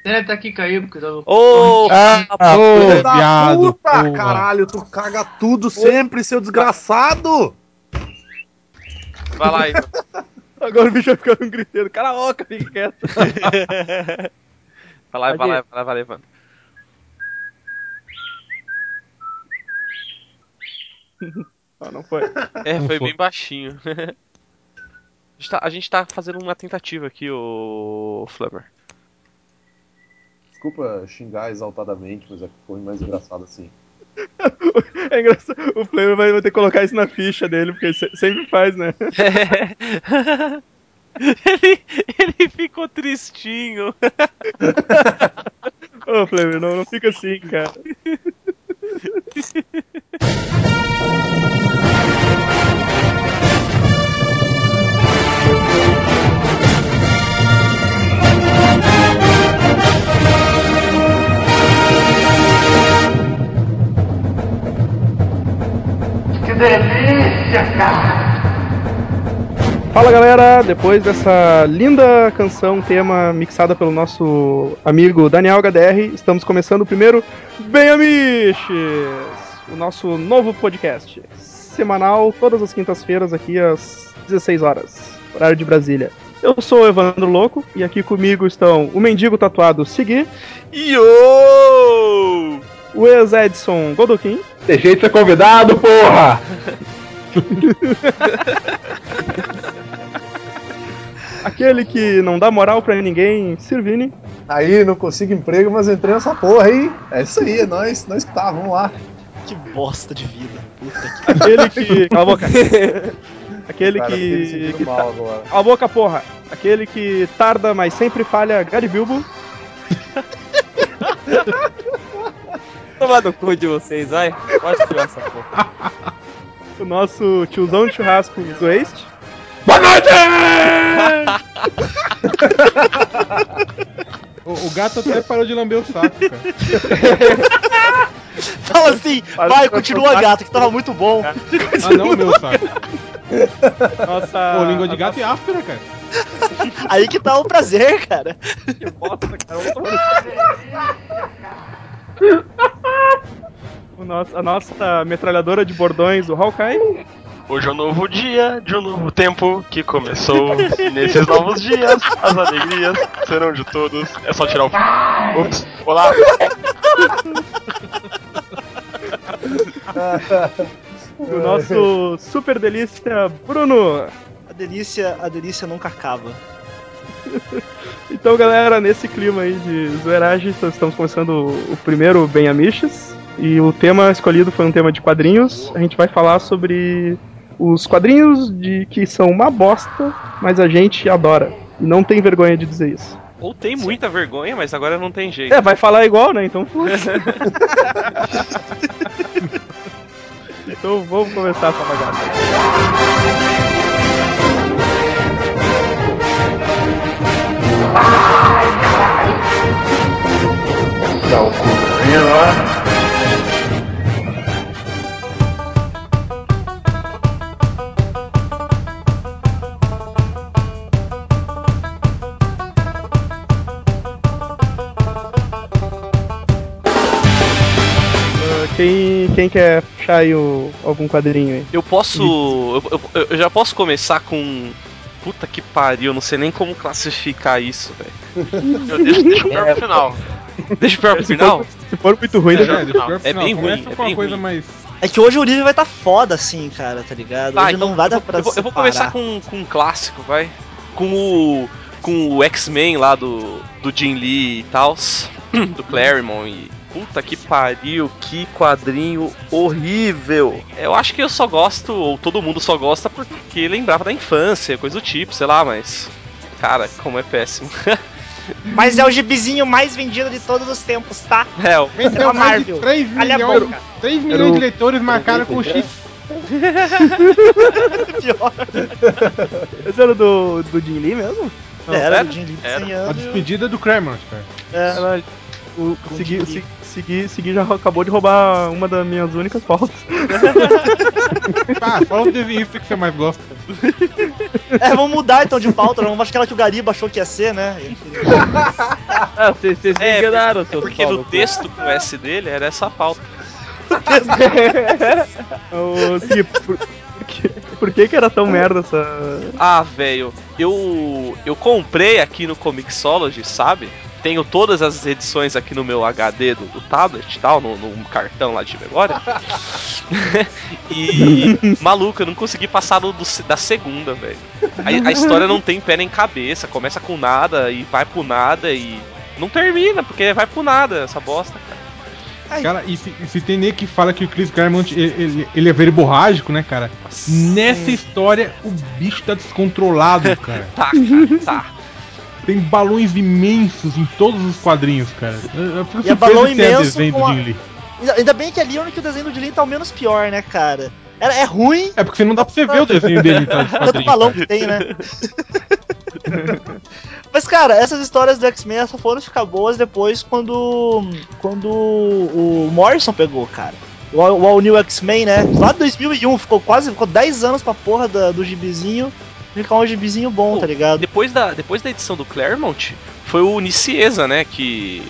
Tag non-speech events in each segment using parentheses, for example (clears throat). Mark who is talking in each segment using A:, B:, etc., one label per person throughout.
A: internet aqui caiu porque eu
B: Ô,
C: Ah,
B: ah,
C: ô,
D: Filho da puta,
C: porra.
D: caralho, tu caga tudo sempre, seu desgraçado!
B: vai lá, Ivan. (laughs)
E: Agora o bicho vai ficar um griteiro. Caraca, fica quieto. (laughs)
B: Vai lá, vai lá, vai lá, vai lá.
E: Não, (laughs) não foi.
B: É,
C: Não
B: foi
C: foi.
B: bem baixinho. A gente, tá, a gente tá fazendo uma tentativa aqui, ô Flubber.
D: Desculpa xingar exaltadamente, mas é que foi mais engraçado assim. (laughs)
E: É engraçado. O Flamer vai, ter que colocar isso na ficha dele, porque sempre faz, né? (laughs)
B: ele, ele ficou tristinho. (laughs)
E: Ô, Flamer, não, não fica assim, cara. Fala galera, depois dessa linda canção, tema mixada pelo nosso amigo Daniel HDR, estamos começando o primeiro Bem Amiches, o nosso novo podcast, semanal, todas as quintas-feiras aqui às 16 horas, horário de Brasília. Eu sou o Evandro Louco e aqui comigo estão o mendigo tatuado Segui,
B: Yo!
E: O ex-Edson Godokin,
C: Deixei de ser convidado, porra! (laughs)
E: aquele que não dá moral pra ninguém, Sirvini,
D: Aí, não consigo emprego, mas entrei nessa porra aí. É isso aí, é nós, nós que tá, vamos lá.
F: Que bosta de vida. Puta que (laughs)
E: aquele que... Cala a boca. (laughs) Aquele
D: Cara,
E: que... que
D: mal agora.
E: Cala a boca, porra! Aquele que tarda, mas sempre falha, Gary Bilbo.
G: Tomar no cu de vocês, vai. Pode tirar essa porra.
E: O nosso tiozão de churrasco do Waste.
C: Boa noite! (laughs)
H: O, o gato até parou de lamber o saco, cara. (laughs)
F: Fala assim, vai, continua gato, que tava muito bom.
H: Ah, não, meu saco.
E: Nossa.
H: Pô, língua de gato e áspera, cara.
F: Aí que tá o prazer, cara.
E: Que bosta, cara. (laughs) Nosso, a nossa metralhadora de bordões, o Hawkeye.
B: Hoje é um novo dia de um novo tempo que começou. E (laughs) nesses novos dias, as alegrias serão de todos. É só tirar o. Ups, olá!
E: O nosso super delícia, Bruno.
F: A delícia, a delícia nunca acaba. (laughs)
E: Então, galera, nesse clima aí de zoeiragem, então estamos começando o, primeiro Bem Amiches. E o tema escolhido foi um tema de quadrinhos. A gente vai falar sobre os quadrinhos de que são uma bosta, mas a gente adora. E não tem vergonha de dizer isso.
B: Ou tem muita vergonha, mas agora não tem jeito.
E: É, vai falar igual, né? Então. (laughs) Então vamos começar essa bagaça. Quem, quem quer puxar aí o- algum quadrinho aí?
B: Eu posso. Eu, eu- eu já posso começar com. Puta que pariu, não sei nem como classificar isso, velho. (laughs) Eu deixo, deixa o pior pro final. Deixa o pior pro final?
E: Se for muito ruim,
B: É,
E: deixa-
H: É, deixa o
B: É
H: final.
B: bem
H: Começa
B: ruim, é bem
H: coisa
B: ruim.
H: mais.
F: É que hoje o nível vai tá foda assim, cara, tá ligado?
B: Tá,
F: hoje
B: então
F: não vai dar pra
B: eu, vou, eu vou começar com, com um clássico, vai. Com o. Com o X-Men lá do. Do Jim Lee e tal. (clears throat) Do Claremont e. Puta que pariu, que quadrinho horrível. Eu acho que eu só gosto, ou todo mundo só gosta porque lembrava da infância, coisa do tipo, sei lá, mas. Cara, como é péssimo. (laughs)
F: Mas é o gibizinho mais vendido de todos os tempos, tá?
B: É, o-
H: Vendeu
F: Era
H: mais de
F: Marvel.
H: 3
F: Calha a
H: milhões,
F: boca.
H: 3
E: Era
H: milhões
E: o-
H: de leitores marcaram com X. (laughs)
F: Pior.
E: Esse era do, do Jim Lee mesmo?
F: É, era
B: era,
F: do Jim Lee
B: era.
H: A despedida do Claremont, cara.
F: É.
E: Ela, o, se- segui, segui já acabou de roubar uma das minhas únicas pautas. (laughs)
H: Ah, fala o desenhista que você mais gosta.
F: É, vamos mudar então de pauta, vamos achar aquela que o Gariba achou que ia ser, né?
E: Ah, vocês me
B: É,
E: enganaram, seus
B: Porque
E: pau
B: no
E: no
B: texto com o S dele era essa pauta. (laughs)
E: Ski, por, por que, por que que era tão merda essa...
B: Ah, velho, eu eu comprei aqui no Comixology, sabe? Tenho todas as edições aqui no meu HD do, do tablet e tal, no, no cartão lá de memória. (laughs) e, maluco, eu não consegui passar do, do- da segunda, velho. A, a história não tem pé nem cabeça, começa com nada e vai pro nada e não termina, porque vai pro nada essa bosta, cara.
H: Cara, e se, se tem nem que fala que o Chris Claremont ele, ele, ele é verborrágico, né, cara? Nessa história, o bicho tá descontrolado, (laughs) cara.
B: Tá, cara, tá.
H: Tem balões imensos em todos os quadrinhos, cara. Eu, fico
F: E é balão
H: de
F: imenso
H: desenho do
F: a-
H: Jim Lee.
F: Ainda- bem que ali é onde o desenho do Jilin tá o menos pior, né, cara? É, é ruim,
H: É porque não dá pra você ver o desenho dele tá, nos (laughs)
F: tanto balão que tem, né? (laughs) Mas, cara, essas histórias do X-Men só foram ficar boas depois quando. Quando o Morrison pegou, cara. O, o All New X-Men, né? Lá de 2001, ficou quase. Ficou 10 anos pra porra da- do gibizinho. Ficar um gibizinho bom,
B: Pô,
F: tá ligado?
B: Depois da, depois da edição do Claremont, foi o Nicieza, né, que...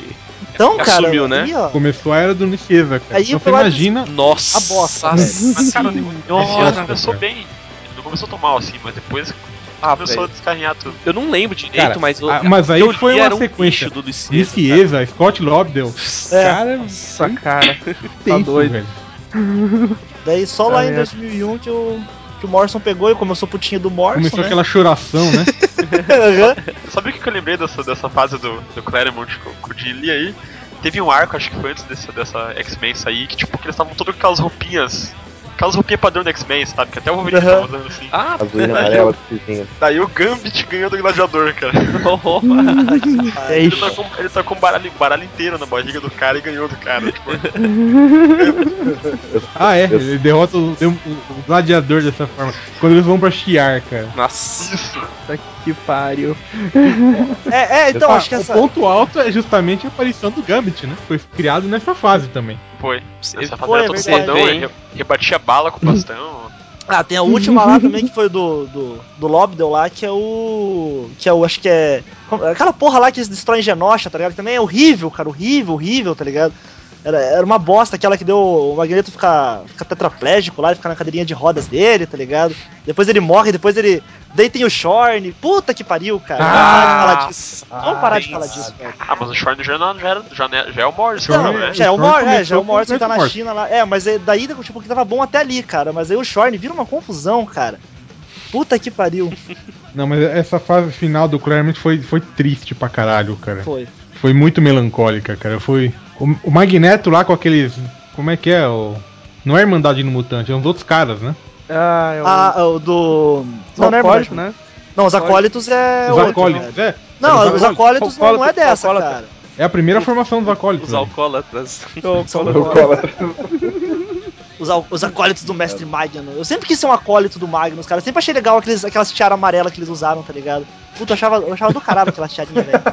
F: Então,
B: que
F: cara.
B: assumiu, né?
F: aí, ó,
H: Começou a era do Nicieza, cara.
F: Aí
H: então você imagina.
B: Nossa,
F: A bosta,
A: Mas, cara, esse
B: Nossa,
A: começou bem. Ele não começou tão mal assim, mas depois
B: Ah,
A: começou
B: velho.
A: a descarrinhar tudo.
B: Eu não lembro direito,
H: Cara,
B: mas... eu-
H: ah, mas aí
B: eu
H: foi uma
B: era um
H: sequência.
B: bicho do Nicieza.
H: Nicieza, Scott Lobdell.
F: É.
H: Cara,
E: Nossa, cara. (laughs)
H: tenso,
E: doido.
H: velho.
F: Daí só
E: Tá
F: lá em
E: merda.
F: 2001 que o, que o Morrison pegou e começou a putinha do Morrison.
H: Começou
F: né?
H: aquela choração, né? (laughs)
F: Aham.
A: Sabe o que eu lembrei dessa, dessa fase do, do Claremont com, com o Lee aí? Teve um arco, acho que foi antes desse, dessa X-Men sair, que tipo, que eles estavam todos com aquelas roupinhas. Aquelas roupinhas padrão do X-Men, sabe? Que até o Wolverine
F: Aham.
A: tava usando assim.
B: Ah,
I: Azul e amarela, vizinho.
A: Daí o Gambit ganhou do Gladiador, cara.
E: É (laughs)
A: Ele
E: isso.
A: tá com, ele tá com o baralho, baralho inteiro na barriga do cara e ganhou do cara. Tipo, (laughs)
H: Ah, é. Ele derrota o, o- o gladiador dessa forma. Quando eles vão pra Shiar, cara.
B: nossa.
E: Puta que pariu. (laughs)
F: É, é, então
H: Ah,
F: acho que
H: o
F: essa.
H: ponto alto é justamente a aparição do Gambit, né? Foi criado nessa fase também.
A: foi. Essa
F: foi,
A: fase era
F: é
A: todo fodão, ele re- rebatia bala com o bastão. (laughs)
F: Ah, tem a última lá também que foi do, do, do Lobdell lá, que é o. Que é o. Acho que é. Aquela porra lá que eles destroem Genosha, tá ligado? Que também é horrível, cara. Horrível, horrível, tá ligado? Era, era uma bosta aquela que deu o Magneto ficar, ficar tetraplégico lá, ele ficar na cadeirinha de rodas dele, tá ligado? Depois ele morre, depois ele. Daí tem o Shorn. Puta que pariu, cara. Vamos parar de falar disso. Vamos parar de falar disso, velho.
A: Ah, mas o Shorn já, não- já, era- já, né- já é o Morrison,
H: Shorn
A: né?
F: Não, já é o
H: Shorn
F: Mor, é, já é o Morrison que tá na. China lá. É, mas é- daí, tipo, que tava bom até ali, cara. Mas aí o Shorn vira uma confusão, cara. Puta que pariu. (laughs)
H: Não, mas essa fase final do Claremont foi, foi triste pra caralho, cara.
F: Foi.
H: Foi muito melancólica, cara. Foi. O, o Magneto lá com aqueles. Como é que é? O, não é Irmandade no Mutante, é uns outros caras, né?
E: Ah, é o...
F: Ah, o do.
E: Não,
F: Não, é
E: acólito,
F: verdade.
E: né?
F: Não, os acólitos é.
H: Os
F: outro,
H: acólitos,
F: né?
H: é.
F: Não,
H: Os
F: os acólitos não, não é dessa, cara.
H: É a primeira formação dos acólitos.
B: Os alcoólatras.
F: Os, al- os acólitos do Mestre Magnus. Eu sempre quis ser um acólito do Magnus, cara. Eu sempre achei legal aqueles, aquelas tiara amarela que eles usaram, tá ligado? Puta, eu achava, eu achava do caralho aquela tiarinha, velho. (laughs)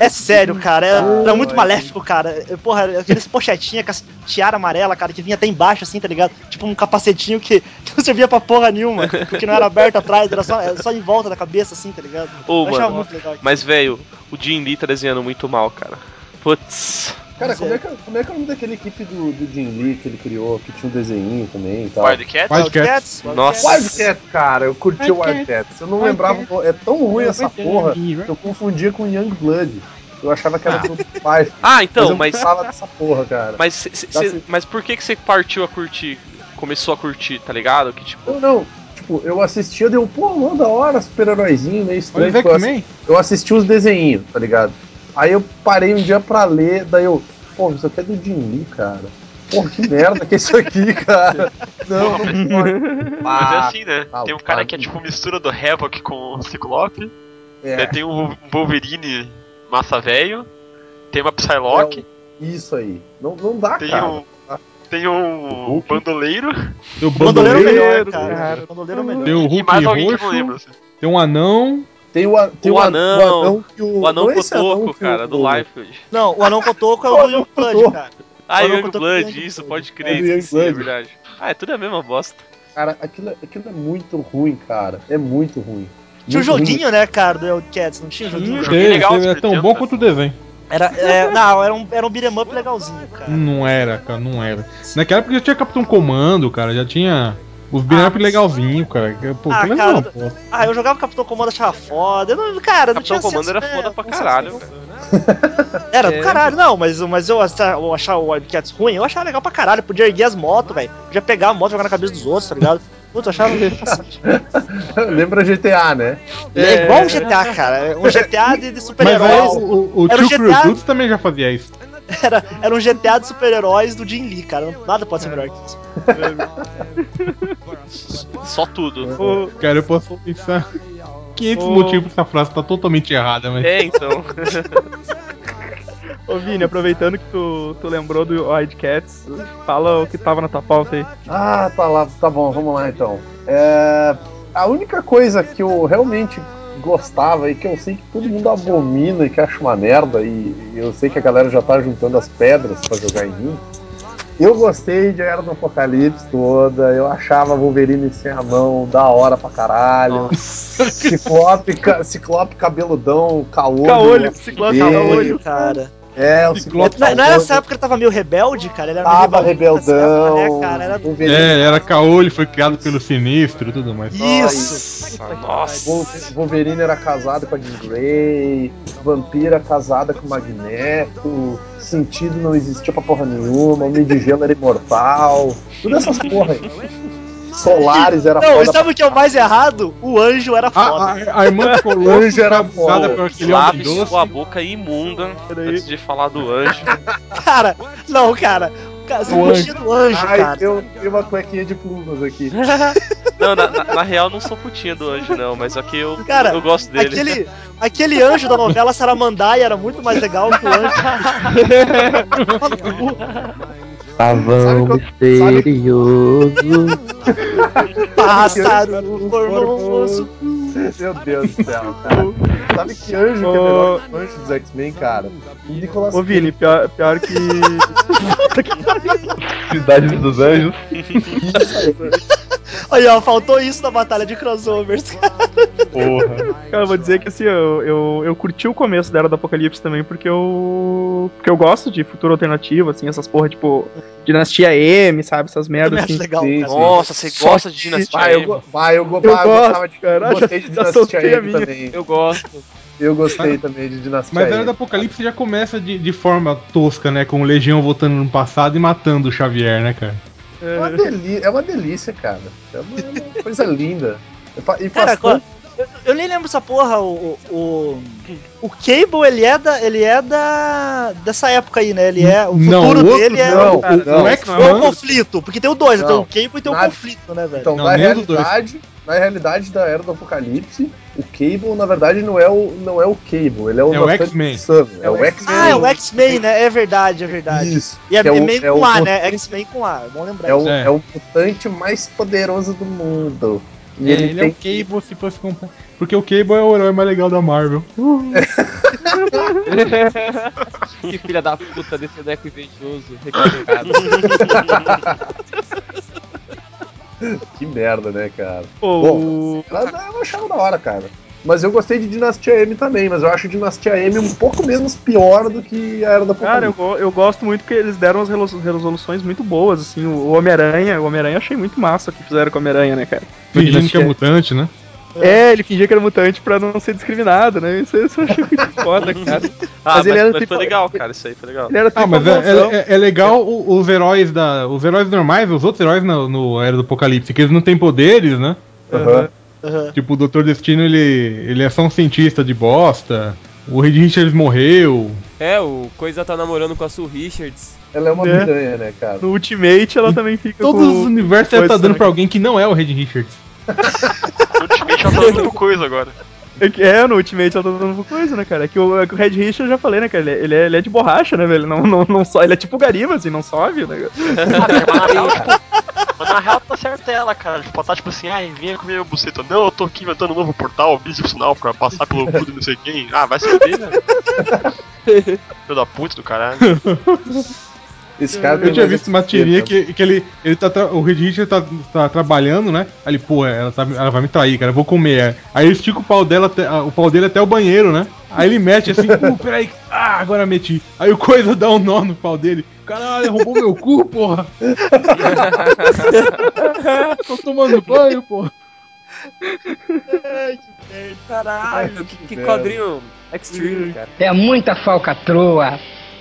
F: É sério, cara. Era, era muito maléfico, cara. Eu, Porra, aqueles pochetinha com as tiara amarela, cara, que vinha até embaixo, assim, tá ligado? Tipo um capacetinho que, que (laughs) não servia pra porra nenhuma. Porque não era aberto atrás, era só, era só em volta da cabeça, assim, tá ligado?
B: Ô,
F: eu achava
B: mano,
F: muito legal.
B: mas velho, o Jim Lee tá desenhando muito mal, cara. Putz.
D: Cara,
F: Mas
D: como
F: é.
D: é, que, como é que é o nome daquele equipe do, do Jim Lee que ele criou, que tinha um desenho também e tal?
A: Wildcats?
H: Wildcats.
B: Nossa.
D: Wildcat, cara, eu curti o Wildcat. Eu não lembrava, é tão ruim essa porra que eu confundia com Young Blood. Eu achava que era do pai. (laughs)
B: Ah, então,
D: eu
B: mas.
D: não fala dessa porra, cara.
B: Mas, cê- cê-
D: Dá
B: cê-
D: sim.
B: mas por que, que você partiu a curtir? Começou a curtir, tá ligado? Que tipo.
D: Eu não, tipo, eu assistia, deu, pô, mano, da hora, super-heróizinho, meio estranho. eu, assi-
H: X-Men.
D: eu assisti os desenhinhos, tá ligado? Aí eu parei um dia pra ler, daí eu, pô, isso aqui é do Jim Lee, cara. Porra, que merda que é isso aqui, (laughs) cara. Não, não.
A: Mas é assim, né?
D: ah,
A: tem um
D: o
A: cara que é tipo mistura do Havoc com o Ciclope.
D: É,
A: Daí tem um Wolverine massa velho. Tem uma Psylocke.
D: isso aí. Não, não dá,
A: tem
D: cara.
A: um. Tem um
D: Hulk.
A: bandoleiro.
H: Tem o
F: Bandoleiro é
H: bandoleiro,
F: melhor, cara.
E: cara.
F: Bandoleiro é melhor.
H: tem o
A: e
H: Hulk
A: mais alguém que eu não
H: roxo,
A: lembro. Assim.
H: tem um anão.
D: Tem o, tem
B: O
D: o, an-
B: anão.
D: o anão que o.
B: O anão
D: não é esse anão
B: Cotoco, cara,
D: o-
B: do Liefeld.
F: Não, o Anão Cotoco é
D: O (laughs)
F: Young Blood, cara.
B: Ah, Young
F: Cotoco
B: Blood, isso, pode
D: É
B: crer,
D: Young
B: esqueci, é
D: Blood.
B: verdade. Ah, é tudo a mesma bosta.
D: Cara, aquilo, é- aquilo é muito ruim, cara. É muito ruim.
F: Tinha um joguinho, né, cara, do Wildcats, não tinha um joguinho?
A: Joguinho
H: Teve,
A: legal,
H: teve, é tão bom
A: cara.
H: quanto o desenho.
F: Era, é, não, era um, era um beat'em up legalzinho, cara.
H: Não era, cara, não era. Naquela época já tinha Capitão Comando, cara, já tinha os beat'em
F: Ah,
H: legalzinho, cara. Pô,
F: Ah,
H: é
F: cara,
H: uma bosta.
F: Ah, eu jogava Capitão Comando, achava foda. Eu não, cara, não
B: Capitão
F: tinha
B: Comando era
F: né,
B: foda pra
F: não
B: caralho, cara. (laughs)
F: Era do
B: É.
F: caralho, não, mas, mas eu, achava- eu achava o Wildcats ruim, eu achava legal pra caralho. Podia erguer as motos, velho. Podia pegar a moto e jogar na cabeça dos outros, tá ligado? Putz, eu achava. (laughs)
D: Lembra GTA, né?
F: É igual um GTA, cara. é Um GTA de, de
H: Mas aí
F: super-heróis.
H: o, o, o
F: o
H: Tio
F: GTA.
H: Cruz também já fazia isso.
F: Era, era um GTA de super-heróis do Jim Lee, cara. Nada pode ser melhor que isso. (laughs)
B: Só tudo.
E: Ô,
H: Cara, eu posso pensar 500
E: Ô.
H: motivos pra essa frase tá totalmente errada, mas.
B: É, então.
E: ô Vini, aproveitando que tu, tu lembrou do Wildcats, fala o que tava na tua pauta aí.
D: Ah, tá lá, tá bom, vamos lá então. É, a única coisa que eu realmente gostava e que eu sei que todo mundo abomina e que acha uma merda, e eu sei que a galera já tá juntando as pedras pra jogar em mim. Eu gostei de Era do Apocalipse toda, eu achava Wolverine sem a mão da hora pra caralho. Ciclope, ca- Ciclope cabeludão, caolho.
E: Caolho, Ciclope Caolho.
F: cara.
D: É, o
H: Ciclope
F: era
D: caolho.
F: nessa época que ele tava meio rebelde, cara? Ele era meio
D: Tava
F: rebelde nessa
D: rebeldão.
F: época, né, cara? Era...
H: É, era caolho, foi criado pelo sinistro e tudo mais.
F: Isso!
B: Nossa.
D: Vol- Wolverine era casado com a Jean Grey, Vampira casada com o Magneto, Sentido não existia pra porra nenhuma, Homem de Gelo era imortal, todas essas porra aí. (laughs) Solares era
F: Não, e
D: foda.
F: sabe o que é o mais errado? O anjo era
H: A,
F: foda.
H: a, a irmã de Colossus
D: Anjo era foda.
H: por aquele
B: Lave
H: doce.
B: sua boca imunda antes de falar do anjo. (laughs)
F: Cara, não, cara. Você
H: O
F: curtia do anjo,
D: Ai,
F: cara.
D: eu tenho uma cuequinha de plumas aqui. (laughs)
B: Não, na, na- na real, não sou putinha do anjo, não, mas aqui eu,
F: Cara,
B: eu gosto dele.
F: Aquele, aquele anjo da novela Saramandai era muito mais legal que o anjo. (laughs)
D: Pavão
C: misterioso.
F: Pássaro formoso.
D: Meu Deus do céu, cara. Sabe que anjo que é melhor que o anjo dos X-Men, cara? O Nicolas
E: Ô Vini, pior, pior que. (laughs)
C: Cidade dos Anjos. (laughs)
F: Aí, ó, faltou isso na batalha de crossovers.
C: Porra.
E: Cara, eu vou dizer que assim, eu, eu, eu curti o começo da Era do Apocalipse também, porque eu. Porque eu gosto de futuro alternativo, assim, essas porra, tipo, Dinastia M, sabe? Essas
F: Eu
E: merdas
F: me
E: assim.
F: legal,
D: sim,
F: cara.
B: Nossa, você
E: Só
B: gosta de Dinastia
D: Ah, eu,
B: M?
D: ah, eu, go-
E: Eu gosto,
D: gostava de,
E: cara.
D: eu gostei de (laughs)
E: Já
D: Dinastia
E: soltei a
D: M
E: minha.
D: também.
G: Eu gosto.
D: Eu gostei também de Dinastia
H: Mas a Era do Apocalipse já começa de, de forma tosca, né? Com o Legião voltando no passado e matando o Xavier, né, cara?
D: É uma, deli- é uma delícia, cara. É uma, é uma coisa linda. E
F: Cara, eu, eu nem lembro essa porra, o, o, o, o Cable, ele é da, ele é da, dessa época aí, né? Ele é, o
H: Não,
F: futuro
H: o outro
F: dele é
D: não,
F: o,
E: cara,
H: o,
D: não,
H: o
F: não é o conflito, porque tem o dois,
D: Não.
F: tem o Cable e tem o conflito, né, velho?
D: Então,
H: Não,
D: na
H: dos dois.
D: Na realidade da Era do Apocalipse, o Cable, na verdade, não é o, não é o Cable, ele é o
H: É o X-Men.
D: Sun, É o X-Men.
F: ah, é o X-Men, né? É verdade, é verdade.
D: Isso.
F: E é,
D: que é o-
F: é meio
D: é
F: com A,
D: mutante-
F: né? X-Men com A, vamos lembrar.
D: É o,
H: É.
D: é o mutante mais poderoso do mundo. E
H: É,
D: ele,
H: ele
D: tem
H: é o Cable se fosse comprar. Porque o Cable é o herói mais legal da Marvel. (laughs)
G: que filha da puta desse boneco invejoso, recalcado. (laughs) (laughs)
D: Que merda, né, cara?
E: Pô,
D: Bom, Ela, eu achava da hora, cara. Mas eu gostei de Dinastia M também, mas eu acho Dinastia M um pouco menos pior do que a Era do
E: Cara, eu, eu gosto muito que eles deram as resolu- resoluções muito boas, assim, o Homem-Aranha, o Homem-Aranha eu achei muito massa o que fizeram com o Homem-Aranha, né, cara?
H: Fingindo que é mutante, né?
E: É, ele fingia que era mutante pra não ser discriminado, né? Isso, isso eu achei muito (laughs) foda, cara.
B: Ah,
E: Mas
B: mas,
E: ele era
B: mas
E: tipo-
B: foi legal, cara, isso aí foi legal.
E: Ele era tipo
H: Ah, mas é,
E: mansão.
H: é- é legal os heróis da. Os heróis normais, os outros heróis no, no Era do Apocalipse, que eles não têm poderes, né?
D: Aham.
F: Aham.
H: Tipo, o Dr. Destino, ele, ele é só um cientista de bosta. O Reed Richards morreu.
G: é, o Coisa tá namorando com a Sue Richards.
D: Ela é uma
E: É.
D: piranha, né, cara?
E: No Ultimate ela também fica
H: Todos os
E: com...
H: universos ela tá dando pra alguém que não é o Reed Richards. (laughs)
A: Ultimate ela tá dando coisa agora.
E: É, que- é, no Ultimate ela tá dando uma coisa, né, cara? É que o, é que o Red Richard eu já falei, né, cara? Ele é, ele é, ele é de borracha, né, velho? Não, não, não só, ele é tipo Gariba, assim, não sobe, né? (laughs)
A: Ah, cara, mas na real, (laughs) tipo, mas na real tá certo ela, cara. Tipo, ela tá tipo assim, ai, venha comer meu buceta. Não, eu tô aqui inventando um novo portal bidimensional pra passar pelo cu de não sei quem. Ah, vai se fuder, né? (laughs) Filho da puta do caralho.
D: Esse cara
H: Eu tinha visto uma tirinha que, que ele, ele tá. tra- O Red Richard tá, tá trabalhando, né? Aí ele, pô, ela, tá, ela vai me trair, cara, eu vou comer. Aí ele estica o pau, dela até, ah, o pau dele até o banheiro, né? Aí ele mete assim, pô, peraí. Ah, agora meti. Aí o coisa dá um nó no pau dele. Caralho, roubou meu cu, porra. (laughs) Tô tomando banho, porra.
G: Caralho, que, que quadrinho extreme, cara.
I: É muita falcatrua,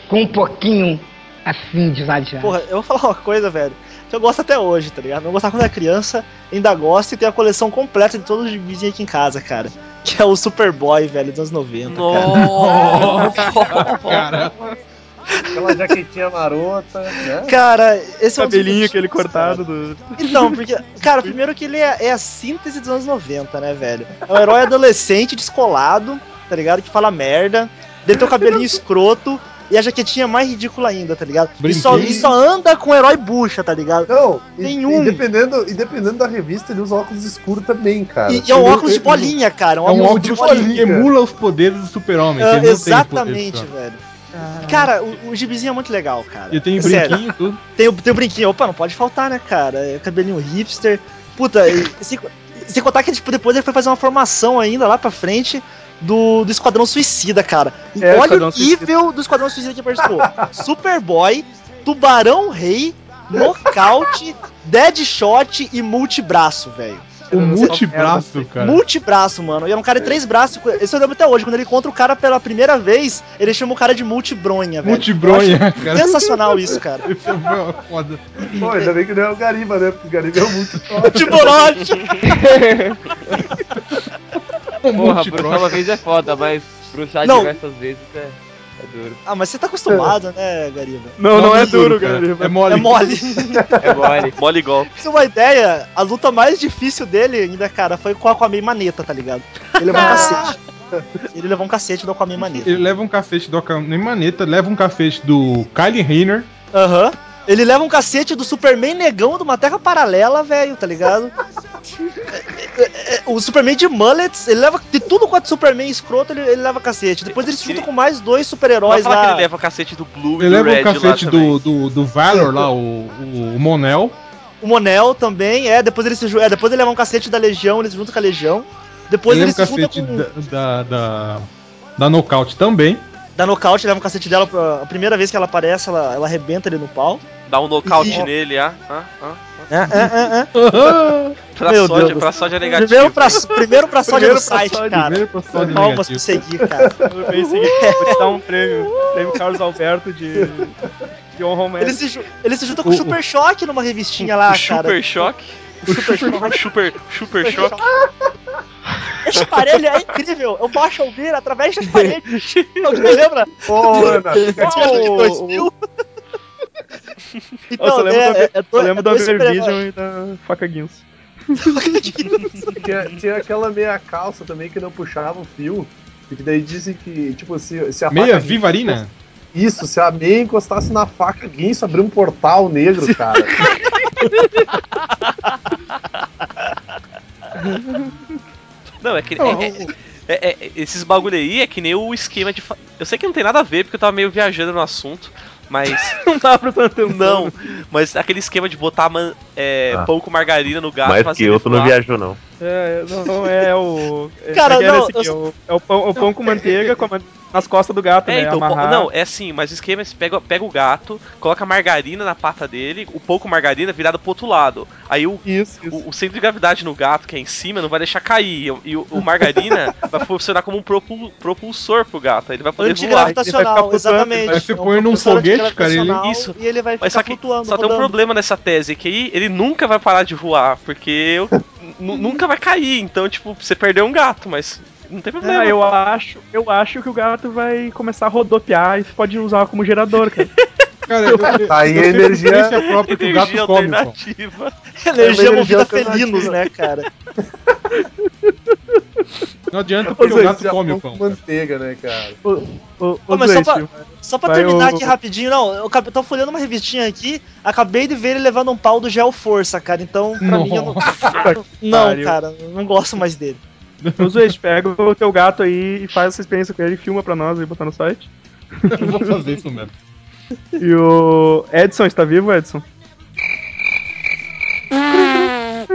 I: com um pouquinho assim de exagerado.
F: Porra, eu vou falar uma coisa, velho, que eu gosto até hoje, tá ligado? Eu gostava quando era criança, ainda gosto e tenho a coleção completa de todos os vizinhos aqui em casa, cara. Que é o Superboy, velho, dos anos 90. Cara. (laughs)
H: Cara,
D: Aquela jaquetinha marota, né?
F: Cara, esse é um dos
E: Cabelinho aquele
F: cara.
E: cortado do.
F: Então, porque, cara, primeiro que ele é, é a síntese dos anos 90, né, velho? É um herói adolescente, descolado, tá ligado? Que fala merda. Ele tem o cabelinho escroto e a jaquetinha mais ridícula ainda, tá ligado? E só, e só anda com o herói bucha, tá ligado?
D: Não, e,
F: Nenhum.
D: e dependendo, e dependendo da revista, ele usa óculos escuros também, cara.
F: E, e é um óculos de bolinha, cara. Um
H: é um
F: óculos de
H: óculos que
F: bolinha.
H: emula os poderes do super-homem.
F: Ah,
H: tem
F: exatamente, velho. Cara, o, o gibizinho é muito legal, cara.
H: E tem
F: É sério.
H: brinquinho e tudo.
F: Tem o, tem o brinquinho. Opa, não pode faltar, né, cara? É cabelinho hipster. Puta, e, sem, sem contar que tipo, depois ele foi fazer uma formação ainda lá pra frente do, do Esquadrão Suicida, cara. E
E: É,
F: olha o nível do Esquadrão Suicida que participou. (laughs) Superboy, Tubarão Rei, Nocaute, Deadshot e Multibraço, velho.
H: O multibraço, cara.
F: Multibraço, mano. E era um cara de três braços. Esse eu lembro até hoje. Quando ele encontra o cara pela primeira vez, ele chama o cara de multibronha, velho.
H: Multibronha, cara.
F: Sensacional isso, cara. (laughs)
H: Esse é uma foda.
D: Pô, ainda bem que não é o Gariba, né? Porque o Gariba é muito
F: Multiborote! (laughs)
H: Um
G: Porra, bruxar uma vez é foda, mas bruxar
F: Não.
G: diversas vezes é, é duro.
F: Ah, mas você tá acostumado, né, Gariba?
E: Não, não, é duro,
H: cara.
E: cara.
H: É mole.
F: É mole. (laughs)
G: É mole.
B: Mole igual.
F: Pra você ter uma ideia, a luta mais difícil dele ainda, cara, foi com o Aquaman Maneta, tá ligado? Ele levou um cacete. Ele levou um cacete do Aquaman Maneta.
H: Ele leva um cacete do Aquaman Maneta, leva um cacete do Kylie Rayner.
F: Aham. Ele leva um cacete do Superman negão de uma terra paralela, velho, tá ligado? O Superman de mullets, ele leva de tudo quanto Superman escroto, ele, ele leva cacete. Depois ele se junta com mais dois super-heróis
B: falar que
F: lá.
B: ele leva o cacete do Blue e
H: Ele
B: do
H: leva
B: Red
H: o cacete
B: lá
H: do, do, do Valor lá, o, o, o Monel.
F: O Monel também, é. Depois ele se é, depois ele leva um cacete da Legião, ele se junta com a Legião. Depois
H: ele
F: ele,
H: leva
F: junta
H: cacete
F: com.
H: da, da, da, da Knockout também.
F: Da nocaute, leva um cacete dela. pra- A primeira vez que ela aparece, ela, ela arrebenta ele no pau.
B: Dá um nocaute
F: E-
B: nele, ah, ah, ah.
F: Ah, ah, ah,
B: pra,
F: Meu
B: sódio,
F: Deus.
B: pra sódio é negativo.
F: Primeiro pra, primeiro pra sódio
E: primeiro no
F: site,
E: sódio,
F: cara.
H: Primeiro pra sódio
F: Palmas
H: negativo.
F: seguir, cara.
E: Tudo bem, seguir. Vou te dar um prêmio. Prêmio Carlos Alberto de... de honra romance.
F: Ele se, ele se junta com
H: o,
F: Super Choque numa revistinha lá,
B: o
F: cara.
B: Super Choque? O Super Choque. (laughs) Super, super Choque.
F: Esse aparelho é incrível. Eu posso ouvir através das paredes. (laughs) Alguém lembra?
D: Pô, Ana.
F: É
E: oh, tipo
F: 2000.
E: Então, eu lembro,
F: é,
E: do,
F: é, é,
E: da e da faca Guinness. (laughs)
D: tinha, tinha aquela meia calça também que não puxava o fio. E que daí dizem que, tipo, se, se a
H: Meia vivarina?
D: Isso, se a meia encostasse na faca Guinness, abria um portal negro, cara. (laughs)
B: Não, é que. É, é, é, é, esses bagulho aí é que nem o esquema de. Eu sei que não tem nada a ver, porque eu tava meio viajando no assunto mas. (laughs)
E: Não dá pra tanto
B: Não, mas aquele esquema de botar man- é,
C: Ah.
B: pão com margarina no gato
C: Mais
B: fazer
C: que eu, tu não viajou, não.
E: É, não é o. É,
F: Cara,
E: é
F: não,
E: esse aqui?
F: eu-
E: É o, é o pão, o pão com manteiga com a man- nas costas do gato,
B: É,
E: né?
B: então,
E: amarrar.
B: não, é assim, mas o esquema é você pega, pega o gato, coloca margarina na pata dele, o pão com margarina virado pro outro lado. Aí o,
E: Isso, isso.
B: o, o centro de gravidade no gato, que é em cima, não vai deixar cair. E, o- e o, o margarina (laughs) vai funcionar como um propul- propulsor pro gato. Aí ele vai poder voar.
F: Antigravitacional,
E: Ele vai ficar flutuando,
F: exatamente.
H: Aí você
F: É um
H: põe num foguete, cara, ele-
B: Isso.
F: E ele vai
B: Mas
F: ficar
B: só que
F: flutuando.
B: só tem um
F: rodando.
B: problema nessa tese, que aí ele nunca vai parar de voar, porque eu- nu- nunca vai cair. Então, tipo, você perdeu um gato, mas não tem problema.
E: Ah, eu acho, eu acho que o gato vai começar a rodopiar e você pode usar como gerador, cara. (laughs)
H: Cara, eu, eu,
D: Tá aí
H: eu
D: energia-
H: própria que o
B: Energia
H: gato come, pô.
B: alternativa. (laughs)
F: Energia
D: É
F: movida felinos, né, cara?
H: Não adianta porque o
D: é,
H: gato come
D: pão
H: o pão.
D: manteiga, né, cara?
F: Mas só pra- Só pra terminar
E: o-
F: aqui rapidinho, não, eu acabei- tô folhando uma revistinha aqui, acabei de ver ele levando um pau do Gel Força, cara, então pra mim eu não. (laughs) Não, cara, não gosto mais dele.
E: Ô, Zuete, pega o teu gato aí e faz essa experiência com ele, filma pra nós e botar no site.
H: Eu vou fazer isso mesmo.
E: E o Edson, está vivo, Edson?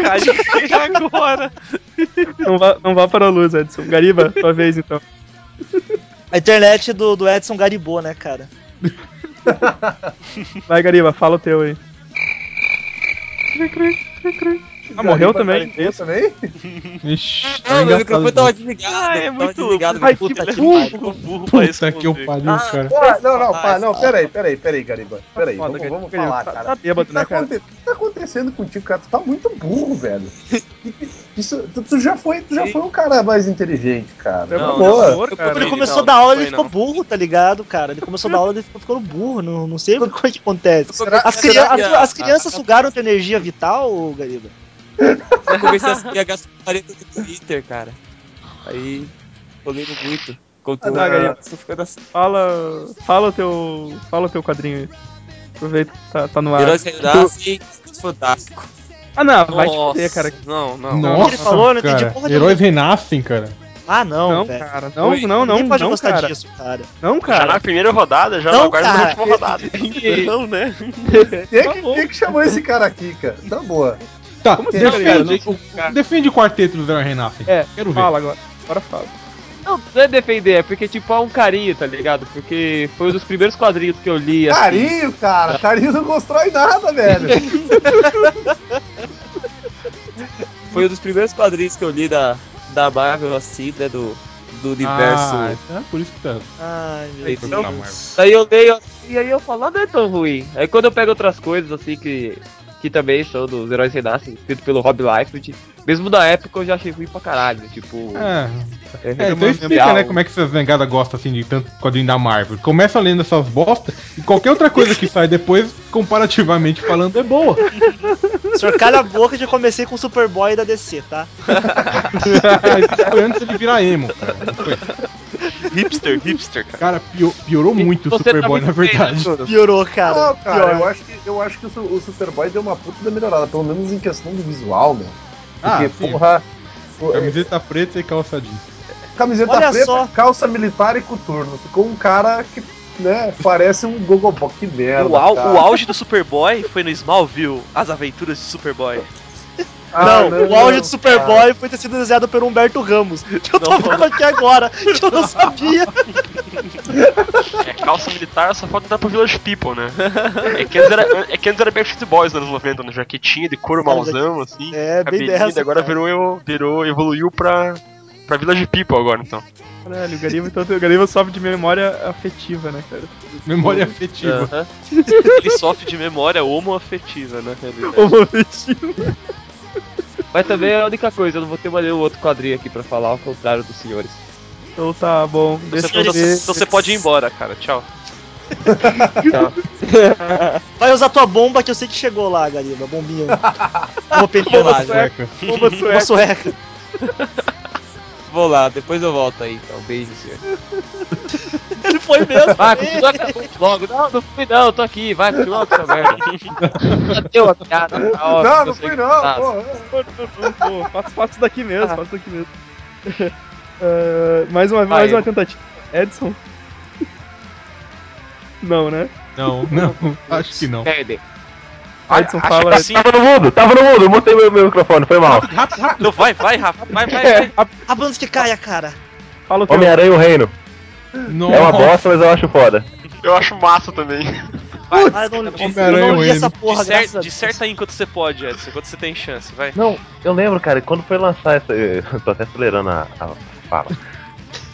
B: Caiu agora.
E: Não vá, não vá para a luz, Edson. Gariba, tua vez então.
F: A internet do, do Edson garibou, né, cara?
E: Vai, Gariba, fala o teu aí. Ah, morreu também?
D: Eu também? (laughs)
H: Ixi, tá
G: Não, meu
H: engraçado
G: microfone
H: isso.
G: tava desligado.
B: Ah, é muito-
G: desligado.
E: Ai,
G: puta
E: que burro.
G: pariu.
B: burro pra
H: Puta que eu pariu,
G: Ah,
H: cara.
D: Pô, não, não, pá, não,
G: Ah,
D: peraí, peraí, peraí, peraí, Gariba. Peraí,
E: Foda,
D: vamos, vamos falar,
E: Tá-
D: cara.
E: tá bêbado,
D: o que, tá
E: né, cara?
D: aconte- o que tá acontecendo contigo, cara? Tu tá muito burro, velho. (laughs) Isso, tu, já foi, tu já foi um cara mais inteligente, cara.
B: Não,
E: cara.
F: Quando ele começou a dar aula, ele ficou burro, tá ligado, cara? Ele começou a dar aula, ele ficou ficando burro. Não, não sei o que acontece. As crianças sugaram tua energia vital, Gariba?
G: Eu (laughs) comecei a seguir a gaspareta do Twitter, cara. Aí, tô lendo muito. Conteúdo.
E: Ah.
G: Tô ficando assim.
E: Fala, fala o teu, fala o teu quadrinho aí. Aproveita, tá, tá no ar.
G: Heróis renascem, fantástico.
E: Ah, não, vai te fuder, cara.
B: Não, não.
H: Nossa,
F: ele falou, não entendi
H: cara.
F: porra
H: Heróis renascem, cara.
F: Ah, não,
E: Não,
F: velho.
E: cara, não,
G: Oi.
E: não, não,
F: Ninguém pode
E: não,
F: gostar
E: cara.
F: disso, cara.
E: Não,
A: Já
E: cara.
A: na primeira rodada, já
F: Não,
A: agora na última rodada. (laughs)
B: Não, né?
D: Quem é que, é que chamou esse cara aqui, cara? Tá boa.
H: Tá,
E: Como assim,
H: defende,
E: cara?
H: o- defende o quarteto dos Heróis renascem.
E: É,
H: Quero ver.
E: fala agora. Agora fala.
G: Não, não é defender, é porque, tipo, há um carinho, tá ligado? Porque foi um dos primeiros quadrinhos que eu li, assim.
D: Carinho, cara. Carinho não constrói nada, velho. (laughs)
G: Foi um dos primeiros quadrinhos que eu li da, da Marvel, assim, né? Do, do universo.
H: Ah, é por isso que tá.
F: Ai, meu
G: Aí,
F: Deus.
H: Marvel.
G: Daí eu leio assim, e aí eu falo, ah, não é tão ruim. Aí quando eu pego outras coisas, assim, que, que também são dos Heróis Renascem, escrito pelo Rob Liefeld, mesmo na época eu já achei ruim pra caralho. Tipo,
H: É,
G: é,
H: é então explica, né, como é que essas negadas gostam assim de tanto quadrinho da Marvel. Começa lendo essas bosta e qualquer outra coisa que sai depois, comparativamente falando, é boa.
F: O senhor calha a boca de comecei com o Superboy da DC, tá? (laughs)
H: Isso foi antes ele virar emo, cara. Não foi?
B: Hipster, hipster, cara.
H: Cara, pio- piorou muito o
G: tá
H: Superboy, na
G: muito bem,
H: verdade.
G: Júnior.
F: Piorou, cara.
D: Não, cara,
F: Pior.
D: eu acho que, eu acho que o, Su- o Superboy deu uma puta da melhorada, pelo menos em questão do visual, meu.
H: Ah,
D: Porque,
H: sim.
D: porra. o-
H: Camiseta preta e calça jeans.
D: Camiseta
F: Olha
D: preta,
F: só.
D: calça militar e coturno. Ficou um cara que, né, parece um Gogobó. Que merda.
B: O, au-
D: cara.
B: o auge do Superboy foi no Smallville, As Aventuras de Superboy.
D: Ah,
F: não, o auge do Superboy foi ter sido desenhado por Humberto Ramos. Que (laughs) eu tô
B: Não.
F: vendo aqui agora, que eu não sabia.
A: É, calça militar só falta dar pro Village People, né? É que antes era, é que antes era Backstreet Boys nos anos 90, né? Jaquetinha de couro malzão, assim.
F: É, bem dessa.
A: agora
F: cara.
A: virou, virou, evoluiu pra, pra Village People agora, então.
E: Caralho, o Gariba, então, o Gariba sofre de memória afetiva, né, cara?
H: Memória afetiva.
B: Aham. Ele sofre de memória homoafetiva, na realidade.
G: Mas também é a única coisa, eu não vou ter mais nenhum outro quadrinho aqui pra falar, ao contrário dos senhores.
E: Então tá bom.
B: Então
E: Deixa
B: você,
E: eu
B: então
E: ver.
B: você- então você pode ir embora, cara. Tchau. (laughs)
F: Vai usar tua bomba que eu sei que chegou lá, Gariba. Bombinha. (laughs) Bomba pentelada.
H: Sueca.
E: Bomba
F: Bomba
E: sueca. (laughs)
G: Vou lá, depois eu volto aí, então. Beijo, senhor. (laughs)
F: Ele foi mesmo.
G: Vai, continua com logo. Não, não fui não, eu tô aqui, vai, continua com essa merda. (laughs) Deu a piada. tá
D: Não, não fui não,
G: tá.
D: pô.
E: Pô, pô, Faço, faço daqui mesmo, faço daqui mesmo. Eh, (laughs) mais uma, mais uma tentativa. Edson? Não, né?
H: Não, não, acho que não.
G: Perde.
E: Edson
A: acho
E: fala.
A: que sim.
C: Tava no mudo, tava no mudo, mutei meu, meu microfone, foi mal.
B: Não, vai, vai, Rafa. Vai, vai,
E: É,
B: vai.
F: A banda que caia, cara.
E: Fala o.
C: Homem-Aranha e o Reino.
H: Nossa.
C: É uma bosta, mas eu acho foda.
A: Eu acho massa também.
F: Ah, eu não, eu
H: Homem-Aranha
F: não li essa porra, Deus.
B: Disserta aí enquanto você pode, Edson. Enquanto você tem chance, vai.
C: Não, eu lembro, cara, quando foi lançar essa. Eu tô até acelerando a, a fala.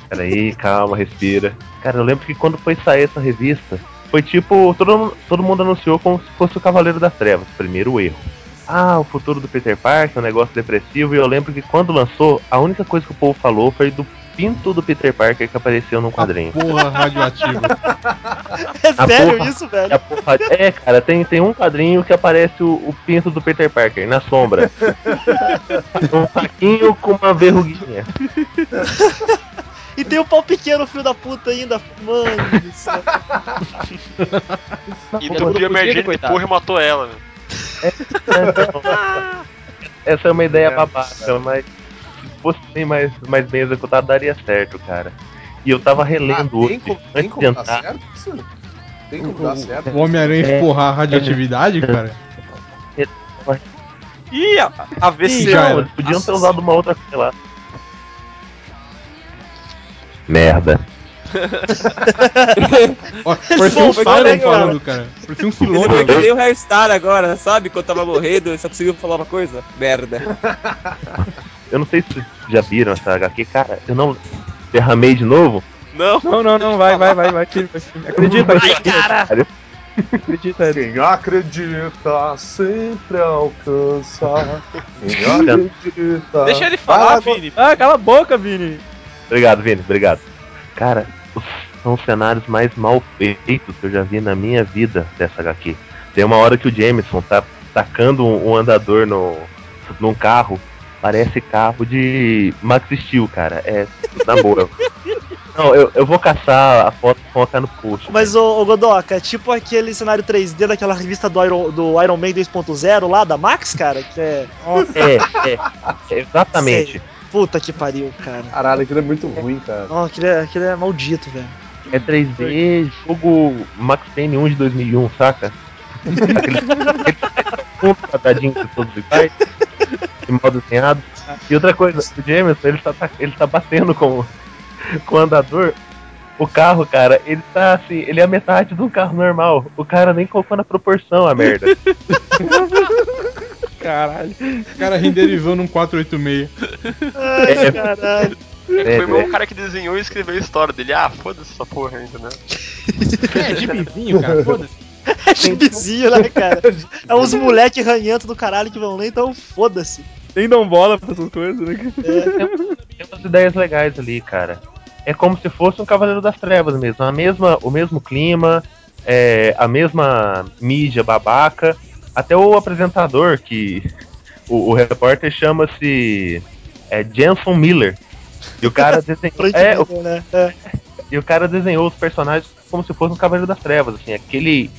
C: Peraí, calma, respira. Cara, eu lembro que quando foi sair essa revista, foi tipo. Todo, mundo- todo mundo anunciou como se fosse o Cavaleiro das Trevas. Primeiro erro. Ah, o futuro do Peter Parker, um negócio depressivo. E eu lembro que quando lançou, a única coisa que o povo falou foi do pinto do Peter Parker que apareceu num quadrinho.
H: Porra radioativa. (laughs)
F: É
C: A
F: sério
C: porra.
F: isso, velho?
C: a porra- É, cara, tem, tem um quadrinho que aparece o, o pinto do Peter Parker na sombra. (laughs) um saquinho com uma verruguinha. (laughs)
F: E tem o pau pequeno, filho da puta, ainda. Mano do céu. (laughs)
A: E do Emergente
G: coitado.
A: porra e matou ela, né? (laughs)
C: Essa é uma ideia babaca, mas se fosse bem mais, mais bem executado, daria certo, cara. E eu tava relendo
D: Ah,
C: hoje,
D: tem como, tem como
C: entrar.
D: certo isso? Tem como dar certo.
H: O Homem-Aranha
C: É.
H: empurrar a radioatividade, cara.
B: Ih, a-
H: era.
C: eles podiam ter usado uma outra coisa lá. Merda. (laughs)
H: Parecia um
F: cara.
H: falando, cara. Parecia um
G: Ele
H: Silone.
G: foi que o Hairstar agora, sabe? Quando tava morrendo, ele só conseguiu falar uma coisa. Merda.
C: Eu não sei se vocês já viram essa HQ, cara. Eu não derramei de novo.
B: Não.
E: Não, não, não, vai, vai, vai, vai. Acredita,
C: Cara,
E: acredita. Ed.
D: Quem acredita sempre alcança. Quem acredita.
B: Deixa ele falar,
D: Ah,
B: Vini.
E: Ah, cala a boca, Vini.
C: Obrigado, Vini, obrigado. Cara, os- são os cenários mais mal feitos que eu já vi na minha vida dessa HQ. Tem uma hora que o Jameson tá tacando um, andador no, num carro. Parece carro de Max Steel, cara. É, na boa. (laughs) Não, eu, eu vou caçar a foto e colocar no post.
F: Mas, ô, ô Godoka, é tipo aquele cenário 3D daquela revista do Iron, do Iron Man 2.0 lá, da Max, cara, que é...
C: É, é, é, exatamente.
F: Sei. Puta que pariu, cara.
D: Caralho, aquilo é muito ruim, cara.
F: Não, aquele é, aquele é maldito, velho.
C: É 3D, jogo Max Payne 1 de 2001, saca? Um quadradinho de todos iguais, de mal desenhado. E outra coisa, o Jameson, ele tá, ele tá batendo com, com o andador. O carro, cara, ele tá assim, ele é a metade de um carro normal. O cara nem colocou na proporção a merda. (laughs)
E: Caralho.
H: O cara renderizou num 486.
F: Ai, caralho.
C: É,
A: Foi o
C: é.
A: mesmo cara que desenhou e escreveu a história dele. Ah, foda-se essa porra ainda, né?
H: É, de vizinho, cara. Foda-se. (laughs)
F: É chibizinho, né, cara? É uns moleque ranhento do caralho que vão ler, então foda-se.
E: Nem dão bola pra essas coisas, né? cara?
C: Tem umas ideias legais ali, cara. É como se fosse um Cavaleiro das Trevas mesmo. A mesma, o mesmo clima, é, a mesma mídia babaca. Até o apresentador, que o, o repórter chama-se é, Jenson Miller. E o cara (laughs) desenhou. É, o-
F: né? É.
C: e o cara desenhou os personagens como se fosse um Cavaleiro das Trevas, assim, aquele.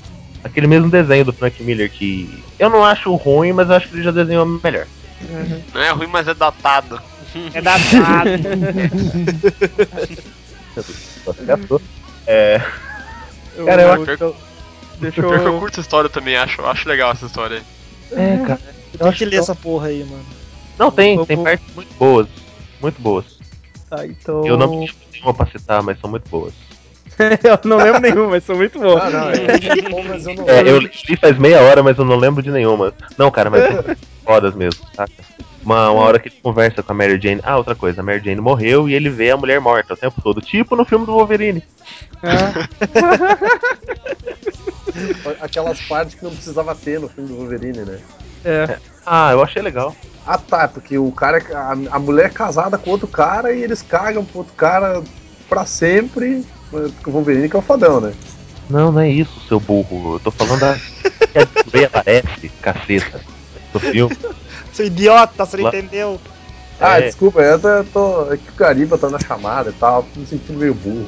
C: Aquele mesmo desenho do Frank Miller que eu não acho ruim, mas eu acho que ele já desenhou melhor.
A: Não é ruim, mas é datado.
F: É datado. (laughs) (laughs)
C: Você gastou. É,
E: Eu-
C: Cara, eu acho-
E: eu- Deixa
A: Pior que eu
E: eu.
A: curto essa história também, acho, acho legal essa história aí.
C: é, cara. Eu
F: Tem que ler essa porra aí, mano.
C: Não, tem,
E: Eu
C: tem
E: vou-
C: partes muito boas. Muito boas.
E: Tá, então.
C: Eu não me lembro nenhuma pra citar, mas são muito boas. (laughs)
E: eu não lembro nenhum, mas são muito bons.
D: Ah, não, é (laughs) muito bom, mas eu não
C: É, eu li faz meia hora, mas eu não lembro de nenhuma. Não, cara, mas são (laughs) fodas mesmo, saca? Uma, uma hora que ele conversa com a Mary Jane. Ah, outra coisa, a Mary Jane morreu e ele vê a mulher morta o tempo todo. Tipo no filme do Wolverine. (laughs)
D: Aquelas partes que não precisava ter no filme do Wolverine, né?
E: É.
C: Ah, eu achei legal.
D: Ah tá, porque o cara, é- a, a mulher é casada com outro cara e eles cagam pro outro cara pra sempre. Porque o Wolverine que é o fodão, né?
C: Não, não é isso, seu burro. Eu tô falando da. que a Disney aparece, caceta. No filme. (laughs)
F: Seu idiota, você não entendeu?
D: Ah,
C: É.
D: desculpa, eu tô, tô, é que o Gariba tá na chamada e tal, tô me sentindo meio burro.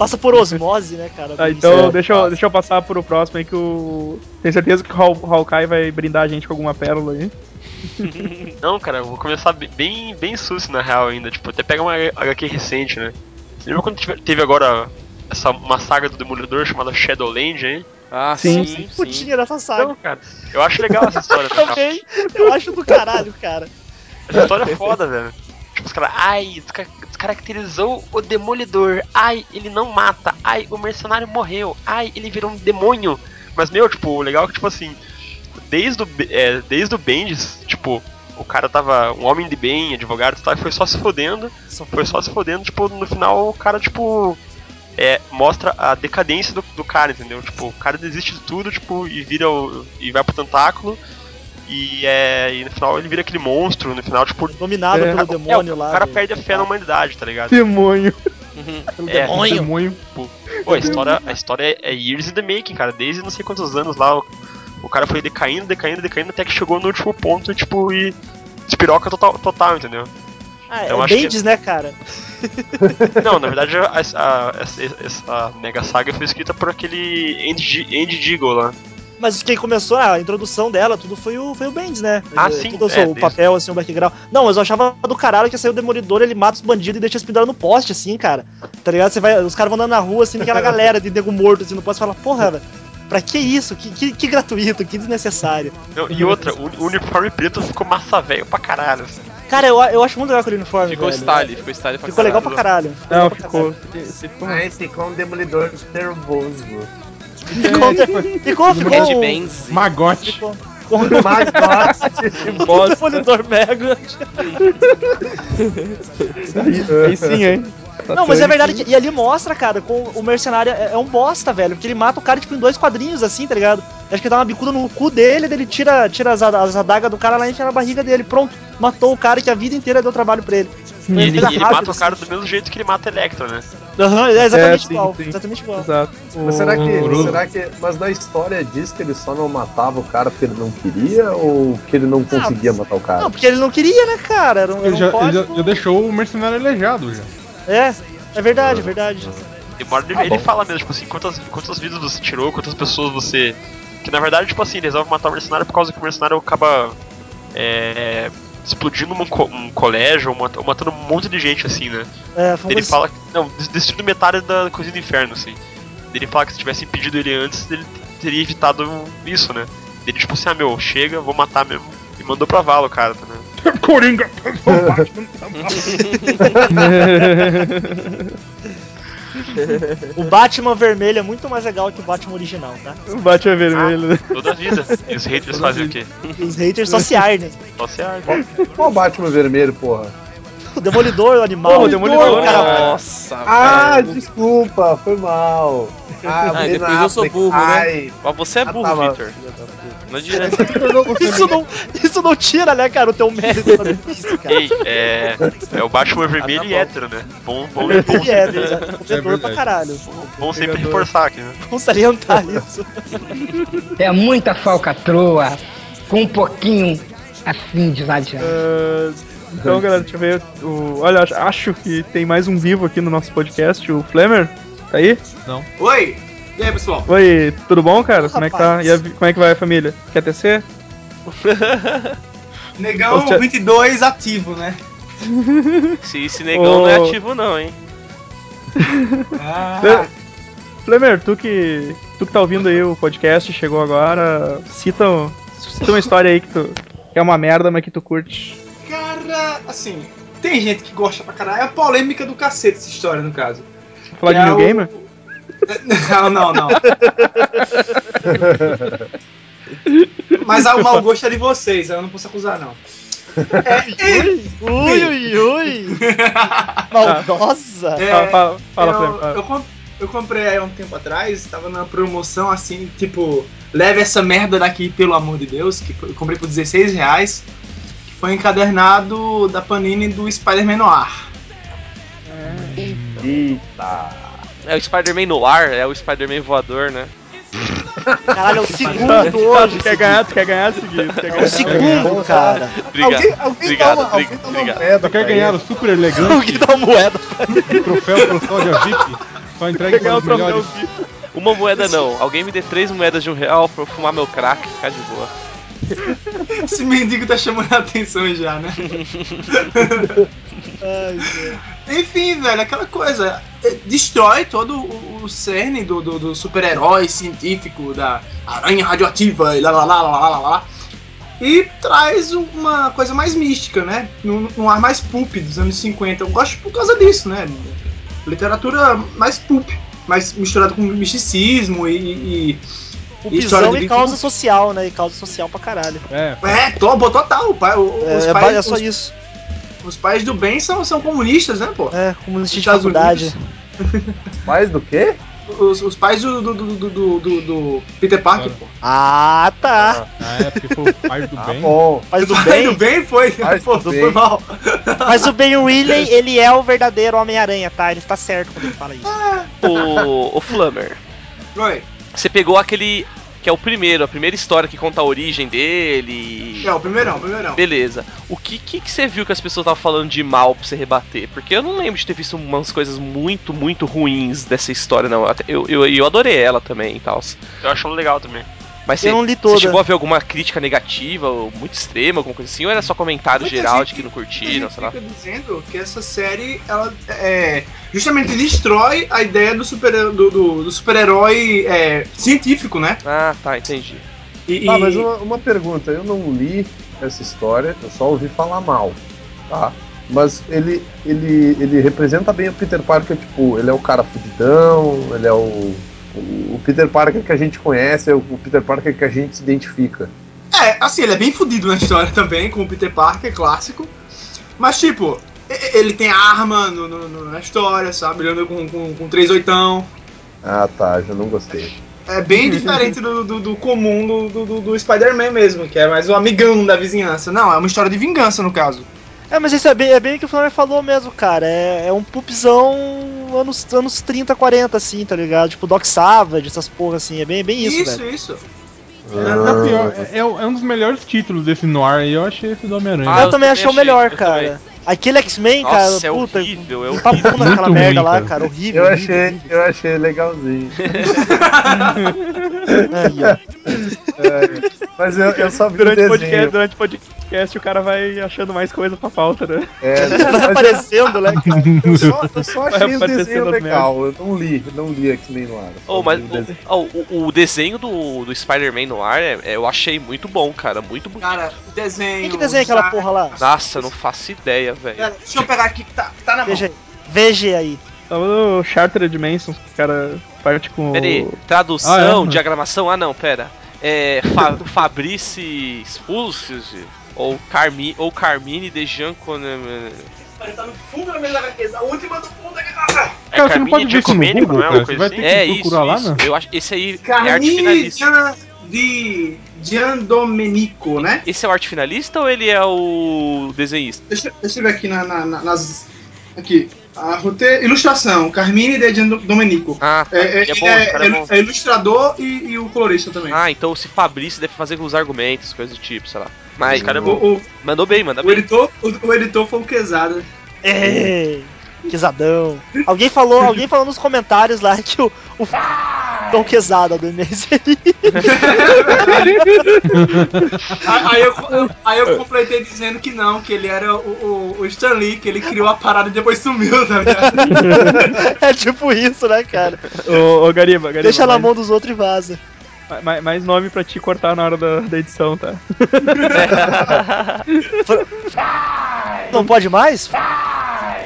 F: Passa por osmose, né, cara?
E: Tá, então
F: é-
E: deixa eu, deixa eu passar pro próximo aí que o. Tenho certeza que o Hawkeye vai brindar a gente com alguma pérola aí. (laughs)
A: Não, cara, eu vou começar be- bem, bem sus na real ainda. Tipo, até pega uma HQ recente, né? Você lembra quando teve agora essa, uma saga do Demolidor chamada Shadowland, hein?
B: Ah,
E: Sim,
B: sim, sim.
F: Putinha dessa saga.
A: Então, cara, eu acho legal essa história. cara? (laughs)
F: Também, eu acho do caralho, cara.
A: Essa história é foda, velho. Tipo, os caras, ai, desca- descaracterizou o demolidor. Ai, ele não mata. Ai, o mercenário morreu. Ai, ele virou um demônio. Mas, meu, tipo, o legal é que, tipo assim, desde o, é, desde o Bendis, tipo, o cara tava um homem de bem, advogado e tal, e foi só se fodendo. Foi só se fodendo, tipo, no final o cara, tipo. É, mostra a decadência do, do cara, entendeu? Tipo, o cara desiste de tudo, tipo, e vira o, e vai pro tentáculo. E, é, e no final ele vira aquele monstro, no final, tipo,
F: Dominado
E: É,
F: pelo demônio
A: é,
F: lá.
A: O cara perde a fé na humanidade, tá ligado?
E: Demônio.
A: É,
F: demônio.
H: Demônio.
A: Pô, a história, a história é, é years in the making, cara. Desde não sei quantos anos lá, o, o cara foi decaindo, decaindo, decaindo, até que chegou no último ponto, tipo, e despiroca total, total entendeu?
F: Ah,
A: eu
F: é
A: acho que-
F: né, cara? (laughs)
A: Não, na verdade, a, a- essa, essa mega saga foi escrita por aquele Andy, Andy Deagle lá.
F: Mas quem começou a introdução dela, tudo foi o, foi o Bendis, né?
A: Ah,
F: Ele-
A: sim,
F: Tudo
A: é,
F: o
A: desde-
F: papel, assim, o background. Não, mas eu achava do caralho que saiu o Demolidor, ele mata os bandidos e deixa eles pendurados no poste, assim, cara. Tá ligado? Você vai, os caras vão andando na rua, assim, aquela (laughs) galera de nego morto, assim, no poste, e fala, porra, velho, pra que isso? Que, que, que gratuito, que desnecessário.
A: Não, e outra, o, o uniforme preto ficou massa velho pra caralho. assim.
F: Cara, eu, eu acho muito legal aquele uniforme,
B: Ficou
F: velho.
B: style, ficou style pra
F: Ficou legal pra caralho.
E: Não,
F: legal pra
E: ficou. ficou
D: Aí ficou um demolidor nervoso.
F: Um-
B: Benz.
H: Magote.
F: Ficou um
E: bosta.
F: Demolidor Mega.
E: Aí sim, hein? Tá
F: Não, mas é verdade que. E ali mostra, cara, com o mercenário é, é um bosta, velho. Porque ele mata o cara, tipo, em dois quadrinhos, assim, tá ligado? Acho que dá uma bicuda no cu dele, daí ele tira, tira as, as adagas do cara lá e enche na barriga dele. Pronto, matou o cara que a vida inteira deu trabalho pra ele.
A: E ele, e ele mata o cara do mesmo jeito que ele mata Electro, né?
F: Aham, é exatamente
E: É, sim,
F: igual.
E: sim.
F: Exatamente igual.
E: Exato.
D: Mas será que, será que. Mas na história diz que ele só não matava o cara porque ele não queria ou que ele não conseguia matar o cara?
F: Não, porque ele não queria, né, cara? Era um, era
H: Ele
F: um
H: já, ele já, já deixou o mercenário aleijado já.
F: É, é verdade, é verdade.
A: Ele,
D: Ah,
A: ele
D: bom.
A: fala mesmo, tipo assim, quantas, quantas vidas você tirou, quantas pessoas você. Que na verdade, tipo assim, ele resolve matar o mercenário por causa que o mercenário acaba. É. Explodindo um, co- um colégio, ou mat- matando um monte de gente, assim, né?
F: É, foi
A: Ele fala que. Não, des- destruindo metade da cozinha do inferno, assim. Ele fala que se tivesse impedido ele antes, ele teria evitado isso, né? Ele, tipo assim, ah, meu, chega, vou matar mesmo. E mandou pra vala o cara, tá né? (laughs)
H: Coringa! (laughs) (laughs)
F: O Batman vermelho é muito mais legal que o Batman original, tá?
E: O Batman vermelho, né?
A: Toda a vida. E os haters fazem o quê?
F: Os haters só se ardem.
A: Só se arde.
D: Qual o Batman vermelho, porra?
F: O Demolidor, o animal.
E: Porra, o Demolidor,
F: cara.
B: Nossa,
D: Ah,
B: velho.
D: desculpa, foi mal. Ah,
G: Ah, depois eu sou burro, né?
D: ai.
B: Mas você é
D: Ah,
B: burro,
D: tá, mas-
B: Victor. Não adianta. (laughs)
F: Isso não, isso não tira, né, cara, o teu mérito pra isso, cara.
A: Ei, é. É o Batman vermelho
G: Ah, tá
A: e
G: bom.
A: hétero, né? Bom, bom, (laughs) bom,
F: Ele é, ele é comedor pra caralho.
A: bom sempre reforçar aqui, né?
F: Vamos salientar isso. (laughs)
I: É muita falcatrua com um pouquinho assim de exagerado.
E: Ah, então, galera, deixa eu ver. O, olha, acho- que tem mais um vivo aqui no nosso podcast, o Flamer. Tá aí?
J: Oi! E aí, pessoal?
E: Oi, tudo bom, cara? Como é que tá? E a como é que vai a família? Quer tecer? (laughs)
J: Negão
E: tia-
J: 22 ativo, né?
B: Se esse negão
E: Ô.
B: não é ativo, não, hein? (laughs)
J: Ah,
E: Flamer, tu que, tu que tá ouvindo aí o podcast, chegou agora, cita, cita uma história aí que tu que é uma merda, mas que tu curte.
J: cara, assim, tem gente que gosta pra caralho. É a polêmica do cacete essa história, no caso.
E: Falar de
J: é
E: New
J: o-
E: Gamer?
J: Não, não, não. Mas o mau gosto é de vocês, eu não posso acusar, não.
F: Ui, ui, ui. Maldosa.
J: É,
E: Fala, fala, fala
J: eu, eu, eu comprei aí há um tempo atrás, tava na promoção assim, tipo, leve essa merda daqui, pelo amor de Deus, que eu comprei por 16 reais, que foi encadernado da Panini do Spider-Man Noir.
D: Eita.
B: É o Spider-Man no ar, é o Spider-Man voador, né?
F: Caralho, é o segundo hoje.
E: Tu quer ganhar, tu quer ganhar. Tu quer
F: É o segundo, cara.
B: Obrigado.
D: Alguém, alguém
B: obrigado,
D: dá uma, alguém
B: obrigado,
D: dá uma
B: obrigado.
D: moeda
H: Só quer ganhar o super elegante
F: Alguém dá uma moeda.
H: troféu pro Sódia VIP. Só entregue para
E: o
H: os melhores.
B: Uma moeda não. Alguém me dê três moedas de um real pra eu fumar meu crack e ficar de boa.
J: Esse mendigo tá chamando a atenção já, né? (laughs)
F: Ai. (laughs)
J: Enfim, velho, aquela coisa. eh, Destrói todo o, o cerne do, do, do super-herói científico, da aranha radioativa e lá lá lá lá lá lá lá. E traz uma coisa mais mística, né? Num, num ar mais pulp dos anos 50. Eu gosto por causa disso, né? Literatura mais pulp, mais misturada com misticismo e. e
F: O
J: E história
F: pisão
J: de
F: e causa social, né? E causa social pra caralho.
H: É,
J: é, to- total. o pai- o-
F: É,
J: os,
F: é,
J: pais,
F: é só
J: os,
F: isso.
J: Os pais do bem são, são comunistas, né, pô?
F: É, comunista de faculdade.
D: Mais do quê?
J: Os, os pais do, do, do, do, do, do- do Peter Parker, pô.
F: Ah, tá.
H: ah, é porque foi o pai do
D: Tá
H: bem.
D: bom.
F: Mas do
J: Pai
F: bem.
J: do bem foi, pô,
D: do
J: não
D: bem.
J: foi mal.
F: Mas o Ben Willen, ele é o verdadeiro Homem-Aranha, tá? Ele está certo quando ele fala isso.
B: O, o Flammer,
J: Oi.
B: você pegou aquele que é o primeiro, a primeira história que conta a origem dele.
J: É, o primeirão, o primeirão.
B: Beleza. O que, que que você viu que as pessoas estavam falando de mal pra você rebater? Porque eu não lembro de ter visto umas coisas muito, muito ruins dessa história, não. Eu, eu, eu adorei ela também e tal.
A: Eu acho legal também.
B: Mas
F: Eu
B: você,
F: não li
B: você
F: toda.
B: chegou a ver alguma crítica negativa, ou muito extrema, alguma coisa assim, ou era só comentário
J: Muita
B: geral
J: gente-
B: de que não curtiram, sei lá?
J: fica dizendo que essa série, ela é, justamente destrói a ideia do super-herói do, do, do super-herói, é, científico, né?
B: Ah, tá, entendi.
J: E, e-
D: mas uma, uma pergunta, eu não li essa história, eu só ouvi falar mal, tá? Mas ele, ele, ele representa bem o Peter Parker, tipo, ele é o cara fudidão, ele é o, o, Peter Parker que a gente conhece, é o Peter Parker que a gente se identifica.
J: É, assim, ele é bem fudido na história também, com o Peter Parker, clássico. Mas, tipo, ele tem arma no, no- na história, sabe? Ele anda com, com, com três oitão.
D: Ah tá, já não gostei.
J: É bem diferente do, do, do comum do, do, do- do Spider-Man mesmo, que é mais o amigão da vizinhança. Não, é uma história de vingança, no caso.
F: É, mas isso é bem, é bem o que o Flamengo falou mesmo, cara. É, é um pupzão anos, anos 30, 40, assim, tá ligado? Tipo Doc Savage, essas porra assim. É bem, bem isso,
J: isso,
F: velho.
J: isso.
H: Na pior, é, é um dos melhores títulos desse noir aí, eu achei esse do Homem-Aranha.
B: Ah,
F: eu,
B: eu
F: também achei o melhor, cara. Aquele X-Men, cara,
B: é
F: puta,
B: horrível, é
F: tá
B: horrível.
F: bom naquela
H: Muito
F: merda
H: ruim,
F: lá,
H: cara.
F: Horrível.
D: Eu
F: horrível,
D: achei,
F: horrível.
D: eu achei legalzinho. (laughs) (laughs)
F: Aí, ó.
D: É, mas eu, eu só vi
E: Durante
D: o
E: podcast,
D: desenho.
E: durante o podcast, o cara vai achando mais coisa pra pauta, né?
D: É, eu-
F: aparecendo, né, cara? (laughs)
D: eu, só, eu só achei o
E: aparecendo
D: desenho legal. Eu não li, não li X-Men no ar.
B: Oh, mas o, oh, o, o desenho do, do Spider-Man no ar, é- é- eu achei muito bom, cara. Muito bonito.
J: Cara, desenho.
F: Quem que desenha aquela
J: sabe?
F: porra lá?
B: Nossa, eu não faço ideia, velho.
J: Deixa eu pegar aqui que tá, que tá na mão.
F: Veja aí. Veja aí.
E: Tava no Charter Dimensions, que o cara parte com.
B: Pera aí,
E: o-
B: tradução,
E: Ah, é?
B: diagramação, ah não, pera. É Fa (laughs) Fabrice Spulcius ou, Carmi, ou Carmine de Janco.
J: Ele tá no fundo da HQs, a última do fundo da
H: Cara, você não pode ver isso no Google,
A: não é uma coisa assim?
B: É isso,
H: lá,
B: isso.
H: né?
B: Eu acho, esse aí é arte
J: Carmine
B: finalista.
J: De Gian Domenico, né?
B: Esse é o arte finalista ou ele é o desenhista?
J: Deixa, deixa eu ver aqui na, na- na- nas. Aqui. A roteiro, ilustração, Carmine de Gian Domenico.
B: Ah, tá.
J: É, é,
B: ele é bom,
J: é,
B: é
J: ele
B: bom.
J: é ilustrador e, e o colorista também.
B: Ah, então esse Fabrício deve fazer com os argumentos, coisas do tipo, sei lá. Mas,
A: cara é
J: o,
A: bom.
J: o,
B: mandou bem, manda
J: o
B: bem.
J: editor, o, o editor foi o Quesada.
F: Ei, quesadão. Alguém falou, alguém falou nos comentários lá que o, o Dom Quesada do MSI.
J: Aí, aí eu, aí eu completei dizendo que não, que ele era o, o, o Stan Lee, que ele criou a parada e depois sumiu, tá ligado? (laughs)
F: É tipo isso, né, cara?
E: Ô, ô Gariba, Gariba.
F: Deixa na
E: mais,
F: mão dos outros e vaza.
E: Mais, mais nome pra te cortar na hora da, da edição, tá? (laughs)
F: Não pode mais?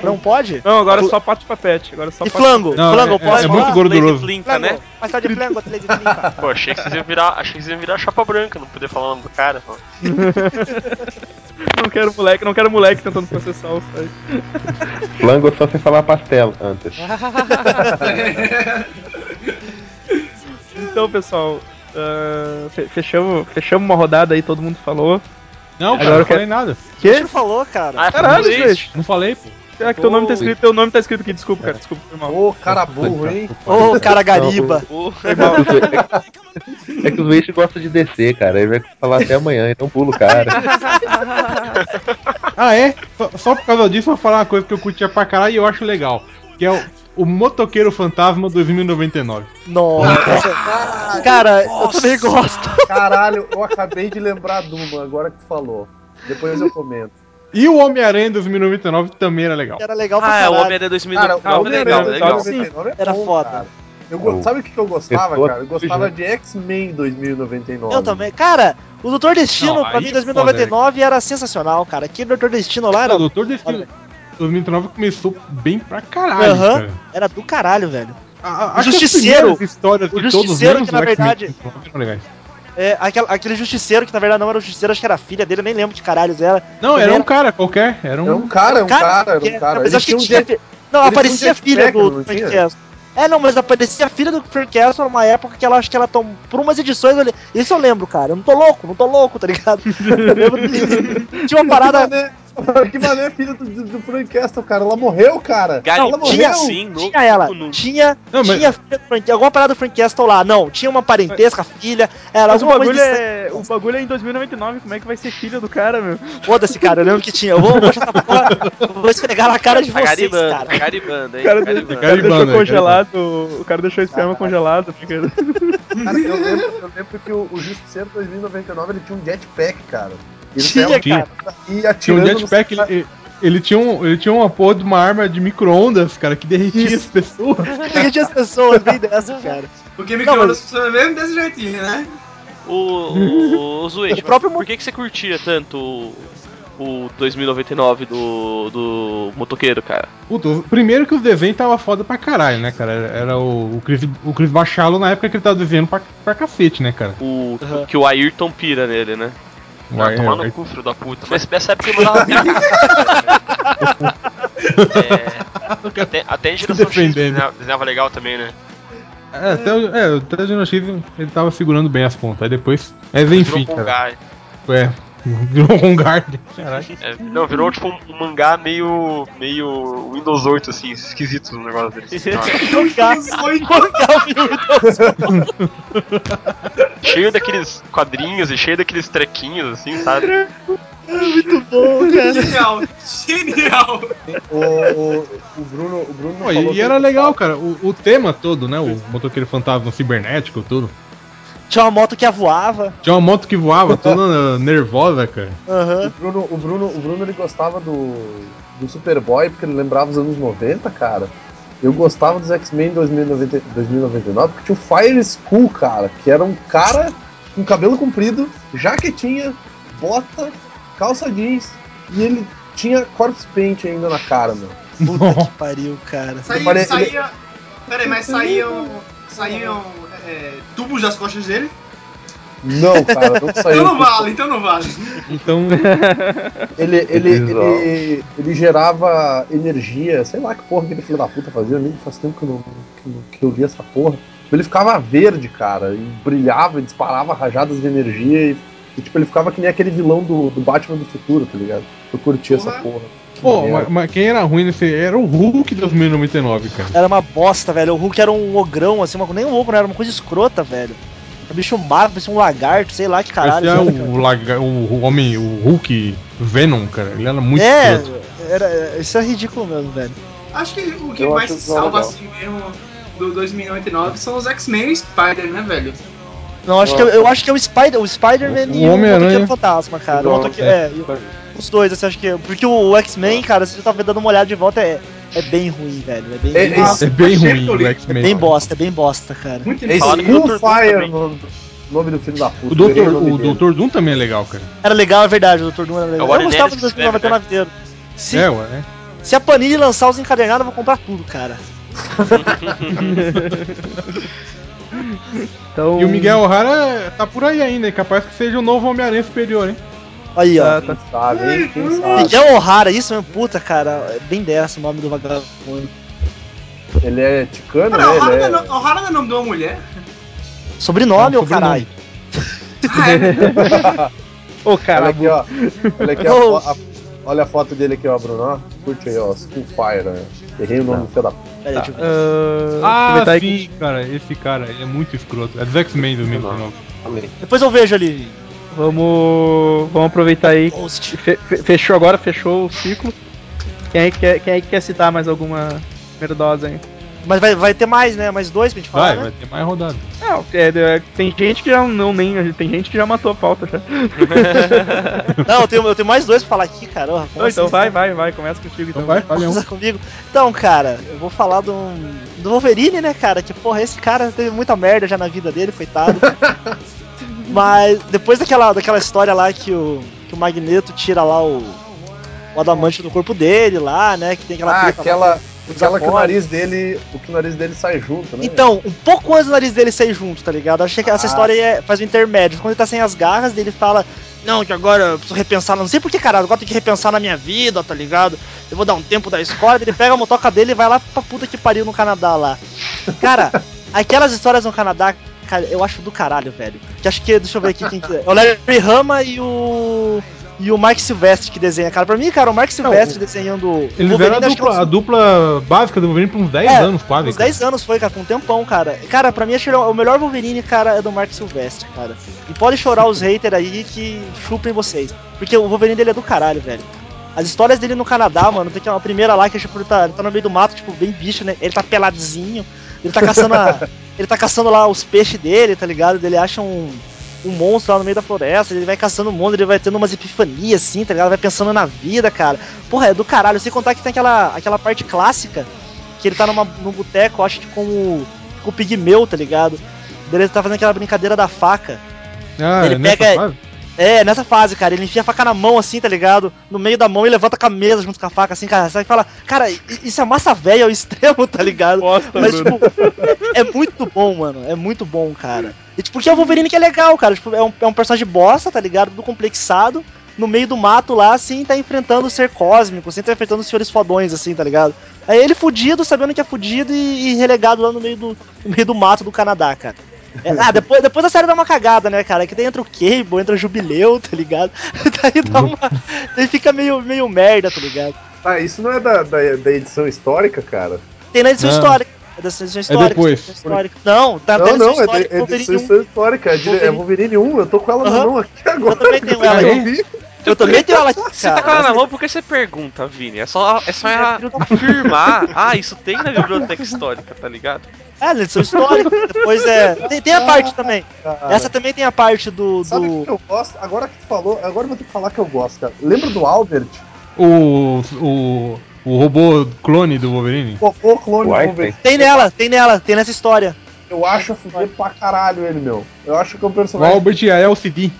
F: Não pode?
E: Não, agora é só pato de papete. Agora é só
F: E flango?
H: Não,
F: flango
H: é-
F: pode
H: é muito gorduroso.
B: Plinka, né?
F: Mas tá de flango, atleta de flango. (laughs)
A: Pô, achei que vocês iam virar, achei que vocês iam virar chapa branca, não poder falar o nome do cara. pô. (laughs)
E: Não quero moleque, não quero moleque tentando processar o site.
C: Flango só sem falar pastel antes.
E: Então, pessoal, fe- fechamos, fechamos uma rodada aí, todo mundo falou.
H: Não, cara,
E: Agora
H: não falei nada.
F: Quem
E: Que?
F: falou, cara?
A: Ah,
E: Caralho, gente.
H: Não falei, pô.
E: É que teu nome tá escrito, teu nome tá escrito aqui, desculpa, cara, desculpa, foi mal.
D: Ô, cara burro, hein?
F: Ô, cara gariba.
E: Mal. (laughs)
C: É que os Wish gostam de descer, cara. Ele vai falar até amanhã, então pula o cara.
H: Ah, é? Só, só por causa disso eu vou falar uma coisa que eu curtia pra caralho e eu acho legal. Que é o, o Motoqueiro Fantasma 2099.
F: Nossa. Cara, eu também gosto.
D: Caralho, eu acabei de lembrar de uma agora que tu falou. Depois eu comento.
H: E o Homem-Aranha 2099 também era legal.
F: Era legal pra
B: Ah, é, o
F: caralho.
B: Homem-Aranha
D: Cara,
B: 2099 é legal, legal.
D: 2099 é
F: Era
D: bom,
F: foda.
D: cara. Eu go-
C: O-
D: Sabe o que eu gostava, cara? Eu gostava de X-Men 2099.
F: Eu também. Cara, o Doutor Destino,
H: Não,
F: pra mim,
H: é
F: 2099 era sensacional, cara. Aquele Doutor Destino lá era,
H: O Doutor Destino 2009 começou bem pra caralho,
F: Aham.
H: cara.
F: era do caralho, velho.
H: A- a- as
F: Justiceiro.
H: histórias
F: O
H: de todos
F: Justiceiro
H: menos
F: que, na
H: o
F: verdade-
H: 2009 eram legais.
F: É, aquele, aquele justiceiro que na verdade não era o justiceiro, acho que era a filha dele, eu nem lembro de caralhos era.
H: Não,
F: Também
H: era um cara qualquer. Era um.
D: Era um cara, um cara, era um cara.
F: Mas acho que
D: tinha um
F: fi- Não,
D: ele
F: aparecia a filha do, do Frank? Castle. É, não, mas aparecia a filha do Frank Castle numa época que ela acho que ela tom... por umas edições, eu isso eu lembro, cara. Eu não tô louco, não tô louco, tá ligado? (laughs) eu lembro disso. Tinha uma (laughs) parada.
D: Mas, (laughs) que mané filha do, do, do Frank Castle, cara? Ela morreu, cara. ela
B: Galinha
D: morreu.
B: sim, no,
F: Tinha ela,
B: no-
F: tinha,
H: Não, mas-
F: tinha filha do Frank, alguma parada do Frank Castle lá. Não, tinha uma parentesca, filha, era
E: Mas o bagulho, é, o bagulho é em 2099, como é que vai ser filho do cara, meu?
F: Foda-se, cara, eu lembro que tinha. Eu vou, vou porra, vou esfregar na cara de
B: Tá
F: vocês, cara.
B: tá garibando, hein?
E: O cara,
B: garibando.
E: o cara deixou
H: Garibando,
E: congelado, o cara deixou o esperma congelado. Porque...
D: Cara, eu lembro, eu lembro que o, o Justiceiro 2099 ele tinha um jetpack, cara. Ele
F: Tinha,
H: Tinha.
F: cara.
D: e
H: Tinha um jetpack, ele, ele tinha um, ele tinha uma porra de uma arma de micro-ondas, cara, que derretia as pessoas. (laughs)
F: Tinha as pessoas bem dessa, cara.
J: Porque micro-ondas funciona mesmo desse jeitinho, né?
B: O, o, o Zuete,
F: O próprio
B: por que, que você curtia tanto o, o 2099 do, do motoqueiro, cara?
H: Puta, o- primeiro que os desenhos tava foda pra caralho, né, cara? Era, o, o Chris, o Chris Machalo na época que ele tava desenhando pra, pra cacete, né, cara?
B: O,
F: Uhum.
B: Que o Ayrton pira nele, né?
A: Ah,
H: Vai,
A: tomar
H: é,
A: no cu, filho da puta. Mas nessa época ele mandava bem. é, até, até em geração X desenhava, legal também, né?
H: É, até, o- é, o Trajano X ele tava segurando bem as pontas. Aí depois. Mas
A: Virou
H: enfim, cara. É. (laughs) Virou um. Caralho.
A: É, não, virou tipo um, mangá meio. meio Windows 8, assim, esquisito o negócio dele. (laughs) cheio daqueles quadrinhos e cheio daqueles trequinhos, assim, sabe? (laughs)
J: Genial, genial.
D: O, o, o Bruno, o Bruno
H: Pô,
D: falou
H: e, era legal, cara. O, o tema todo, né? O motoqueiro fantasma cibernético, tudo.
F: Tinha uma moto que voava.
H: Tinha uma moto que voava, (laughs) toda nervosa, cara.
F: Aham.
D: O Bruno, o Bruno, o Bruno ele gostava do, do Superboy porque ele lembrava os anos 90, cara. Eu gostava dos X-Men 2090 2099 porque tinha o Fire School, cara, que era um cara com cabelo comprido, jaquetinha, bota, calça jeans e ele tinha corpse paint ainda na cara, meu.
F: Puta que pariu, cara.
J: Saía,
D: Pare-
J: saía. Peraí, mas saíam. Saíam é, tubos das costas dele?
D: Não, cara, não (laughs) saiu.
J: Então não vale, então não vale.
H: Então.
D: Ele, ele, ele, ele gerava energia, sei lá que porra aquele filho da puta fazia, nem faz tempo que eu, não, que, eu- que eu li essa porra. Ele ficava verde, cara, e brilhava, e disparava rajadas de energia, e, e, tipo, ele ficava que nem aquele vilão do, do Batman do futuro, tá ligado? Eu curti essa
J: Porra.
H: Pô, mas, mas quem era ruim nesse. Era o Hulk de 2099, cara.
F: Era uma bosta, velho. O Hulk era um ogrão, assim, uma, nem um ogro, era uma coisa escrota, velho. Um bicho magro, parecia um lagarto, sei lá que caralho. Sabe, cara?
H: o, o, laga- o, o homem, o Hulk Venom, cara. Ele era muito
F: É,
H: escroto.
F: era, isso é ridículo mesmo, velho.
J: Acho que o que
D: Eu
J: mais se salva
D: legal.
J: assim mesmo do 2099 são os X-Men e o Spider, né, velho?
F: Não, acho que eu, eu acho que é o Spider, o Spider-Man
H: O
F: e o
H: Homem-Aranha.
F: Fantasma, cara. O
C: Igual,
F: motoque- é, os dois, assim, acho que. Porque o X-Men, cara, você tava dando uma olhada de volta, é, é bem ruim, velho. É bem,
D: É-
F: bem,
D: é-.
H: É bem ruim
J: eu
H: o
F: É
H: X-Men.
F: bem bosta, é bem bosta, cara.
J: Muito
D: É
A: o Dr.
D: Fire no nome do filho da puta.
H: O
D: eu nome
H: o Doom também é legal, cara.
F: Era legal, é verdade, o Dr. Doom era legal.
A: É o
F: eu
A: Warren
F: gostava
A: Ellis
F: do
A: que escreve,
F: 2099 inteiro. Se,
H: É, ué, né?
F: se a Panini lançar os encadernados, eu vou comprar tudo, cara. (laughs)
E: Então,
H: E o Miguel O'Hara tá por aí ainda, é capaz que seja o novo Homem-Aranha superior, hein?
F: Aí, ó.
E: Tá, tá.
D: Quem sabe, hein? Quem sabe?
F: Miguel O'Hara, isso mesmo, puta, cara. É bem dessa o nome do vagabundo.
D: Ele é ticano, né?
J: Hara
D: Ele
J: não
D: é...
J: é- o não é nome de uma mulher?
F: Sobrenome,
H: É
F: ô
H: um sobrenome.
F: caralho. (laughs)
J: É.
E: Ô,
D: Olha
E: cara,
D: aqui, ó. Olha aqui, a
F: Oh.
D: a- olha a foto dele aqui, ó, Bruno. Curte aí, ó. Skull Fire. né? Errei o nome do filho da puta.
F: Deixa eu ver.
E: ah,
H: Ah, sim, cara, esse cara, ele é muito escroto. É dos X-Men 2019.
F: Depois eu vejo ali.
E: Vamos, vamos aproveitar aí. Fe- fe- fechou agora, fechou o ciclo. Quem aí quer, quem aí quer citar mais alguma merdosa aí?
F: Mas vai, vai ter mais, né? Mais dois pra gente falar,
H: Vai,
F: né?
H: vai ter mais rodada.
E: Não, é, é, tem gente que já não nem. Tem gente que já matou a pauta já. (laughs)
F: Não, eu tenho, eu tenho mais dois pra falar aqui, cara.
E: Não, então
F: assim?
E: vai, vai, vai, começa contigo então.
H: Então vai, um.
F: Começa comigo. Então, cara, eu vou falar do, do Wolverine, né, cara? Que, porra, esse cara teve muita merda já na vida dele, coitado. (laughs) Mas depois daquela, daquela história lá que o, que o Magneto tira lá o, o adamante do corpo dele lá, né? Que tem aquela
D: Ah,
F: lá
D: aquela, aquela que o nariz dele. O que o nariz dele sai junto, né?
F: Então, um pouco antes do nariz dele sair junto, tá ligado? Eu achei que essa
D: Ah.
F: história é, faz um intermédio. Quando ele tá sem as garras, dele fala: Não, que agora eu preciso repensar. Não sei por que, caralho, agora tem que repensar na minha vida, tá ligado? Eu vou dar um tempo da escola. Ele pega a motoca dele e vai lá pra puta que pariu no Canadá lá. Cara, (laughs) aquelas histórias no Canadá, cara, eu acho do caralho, velho. Que acho que, deixa eu ver aqui quem que é. É o Larry Hama e o. E o Mark Silvestre que desenha, cara. Pra mim, cara, o Mark Silvestre desenhando o
H: Eles eram a
F: que é
H: dupla, a dupla básica do Wolverine por uns 10
F: É,
H: anos quase.
F: Uns 10 anos foi, cara, com um tempão, cara. Cara, pra mim, acho que o melhor Wolverine, cara, é do Mark Silvestre, cara. E pode chorar os haters aí que chupem vocês. Porque o Wolverine dele é do caralho, velho. As histórias dele no Canadá, mano, tem que uma primeira lá que tipo, ele, tá, ele tá no meio do mato, tipo, bem bicho, né? Ele tá peladinho, ele tá caçando a- (laughs) Ele tá caçando lá os peixes dele, tá ligado? Ele acha um, um monstro lá no meio da floresta, ele vai caçando um monstro, ele vai tendo umas epifanias assim, tá ligado? Vai pensando na vida, cara. Porra, é do caralho. Sem contar que tem aquela, aquela parte clássica que ele tá numa, num boteco, acho que com o, com o pigmeu, tá ligado? Ele tá fazendo aquela brincadeira da faca.
H: Ah,
F: ele
H: é nessa
F: pega-? É, nessa fase, cara, ele enfia a faca na mão, assim, tá ligado? No meio da mão e levanta com a mesa junto com a faca, assim, cara. Você fala, cara, isso é massa velha ao extremo, tá ligado? Mas, tipo, é muito bom, mano. É muito bom, cara. E, tipo, porque é o Wolverine que é legal, cara. Tipo, é um, é um personagem bosta, tá ligado? Tudo complexado. No meio do mato lá, assim, tá enfrentando o ser cósmico, assim, tá enfrentando os senhores fodões, assim, tá ligado? Aí ele fudido, sabendo que é fudido e, e relegado lá no meio do, no meio do mato do Canadá, cara. É, ah, depois, depois a série dá uma cagada, né, cara? Que daí entra o Cable, entra o Jubileu, tá ligado? (laughs) daí dá uma. Daí fica meio, meio merda, tá ligado?
D: Ah, isso não é da, da, da edição histórica, cara?
F: Tem na edição
H: Não.
F: histórica. É da edição histórica.
H: depois.
F: edição histórica. Não, tá
D: não, não,
F: edição
D: é, da,
F: histórica,
D: é
F: Wolverine
D: edição
F: 1.
D: histórica. É, é
F: Wolverine.
D: Wolverine 1, eu tô com ela na
F: Aham.
D: mão aqui agora.
F: Eu também tenho ela (laughs)
D: vi.
F: Eu também tenho ela aqui,
B: Você tá com ela na mão porque você pergunta, Vini. É só, é só afirmar. Ah, isso tem na biblioteca histórica, tá ligado?
F: É, na edição histórica. Depois é. Tem, tem a parte também. Essa também tem a parte do.
D: Sabe o que
F: do...
D: eu gosto? Agora que tu falou, agora eu vou ter que falar que eu gosto, cara. Lembra do Albert?
H: O, o, o robô clone do Wolverine?
D: O robô clone do Wolverine.
F: Tem nela, tem nela, tem nessa história.
D: Eu acho a fuder pra caralho ele, meu. Eu acho que é um
H: O
D: personagem.
H: Albert e a LCD.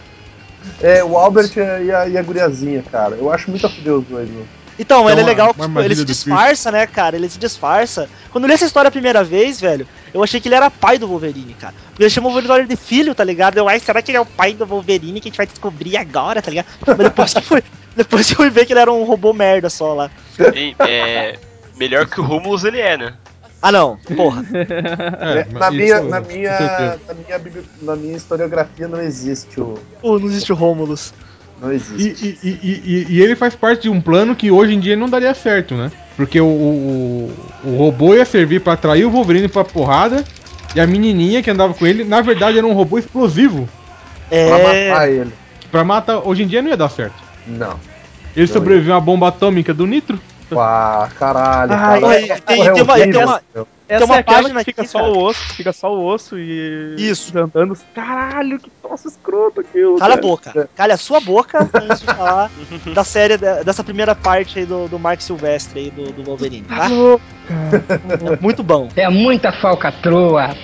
D: É, o Albert e a, e a guriazinha, cara. Eu acho muito a fuder os dois, meu.
F: Então,
H: Então,
F: ele é
H: uma-
F: legal, que, tipo, ele se disfarça, né, cara? Ele se disfarça. Quando eu li essa história a primeira vez, velho, eu achei que ele era pai do Wolverine, cara. Porque ele chamou o Wolverine de filho, tá ligado? Eu, ai, será que ele é o pai do Wolverine que a gente vai descobrir agora, tá ligado? Mas depois que foi. (laughs) Depois que eu fui ver que ele era um robô merda só lá.
A: E, é, melhor que o Rumulus ele é, né?
F: Ah não, porra.
H: É,
D: na,
H: isso-
D: minha, na, minha, na, minha, na minha historiografia não existe o.
F: Pô, não existe o Romulus.
D: Não existe.
H: e, e, e- e ele faz parte de um plano que hoje em dia não daria certo, né? Porque o, o, o robô ia servir pra atrair o Wolverine pra porrada. E a menininha que andava com ele, na verdade, era um robô explosivo.
D: Pra
F: É.
D: matar ele.
H: Pra matar, hoje em dia não ia dar certo.
D: Não.
H: Ele sobreviveu a bomba atômica do Nitro.
D: Ah, caralho. Cara.
F: tem-
D: Porra, é
F: tem uma- tem uma-.
E: Essa
F: uma
E: é
F: página
E: que fica
F: aqui,
E: só
F: cara.
E: o osso, fica só o osso e.
F: Isso.
E: Andando. Caralho, que troço escroto aquilo.
F: Cala a
E: cara.
F: boca. Cala a sua boca antes (laughs) de falar da série, de- dessa primeira parte aí do, do Mark Silvestre aí do, do Wolverine, tá? É muito bom.
I: É muita falcatrua,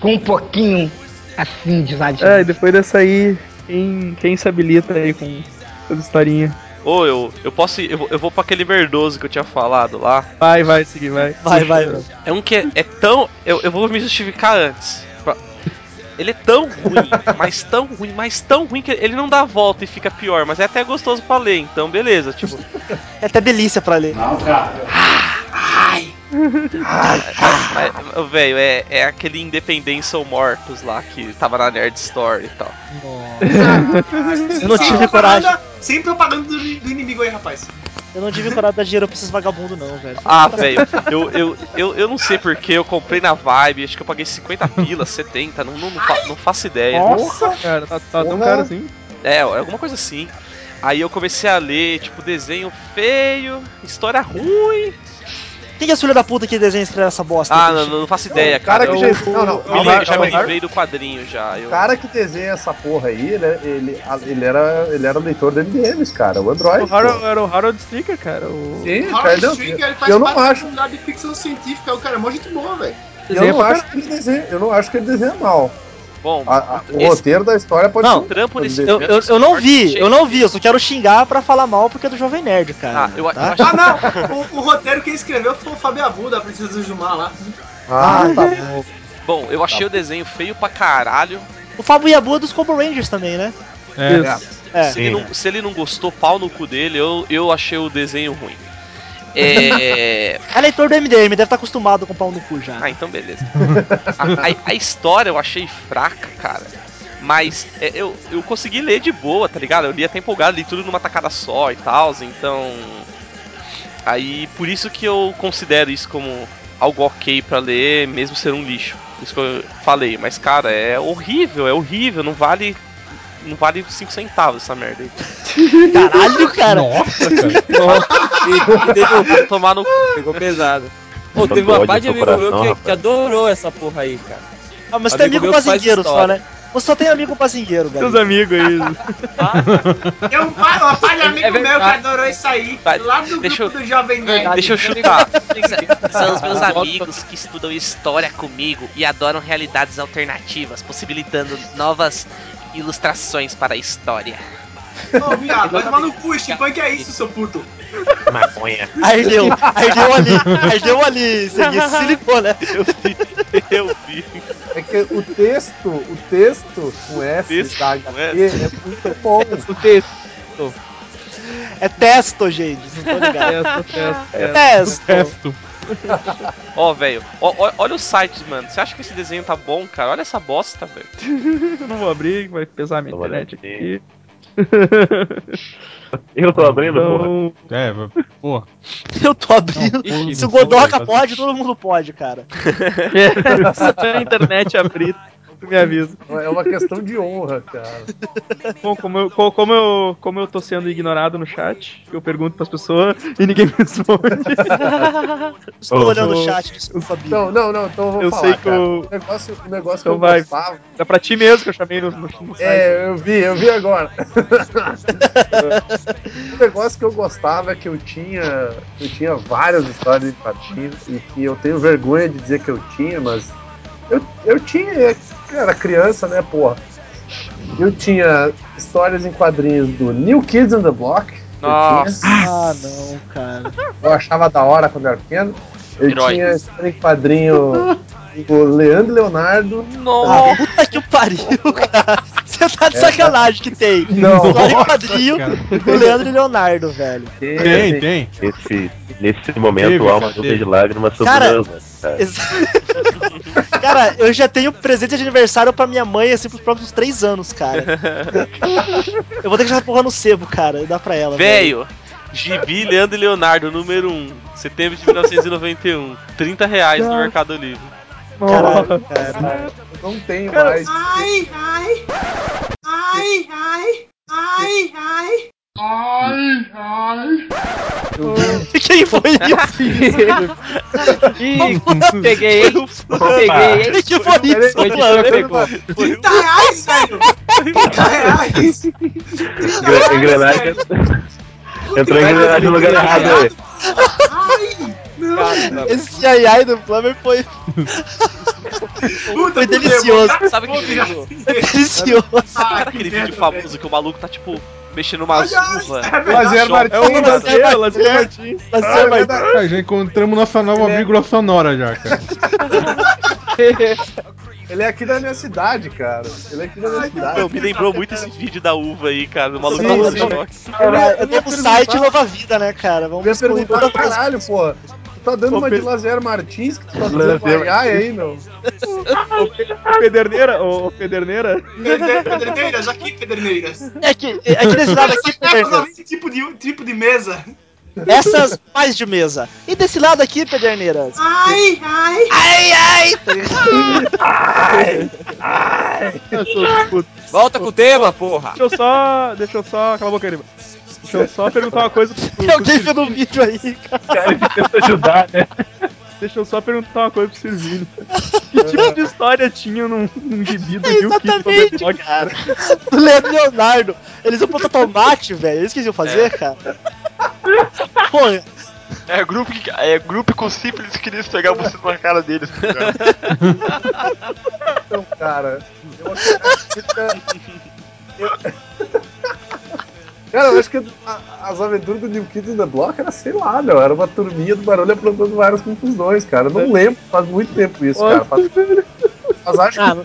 I: com um pouquinho assim de exagero.
E: É, e depois dessa aí, quem, quem se habilita aí com essa historinha?
B: Ou eu, eu posso ir, eu, vou- eu vou pra aquele verdoso que eu tinha falado lá.
E: Vai, vai, seguir, vai.
F: Vai, vai.
B: É um que é, é tão. Eu, eu vou me justificar antes. Pra- Ele é tão ruim, mas tão ruim, mas tão ruim que ele não dá a volta e fica pior, mas é até gostoso pra ler, então beleza, tipo.
F: É até delícia pra ler.
B: Mas, mas, Velho, é, é aquele Independência ou Mortos lá que tava na Nerd Store e tal.
F: Eu não tive coragem.
J: Sem propaganda do, do inimigo aí, rapaz.
F: Eu não tive coragem de dar dinheiro pra esses vagabundos, não, velho.
B: Ah, velho, eu, eu, eu, eu não sei porque eu comprei na Vibe, acho que eu paguei 50 pilas, 70, não, não, não, fa- não faço ideia.
E: Nossa, cara, tá, tá tão
D: Porra.
E: caro assim.
B: É, é alguma coisa assim. Aí eu comecei a ler, tipo, desenho feio, história ruim.
F: Quem que é esse filho da puta que desenha e escreve essa bosta?
B: Ah, não, não, faço ideia,
D: cara
B: cara.
D: que
B: eu,
D: já. Não, não.
B: eu me
D: calma
B: já me livrei do quadrinho já. Eu...
D: O cara que desenha essa porra aí, ele, ele, ele, era, ele era leitor do MDMs, cara, o Android.
E: O Harold, era o Harold Sticker, cara. O...
D: Sim,
J: O
D: cara, não,
J: Stringer, ele faz
D: eu não acho.
J: de ficção científica, o cara é mó gente boa, velho.
D: Eu não acho que ele desenha, eu não acho que ele desenha mal.
B: Bom,
D: A- a- o
B: esse
D: roteiro da história pode
F: Não,
D: ser.
B: trampo nesse
F: Eu, eu, eu não vi, eu não vi, eu só quero xingar pra falar mal porque é do Jovem Nerd, cara.
B: Ah, eu, eu
F: tá?
B: acho
J: Ah, não! O, o roteiro que ele escreveu foi o Fábio Abu, da Princesa do Jumar lá.
D: Ah, tá bom.
B: Bom, eu achei o desenho feio pra caralho.
F: O Fábio Yabu é dos Cobra Rangers também, né?
H: É,
E: Isso.
F: É.
B: Se ele, não, se ele não gostou, pau no cu dele, eu, eu achei o desenho ruim. É.
F: É leitor do MDM, deve estar acostumado com pau no cu já.
B: Ah, então beleza. A, a- a história eu achei fraca, cara. Mas é, eu, eu consegui ler de boa, tá ligado? Eu li até empolgado, li tudo numa tacada só e tal, então. Aí por isso que eu considero isso como algo ok pra ler, mesmo ser um lixo. Isso que eu falei. Mas, cara, é horrível, é horrível, não vale. Não vale 5 centavos essa merda aí. (laughs)
F: Caralho, cara.
H: Nossa, (laughs) cara.
B: Vai tomar no.
G: Pegou pesado. Pô, teve uma parte de amigo
C: coração,
G: meu que,
C: rapaz.
G: que adorou essa porra aí, cara.
F: Ah, mas tem
G: Amigo
F: amigo
G: que faz
F: bazingueiro só, né? Você só tem amigo bazingueiro,
E: Seus
F: velho.
E: amigos aí. (laughs)
J: Eu, um pai, um pai de amigo
G: É
J: meu que adorou isso aí,
B: Vai,
J: lá do
B: deixa
J: grupo do Jovem Nerd.
B: Deixa eu chutar.
K: São os meus amigos que estudam história comigo e adoram realidades alternativas, possibilitando novas ilustrações para a história.
J: Ô, viado, vai tomar no cu, steampunk é isso, seu puto.
C: Maconha.
F: Aí deu, aí deu ali, aí deu ali, Segui, se ligou, né?
B: Eu vi.
D: É que o texto, o texto com S
B: Texto
D: da HQ é muito bom. (laughs)
E: O texto.
F: É testo, gente, não tô ligado.
E: Testo, testo,
F: É
E: testo.
F: testo. (laughs)
B: Ó, velho, olha o site, mano. Você acha que esse desenho tá bom, cara? Olha essa bosta, velho.
E: Eu não vou abrir, vai pesar a minha internet
C: aqui.
E: aqui. (laughs)
C: Eu tô abrindo, porra.
E: Então,
H: É, pô. (laughs)
F: Eu tô abrindo.
H: Não,
F: Se o
H: pode,
F: pode, todo mundo pode, cara.
E: se a internet abrir, tu me avisa.
D: É uma questão de honra, cara.
E: Bom, como eu, co- como, eu, como eu tô sendo ignorado no chat, eu pergunto pras pessoas e ninguém me responde. (laughs)
F: Estou olhando o chat, desculpa, Bia.
D: Não, não, não, então eu vou
E: Eu
D: falar,
E: sei que
D: cara.
E: o-
D: O negócio, o negócio
E: Então
D: que eu
E: vai.
D: gostava...
E: É pra ti mesmo que eu chamei no, no, no site.
D: É, eu vi, eu vi agora. (laughs) o negócio que eu gostava é que eu tinha, eu tinha várias histórias em quadrinhos e que eu tenho vergonha de dizer que eu tinha, mas eu, eu tinha, era criança, né, porra. Eu tinha histórias em quadrinhos do New Kids on the Block.
B: Nossa.
F: Ah, não, cara.
D: eu achava da hora quando era pequeno. Eu
B: Herói.
D: tinha história em quadrinho do Leandro e Leonardo.
F: Ah, puta que pariu, cara. Você (laughs) tá de sacanagem que tem.
D: Não.
F: História em quadrinho
H: cara.
F: do Leandro e Leonardo, velho.
H: Tem, tem.
C: Esse, nesse momento há uma
H: teve.
C: de lágrimas sobre
F: Cara, (laughs)
C: cara.
F: Eu já tenho presente de aniversário pra minha mãe, assim, pros próximos três anos, cara. (laughs) Eu vou ter que deixar essa porra no sebo, cara, e dar pra ela.
B: Velho, Gibi Leandro e Leonardo, número 1, setembro de 1991. 30 reais no Mercado Livre.
F: Caralho, cara.
D: Não tenho
E: Cara,
D: mais.
J: Ai, ai. Ai, ai. Ai, ai. Ai, ai. (laughs) (laughs) (laughs)
F: Quem foi isso?
G: Ih, peguei, hein? Peguei, hein?
F: Que foi isso,
G: O editor
F: mano?
G: pegou.
J: 30 reais, velho. 30 reais.
C: Engra- Engrenagem. Entrou em engrenagem no lugar errado aí.
J: Ai, não.
F: Esse ai ai do Flamengo foi,
J: Puta
F: foi delicioso.
B: Sabe que vídeo?
F: Delicioso.
B: Sabe aquele vídeo famoso que o maluco tá tipo mexendo uma uva?
D: Lazer Martins.
E: É o
F: Lazer
E: Lazer, Lazer Martins.
F: Mas
D: Ah, é.
H: Cara, já encontramos nossa nova vírgula sonora já, cara. (laughs) (laughs)
D: Ele é aqui da minha cidade, cara. Ele é aqui da minha cidade.
B: Meu, me lembrou muito esse vídeo da uva aí, cara. Do maluco
D: Sim, sim.
F: eu
D: ia
F: tô no
D: perguntar-
F: site Nova Vida, né, cara?
D: Eu
F: Vamos
D: ia
F: excluir
D: perguntar, caralho, porra. Tu tá dando
E: Ô,
D: uma de
E: Pedro-
D: Lazer Martins que tu tá dando uma ai aí, não?
E: Ô, Pederneira, ô, ô, Pederneira.
J: Peder- Pederneiras, aqui, Pederneiras.
F: É que, é que desse lado aqui,
J: É
F: Pederneira,
J: esse tipo de, tipo de mesa.
F: Essas mais de mesa. E desse lado aqui, Pederneiras.
J: Ai, ai.
F: Ai, ai!
E: sou puto.
G: Volta com o tema, porra.
E: Deixa eu só. Deixa eu só. Cala a boca mano. Deixa eu só perguntar uma coisa pro,
F: Tem alguém vendo o vídeo aí, cara.
C: Cara, ele tenta ajudar, né?
E: Deixa eu só perguntar uma coisa pro Silvino. (laughs) Que tipo de história tinha num, num gibi do Rio
F: Exatamente, cara. Do Leonardo. Eles iam plantar tomate, velho. Eles queriam fazer, cara. Pô,
A: É grupo, que, é grupo com simples que queria pegar você na cara deles. tá ligado?
D: Então, cara, eu acredito eu... Cara, eu acho que a- as aventuras do New Kids in the Block era, sei lá, meu, era uma turminha do barulho aprontando várias confusões, cara. Eu não lembro, faz muito tempo isso, cara. Faz, faz acho
F: ah,
D: que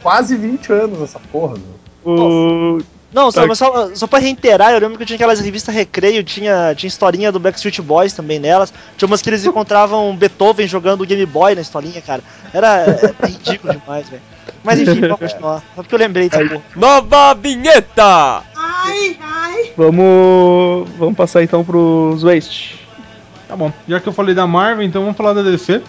D: quase 20 anos essa porra, meu.
E: O...
F: Não, só, mas só, só pra reiterar, eu lembro que tinha aquelas revistas Recreio, tinha, tinha historinha do Backstreet Boys também nelas. Tinha umas que eles encontravam Beethoven jogando Game Boy na historinha, cara. Era é, ridículo demais, velho. Mas enfim, vamos continuar. Só porque eu lembrei dessa porra.
G: Nova vinheta!
J: Ai, ai.
E: Vamos. Vamos passar então pros Waste.
H: Tá bom. Já que eu falei da Marvel, então vamos falar da DC.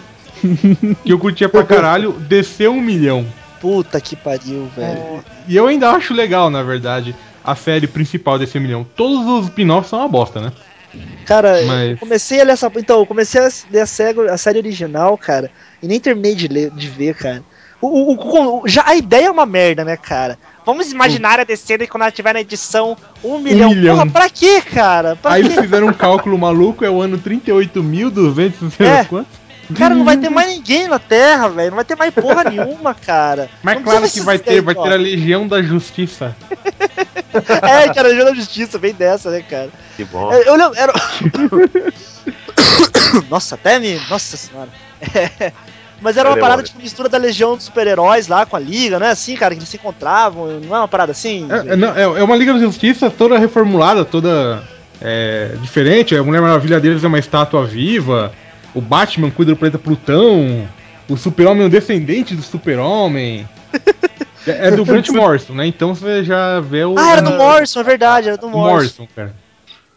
H: (laughs) que eu curtia pra caralho. DC 1 milhão.
F: Puta que pariu, velho.
H: E eu ainda acho legal, na verdade, a série principal desse 1 milhão. Todos os spin-offs são uma bosta, né?
F: Cara,
H: Mas-
F: eu comecei a ler essa. Então, eu comecei a ler a série, a série original, cara, e nem terminei de, ler, de ver, cara. O, o- o- já a ideia é uma merda, né, cara? Vamos imaginar a descendo quando ela tiver na edição um milhão.
H: milhão.
F: Porra, pra quê, cara? Pra
H: Aí
F: quê?
H: eles fizeram um cálculo maluco, é o ano 38.200, não sei
F: É.
H: quanto.
F: Cara, não vai ter mais ninguém na Terra, velho. Não vai ter mais porra (laughs) nenhuma, cara.
H: Mas
F: Não
H: claro que vai ter, vai
F: daí,
H: ter a Legião da Justiça. (laughs)
F: É, cara, Legião da Justiça, vem dessa, né, cara?
C: Que bom.
F: É, Eu lembro. Era... (coughs) Nossa, até me. Nossa senhora. É, (laughs) Mas era uma parada tipo mistura da Legião dos Super-Heróis lá com a Liga, não é assim, cara? Que eles se encontravam, não é uma parada assim?
H: É, é, não, é- é uma Liga da Justiça toda reformulada, toda é, diferente. A Mulher Maravilha deles é uma estátua viva. O Batman cuida do planeta Plutão. O Super-Homem é um descendente do Super-Homem. (laughs) É, é do Grant Morrison, né? Então você já vê o.
F: Ah, era do Morrison, é verdade, era do Morrison.
H: Morrison, cara.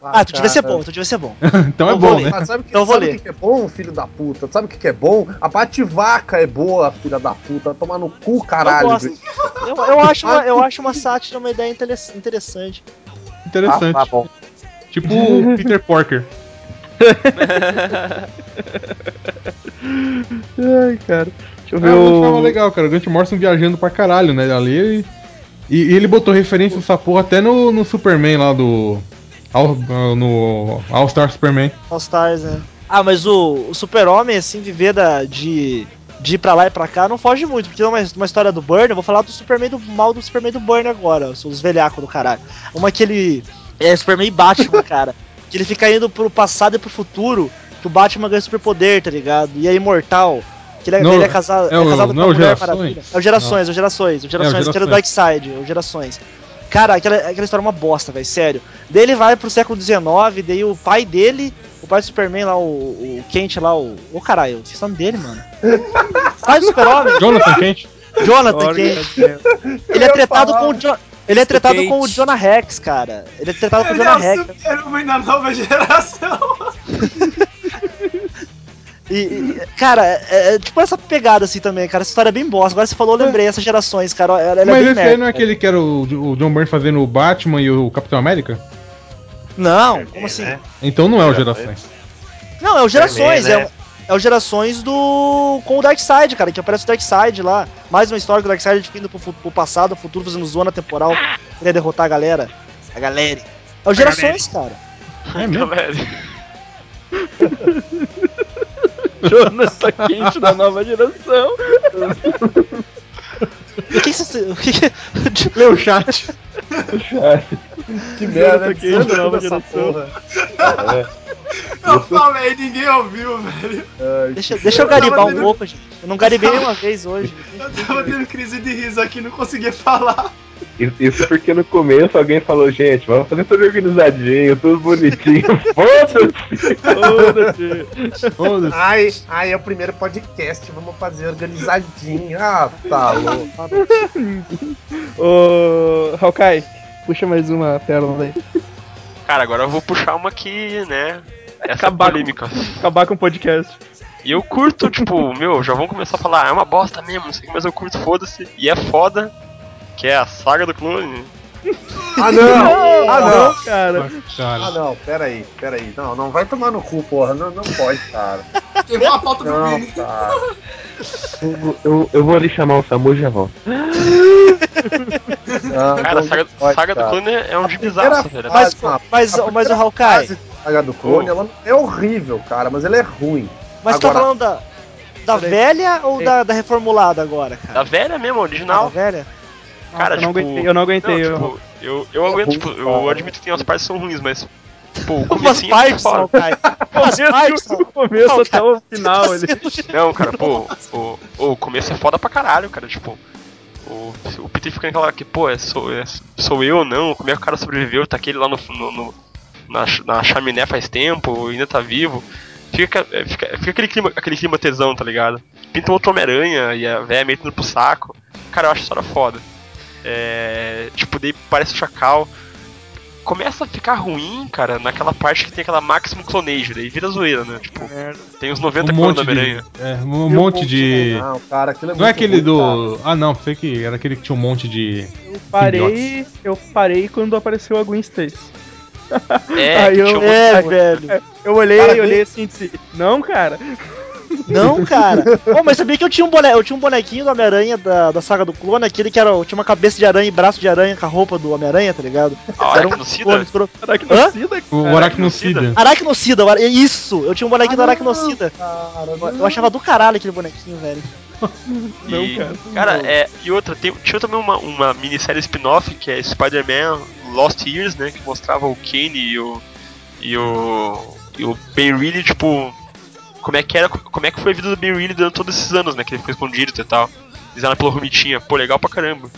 F: Ah, tu devia ser bom, tu devia ser bom. (laughs)
H: Então é
F: Eu vou
H: bom,
F: ler.
H: né?
D: Mas sabe o que,
F: Então eu vou
D: sabe que que é bom, filho da puta? Sabe o que que é bom? A Bativaca é boa, filha da puta. Tomar no cu, caralho.
F: Eu, eu, eu acho uma, eu acho uma sátira uma ideia interess- interessante.
H: Interessante.
D: Ah, tá bom.
H: Tipo o Peter Porker.
E: Ai, cara. Deixa eu ver
H: Ah, eu achava
E: o.
H: legal, cara. O Grant Morrison viajando pra caralho, né? Ali. E, e ele botou referência dessa porra até no, no Superman lá do. All, no All Star Superman.
F: All Stars, né? Ah, mas o, o Super-Homem, assim, viver da, de, de ir pra lá e pra cá não foge muito, porque tem uma, uma história do Burn, eu vou falar do Superman do mal do Superman do Burn agora, os velhacos do caralho. Uma que ele. É Superman e Batman, (laughs) cara. Que ele fica indo pro passado e pro futuro, que o Batman ganha superpoder, tá ligado? E é imortal. Que ele é,
H: Não,
F: ele é casado,
H: é
F: é
H: o-
F: casado
H: não
F: com
H: é
F: a
H: o
F: Mulher
H: Gerações?
F: Maravilha. É o Gerações, é o Gerações, o Gerações,
H: É o
F: que era do
H: Gerações.
F: Dark Side, o Gerações. Cara, aquela, aquela história é uma bosta, velho, sério. Daí ele vai pro século XIX, daí o pai dele, o pai do Superman lá, o, o Kent lá, o. Ô caralho, o nome dele, mano. pai do Super-Homem,
H: Jonathan Kent.
F: Jonathan Kent.
E: cara.
F: Ele é tretado com o Ele é tretado
G: Kent.
F: com o Jonah Rex, cara. Ele é tretado com o
J: Ele
F: Jonah
J: é o
F: Rex.
J: super-homem da nova geração. (laughs)
F: E, e, cara, é, é tipo essa pegada assim também, cara. Essa história é bem bosta. Agora você falou, eu lembrei essas gerações, cara. Ela, ela é
H: Mas
F: bem
H: esse
F: merda.
H: aí não é aquele que era o, o John Byrne fazendo o Batman e o Capitão América?
F: Não, como assim?
C: né?
H: Então não é o Gerações.
F: Não, é o Gerações,
C: Superman,
F: é, o- é o Gerações do. com o Darkseid, cara, que aparece o Darkseid lá. Mais uma história que o Darkseid indo pro, pro passado, futuro, fazendo zona temporal. Queria derrotar a galera. A galera. É o Gerações, cara.
H: É mesmo?
A: Galera. (laughs)
G: Jonathan Quente da nova geração. (laughs)
F: O que que você. O que que...
H: Lê o chat. (laughs)
D: Que merda,
E: Jonathan Cage da nova
D: essa
E: geração.
D: porra.
J: Eu falei, ninguém ouviu, velho.
D: Ai,
F: Deixa, deixa eu garibar um
J: tendo-
F: pouco, gente. Eu não garibei nenhuma vez hoje.
J: Eu tava tendo crise de riso aqui, não conseguia falar.
C: Isso- porque no começo alguém falou, gente, vamos fazer tudo organizadinho, tudo bonitinho. (laughs) Foda-se!
E: Foda-se.
H: Foda-se.
D: Ai, ai, é o primeiro podcast, vamos fazer organizadinho. Ah, tá louco. (laughs)
E: Ô, Hawkeye, puxa mais uma pérola daí.
A: Cara, agora eu vou puxar uma que, né? Essa
E: Acabar com-
A: polêmica.
E: Acabar com o podcast.
A: E eu curto, tipo, meu, já vão começar a falar, "Ah, é uma bosta mesmo, não sei o que, mas eu curto, foda-se. E é foda, que é a saga do clone.
D: Ah, não! (laughs) Ah, não!
E: cara.
D: Ah, não, peraí, peraí. Não, não vai tomar no cu, porra. Não, não pode, cara.
J: Queimou a pauta
D: Não,
J: Vini.
D: cara.
C: Eu, eu, eu vou ali chamar o Samu e já volto.
D: Não,
A: Cara,
D: não
A: a saga,
D: pode,
A: saga do clone é um gibizaço, velho.
F: Mas, mas, mas o Hawkeye,
D: saga do clone,
A: Oh.
D: ela é horrível, cara, mas ela é ruim.
F: mas tá
D: Agora-
F: falando da, da velha ou da, da reformulada agora,
A: Da
F: cara?
A: velha mesmo,
F: Ah, da
A: original.
F: velha?
A: Cara,
E: eu, não
A: tipo,
E: aguentei, eu não aguentei.
A: Não,
E: eu-
A: tipo, eu, eu aguento, tipo, eu admito que tem umas partes que são ruins, mas. Pô, o (laughs)
F: Umas
A: comecinho é
F: partes. Hawkeye. (laughs) Umas partes.
E: do (laughs) começo até o final. Ele...
A: Não, cara, pô, o, o começo é foda pra caralho, cara. Tipo, O, o Peter fica naquela que, pô, é, sou, é, sou eu ou não? Como é que o cara sobreviveu? Tá aquele lá no, no- no- na, na chaminé faz tempo, ainda tá vivo. Fica, é, fica, fica aquele, clima, aquele clima tesão, tá ligado? Pinta um outro Homem-Aranha e a véia metendo pro saco. Cara, eu acho isso hora foda. É, tipo, daí parece o Chacal. Começa a ficar ruim, cara, naquela parte que tem aquela Maximum Clonage, daí vira zoeira, né? Tipo, tem os 90
H: Um
A: clones do
H: monte de.
A: Homem-Aranha.
H: É, um monte de.
D: Não, cara, aquilo é
H: Não é aquele
D: ruim,
H: do. Ah não, sei que era aquele que tinha um monte de.
E: Eu parei, eu parei quando apareceu a Gwen Stacy.
A: É, (laughs)
E: Aí eu,
F: É, velho.
E: eu olhei,
D: Cara,
E: eu olhei assim e disse, não, cara. (laughs)
F: Não, cara. Ô, mas sabia que eu tinha um, boné, eu tinha um bonequinho do Homem-Aranha da, da saga do clone, aquele que era, tinha uma cabeça de aranha e braço de aranha com a roupa do Homem-Aranha, tá ligado?
A: Ah,
F: Era um
A: Aracnocida?
F: clone.
E: Aracnocida,
H: O. Aracnocida.
F: Aracnocida, isso! Eu tinha um bonequinho
D: Ah,
F: do Aracnocida.
D: Cara,
F: Eu, eu achava do caralho aquele bonequinho, velho. (laughs)
E: Não,
A: E,
E: cara.
A: cara, é, e outra, tem, tinha também uma, uma minissérie spin-off que é Spider-Man Lost Years, né? Que mostrava o Kane e o. e o. e o Ben Reilly, tipo. Como é que era, como é que foi a vida do Ben Reilly durante todos esses anos, né? Que ele ficou escondido e tal. Fizeram pela Rumitinha, pô, legal pra caramba.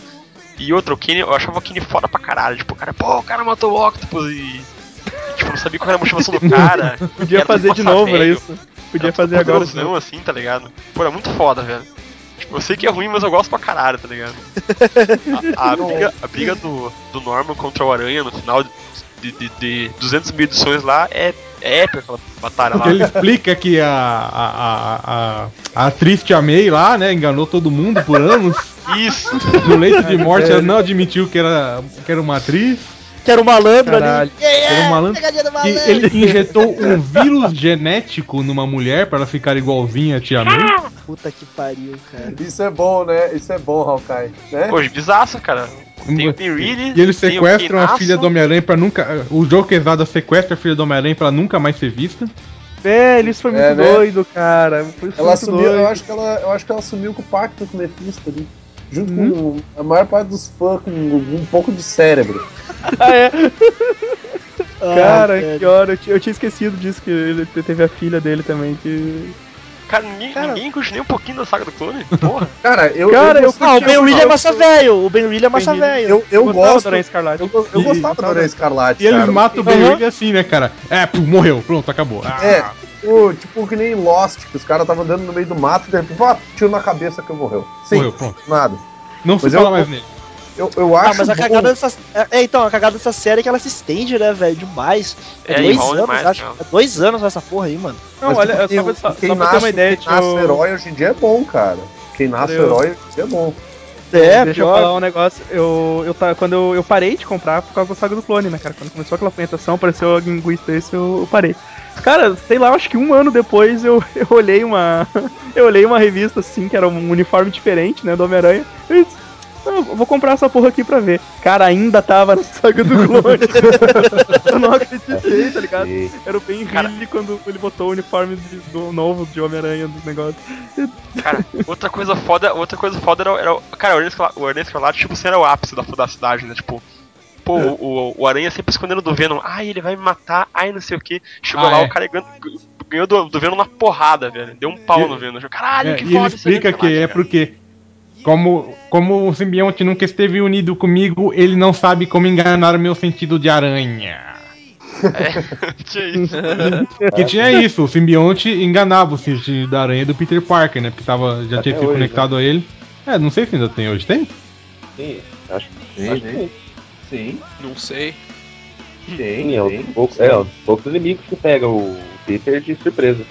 A: E outra, o Kane, eu achava o Kane foda pra caralho, tipo, o cara, pô, o cara matou o Octopus e. e, tipo, não sabia qual era a motivação do (laughs) cara.
E: Podia
A: era
E: fazer de novo, era
A: velho.
E: isso. Podia
A: Era
E: fazer agora.
A: poderosão, assim, tá ligado? Pô, era muito foda, velho. Tipo, eu sei que é ruim, mas eu gosto pra caralho, tá ligado? (laughs) A, a briga, a briga do, do Norman contra o Aranha no final de, de, de 200 mil edições lá é, é épica aquela batalha
H: Porque
A: lá.
H: ele explica que a, a, a, a, a atriz Tia May lá, né, enganou todo mundo por anos.
A: Isso!
H: No leito de morte ela não admitiu que era, que era uma atriz.
F: Que era o malandro
E: Caralho.
F: ali. Yeah,
H: Que era um malandro.
F: pegadinha do
H: E ele injetou um vírus genético numa mulher pra ela ficar igualzinha a Tia May.
F: Puta que pariu, cara.
D: Isso é bom, né? Isso é bom, Hawkeye. Né?
A: Pô, bizaço, cara. Tem o Ben Reilly,
H: E eles
A: tem o
H: sequestram a filha do Homem-Aranha pra nunca. O Joe Quesada sequestra a filha do Homem-Aranha pra nunca mais ser vista.
E: Velho, isso foi muito
D: É, né?
E: doido, cara. Foi
D: Ela
E: muito
D: sumiu,
E: doido.
D: eu acho que ela, eu acho que ela sumiu com o pacto com o Mephisto ali. Junto
E: Hum?
D: com a maior parte dos fãs com um pouco de cérebro.
E: Ah, é. (laughs) Cara,
F: velho.
E: que hora. Eu tinha, eu tinha esquecido disso, que ele teve a filha dele também, que.
A: Cara, ninguém, ninguém curte nem um pouquinho da saga do clone. Porra. (laughs)
D: Cara, eu.
E: Cara, eu
D: gostei-
F: Ah, o Ben
E: eu-
F: Reilly é
E: eu-
F: massa velho. O Ben Reilly é massa velho.
D: eu, eu
E: gostava
D: gosto.
E: da Escarlate.
D: Eu, eu
E: E-
D: gostava da Aranha Escarlate.
H: E eles matam o Ben. Reilly assim, né, cara? É, pô, morreu, pronto, acabou. Ah,
D: É, tipo, tipo que nem Lost, que os caras estavam andando no meio do mato e de repente, pá, tiro na cabeça que morreu. Sim,
H: Morreu, pronto.
D: nada.
H: Não se
D: Mas
H: fala
D: eu-
H: mais nele.
D: Eu, eu acho
F: Ah, mas a
D: bom-
F: cagada dessa. É, é, então, a cagada dessa série é que ela se estende, né, velho? Demais. É,
A: É,
F: dois anos,
A: demais,
F: acho.
A: cara.
F: É dois anos essa porra aí, mano.
E: Não,
D: mas,
E: olha,
D: tipo,
E: só,
D: quem,
E: pra- só,
D: quem
E: só pra
D: nasce,
E: ter uma ideia,
D: quem nasce
E: tipo,
D: herói hoje em dia é bom, cara. Quem nasce
E: Eu-
D: herói hoje em dia é bom.
F: É,
E: Deixa eu
F: pior.
E: falar um negócio. Eu, eu, ta- quando eu, eu parei de comprar por causa da saga do clone, né, cara? Quando começou aquela apresentação, apareceu a linguista esse, eu, eu parei. Cara, sei lá, acho que um ano depois eu, (laughs) eu olhei uma. (laughs) Eu olhei uma revista assim, que era um uniforme diferente, né, do Homem-Aranha. Eu disse, "Ah, vou comprar essa porra aqui pra ver. Cara, ainda tava na saga do clone. (laughs) eu não acreditei, tá ligado?
C: E-
E: Era o Ben
A: Cara.
E: Reilly quando ele botou o uniforme de- do novo de Homem-Aranha do negócio.
A: Cara, outra coisa foda, outra coisa foda era, era cara, o Aranha Escarlate, tipo, assim, era o ápice da, da cidade, né? Tipo, pô, o, o, o Aranha sempre escondendo do Venom, ai, ele vai me matar, ai, não sei o que. Chegou
H: Ah,
A: lá,
H: é.
A: o cara ganhou, ganhou do, do Venom na porrada, velho. Deu um pau
H: E-
A: no Venom. Caralho,
H: É,
A: que
H: e ele
A: foda esse Aranha
H: explica que é
A: cara.
H: porque, como, como o simbionte nunca esteve unido comigo, ele não sabe como enganar o meu sentido de aranha.
A: É, (laughs) tinha isso. (laughs)
H: Porque tinha isso, o simbionte enganava o sentido da aranha do Peter Parker, né? Porque tava, já
C: Até
H: tinha sido
C: hoje,
H: conectado a ele. É, não sei se ainda tem hoje, tem?
C: Sim, acho que
D: Sim,
C: acho que
D: sim. Sim,
B: Não sei.
C: tem. Sim, é um dos poucos, é, um poucos inimigos que pega o Peter de surpresa.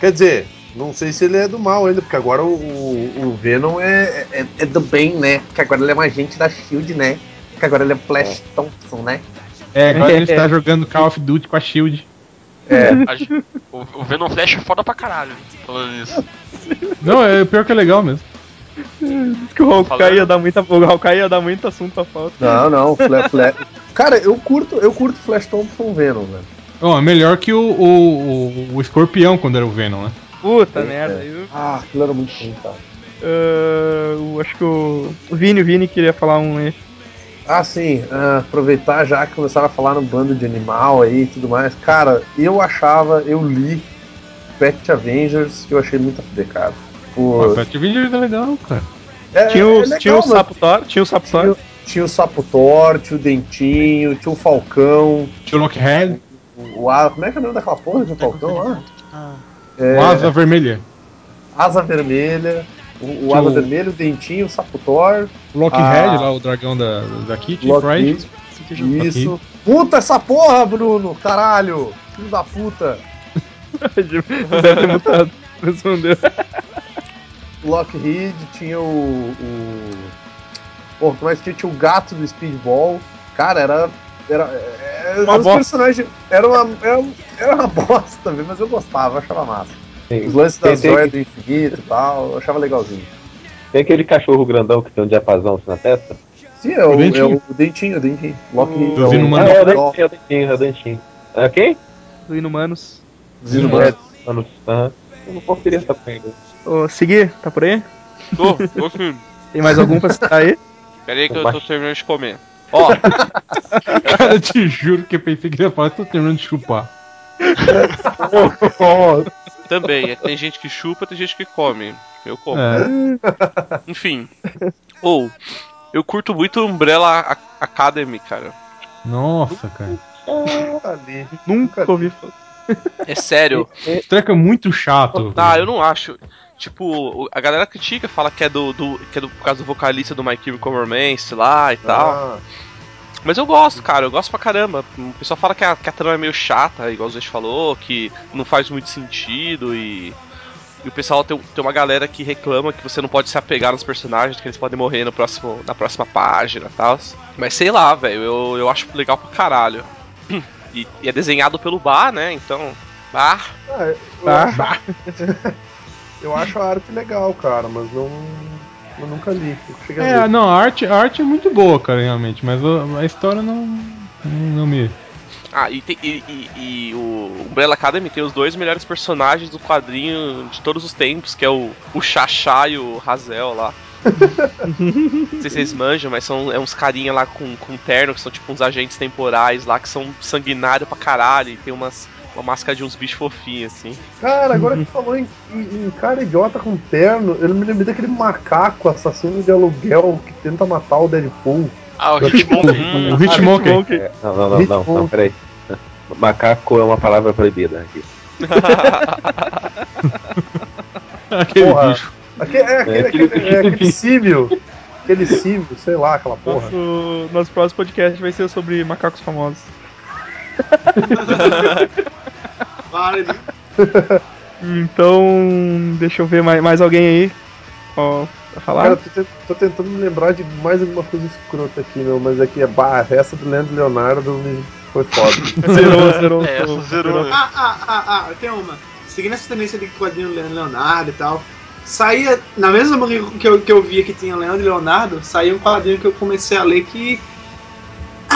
D: Quer dizer, não sei se ele é do mal ainda, porque agora o, o, o Venom é, é, é do bem, né? Porque agora ele é um agente da Shield, né? Porque agora ele é Flash Thompson, né?
H: É, agora ele está jogando Call of Duty com a Shield.
D: É.
A: A- O, o Venom Flash é foda pra caralho, falando nisso.
H: Não, é pior que é legal mesmo.
E: Que o Hawkeye
A: Falando.
E: ia dar muita. O Hawkeye ia dar muito assunto pra falta.
D: Não, não, Fla, Fla- Cara, eu curto, eu curto Flash Thompson Venom, velho.
H: Ó, é melhor que o, o, o, o escorpião quando era o Venom, né?
E: Puta
D: É,
E: merda.
D: é.
E: Eu,
D: Ah, aquilo era muito ruim, cara.
E: eu acho que o, o Vini, o Vini queria falar um aí.
D: Ah, sim, ah, aproveitar já que começaram a falar no bando de animal aí e tudo mais. Cara, eu achava, eu li Pet Avengers que eu achei muito a Tipo,
H: Pet Avengers é legal, cara.
D: É,
E: Tinha
D: é
E: o,
D: legal,
E: tinha o. Sapo Thor, tinha o Sapo
D: Tinha,
E: Thor.
D: tinha o Sapo Thor, tinha o Dentinho, tinha o Falcão,
H: Tinha o Lockhead,
D: o, o A- Como é que é o nome daquela porra de um Falcão lá?
F: Ah,
D: É,
H: o Asa Vermelha.
D: Asa Vermelha, o, o Asa
H: o-
D: Vermelha, o Dentinho, o Sapo Thor,
H: O Lockhead,
D: Ah.
H: lá, o dragão da, da Kitty. Pride.
D: Isso. Puta essa porra, Bruno! Caralho! Filho da puta! (laughs)
E: Deve ter mutado. Respondeu.
D: Lockheed, tinha o. o... Pô, como é que tinha? Tinha o gato do Speedball. Cara, era. Era, era,
E: Uma bosta.
D: personagens. Era uma, era, um- era uma (laughs) bosta mas eu gostava, eu achava massa.
C: Sim.
D: Os lances das
C: tem
D: joias
C: que-
D: do infinito e tal, eu achava legalzinho.
C: Tem aquele cachorro grandão que tem um diapasão assim na testa?
D: Sim, é o,
H: O Dentinho.
D: é o dentinho, o dentinho. Lockheed.
H: Dos
D: é o-
H: Inumanos.
C: Ah, é o dentinho, é o dentinho, é o dentinho. É quem?
E: Do Inumanos.
D: os Inumanos.
C: Mano, aham. Eu não conferia essa coisa.
E: Ô, Segui, tá por aí?
B: Tô, tô sim. (laughs)
E: Tem mais algum pra citar aí?
B: Pera aí que eu tô terminando de comer. Ó,
H: Cara, (laughs) eu te juro que eu pensei que ia falar, tô terminando de chupar. (laughs)
B: também, é que tem gente que chupa, tem gente que come. Eu como.
H: É.
B: Enfim. Ou, eu curto muito Umbrella Academy, cara.
H: Nossa, cara.
D: Ali.
E: Nunca ouvi falar.
B: É sério.
H: Treco é muito chato.
B: Ah, eu não acho. Tipo, a galera critica, fala que é do, do que é do, por causa do vocalista do My Chemical Romance lá e tal.
D: Ah,
B: Mas eu gosto, cara, eu gosto pra caramba. O pessoal fala que a, que a trama é meio chata, igual o gente falou, que não faz muito sentido e. E o pessoal tem, tem uma galera que reclama que você não pode se apegar nos personagens, que eles podem morrer no próximo, na próxima página e tal. Mas sei lá, velho, eu, eu acho legal pra caralho. (clears throat) E, e é desenhado pelo Bar, né? Então. Bar.
D: ah, eu,
E: Tá.
D: Eu acho a arte legal, cara, mas eu, não- eu nunca li. Eu a
H: É,
D: ler.
H: não, a arte, a arte é muito boa, cara, realmente, mas a, a história não, não, não me.
B: Ah, e, tem- e- e- e o Umbrella Academy tem os dois melhores personagens do quadrinho de todos os tempos, que é o, o Xaxá e o Razel lá. (laughs) Não sei se vocês manjam, mas são é uns carinha lá com, com terno, que são tipo uns agentes temporais lá, que são sanguinários pra caralho, e tem umas, uma máscara de uns bichos fofinhos, assim.
D: Cara, agora que tu falou em, em- em cara idiota com terno, eu me lembrei daquele macaco assassino de aluguel que tenta matar o Deadpool.
A: Ah, o Hitmonkey.
H: O Hitmonkey.
C: É, não, não, não, não, não, peraí. Macaco é uma palavra proibida aqui. (laughs)
H: Aquele
D: Porra.
H: bicho.
D: Aque- é, aquele,
C: É, aquele-
D: aquele, é aquele símio. Aquele símio, sei lá, aquela porra.
E: Nosso, nosso próximo podcast vai ser sobre macacos famosos. (laughs)
J: Vale, né?
E: Então, deixa eu ver mais, mais alguém aí. Ó, pra falar?
D: Cara, tô, te- tô tentando me lembrar de mais alguma coisa escrota aqui, meu, mas aqui é barra, essa do Leandro Leonardo me foi foda. (laughs)
E: zerou, zerou.
A: É, essa zerou, né?
J: Ah, ah, ah, ah, tem uma. Seguindo essa tendência de quadrinho Leandro Leonardo e tal. Saía, na mesma que eu, que eu via que tinha Leandro e Leonardo, saía um quadrinho que eu comecei a ler que.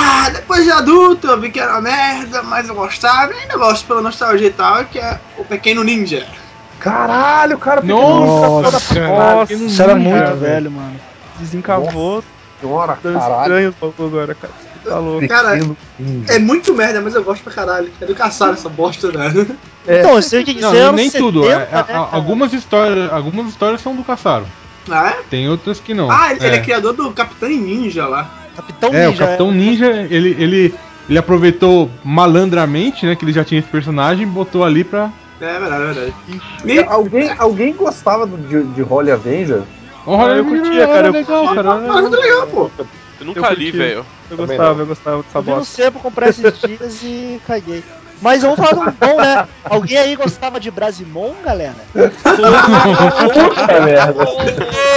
J: Ah, depois de adulto eu vi que era uma merda, mas eu gostava, e ainda gosto pela nostalgia e tal, que é o Pequeno Ninja.
D: Caralho, cara,
H: Nossa,
E: Nossa,
H: cara,
E: nossa,
H: que
F: Isso era muito
H: velho.
F: velho, mano.
E: Desencavou, dando
D: caralho.
E: estranho agora, cara. Tá louco.
J: Cara,
D: Pequeno.
J: É muito merda, mas eu gosto pra caralho. É do caçar essa bosta, né?
F: Então, eu sei o que
H: Não,
F: dizer.
H: nem tudo. é- é-
F: né, cara?
H: algumas, histórias, algumas histórias são do Caçaro.
J: Ah, é?
H: Tem outras que não.
J: Ah, ele, ele é
H: é.
J: criador do Capitão Ninja lá.
F: Capitão
H: É, o
F: Ninja.
H: Capitão Ninja, ele, ele, ele aproveitou malandramente, né? Que ele já tinha esse personagem e botou ali pra.
J: É verdade, é verdade.
D: É,
J: E,
D: Alguém, alguém gostava do, de, de Holly Avenger?
H: Olha,
E: eu curtia, cara, eu
H: legal,
E: curtia.
H: cara.
J: ah, muito legal, pô.
B: Eu nunca
E: Eu
B: li, velho.
E: Eu gostava,
C: não.
E: eu gostava dessa
F: Eu vi no
E: bosta.
F: sebo comprar esses dias e caguei. Mas vamos falar de um (laughs) bom, né? Alguém aí gostava de Brasimon, galera? (laughs)
C: Puta merda. (laughs)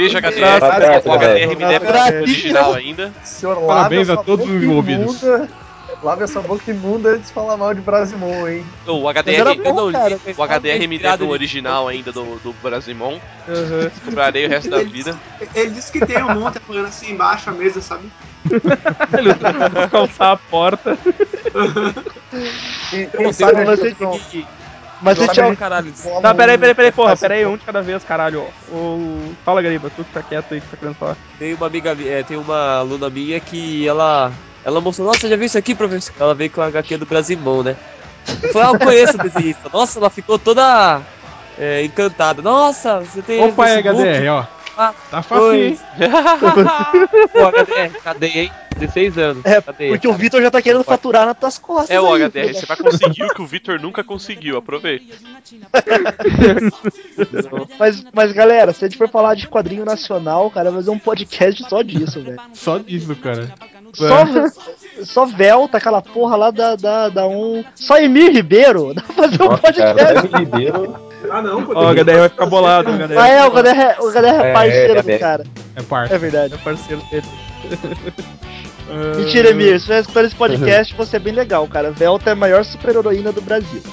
B: Beijo, HDR. O HDR me deve
F: Abraço.
B: original ainda.
D: Senhor,
H: Parabéns a todos os envolvidos.
D: Lave essa boca imunda antes de falar mal de Brasimon, hein?
B: O HDR,
F: bom, cara.
B: o HDR me deve o original ainda do, do Brasimon.
E: Aham.
B: Comprarei o resto da vida.
J: Ele disse que tem um monte apagando assim embaixo a mesa, sabe? (laughs)
E: Ele vai calçar a porta.
D: Quem, quem sabe a gente não...
F: Mas eu tinha.
D: a gente
G: Caralho.
E: Tá, peraí, peraí, peraí, porra, peraí, um de cada vez, caralho. O... Fala, Gariba, tu que tá quieto aí que tá querendo falar.
G: Tem uma amiga, mi- é, tem uma aluna minha que ela, ela mostrou, nossa, já viu isso aqui, professor? Ela veio com a HQ do Brasimão, né? Eu falei, ah, eu conheço o desenhista. Nossa, ela ficou toda é, encantada. Nossa, você tem
H: Opa, é? HDR, ó. Tá fácil, hein?
G: Pô, HDR, cadê, hein? 16 anos.
F: É,
G: cadê?
F: porque o Vitor já tá querendo faturar nas tuas costas.
B: É o
F: aí,
B: HDR, você vai (laughs) conseguir o que o Victor nunca conseguiu, aproveita. (laughs)
F: Mas, mas galera, se a gente for falar de quadrinho nacional, cara, vai fazer um podcast só disso, velho.
H: Só disso, cara.
F: Só, só Velta, aquela porra lá da, da, da um. Só Emir Ribeiro, (laughs) dá pra fazer um
C: Nossa,
F: podcast.
C: cara, o Ribeiro.
J: Ah, não.
E: Ó, o HDR vai ficar bolado, o HDR.
F: Ah, é, o Gader é, o Gader é
C: É,
F: parceiro
C: é,
F: do
C: é.
F: cara.
H: É parte.
F: É verdade.
E: É parceiro dele. (laughs)
F: Mentira, Emir, se você escutar esse podcast, você é bem legal, cara. Velta é a maior super-heroína do Brasil. (laughs)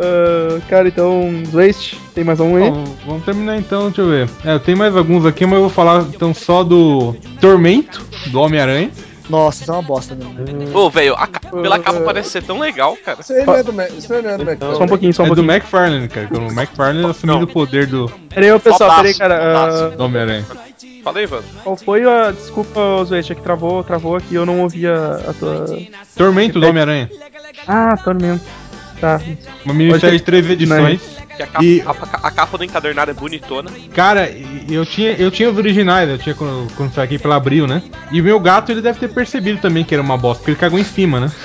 E: Ah, cara, então, Waste, tem mais um aí?
H: Bom, vamos terminar então, deixa eu ver. É, tem mais alguns aqui, mas eu vou falar então só do Tormento, do Homem-Aranha.
F: Nossa, isso é uma bosta mesmo.
B: Ô, velho, pela capa parece ser tão legal, cara.
D: Isso aí não é do, Ma- isso aí não é do McFarlane.
E: Só um pouquinho, só um
H: É do
E: pouquinho.
H: McFarlane, cara. O McFarlane assumindo o poder do,
E: Peraí, ô, pessoal, peraí, cara.
H: do Homem-Aranha.
B: Fala aí, Ivan.
E: qual foi a. Desculpa, Zweit, é que travou, travou aqui, eu não ouvi a, a tua.
H: Tormento do Homem-Aranha.
E: Ah, Tormento. Tá.
H: Uma minissérie de três edições.
B: Que a capa,
H: E-
B: a, a capa do encadernado é bonitona.
H: Cara, eu tinha, eu tinha os originais, eu tinha quando, quando saiu aqui pela Abril, né? E o meu gato, ele deve ter percebido também que era uma bosta, porque ele cagou em cima, né? (laughs)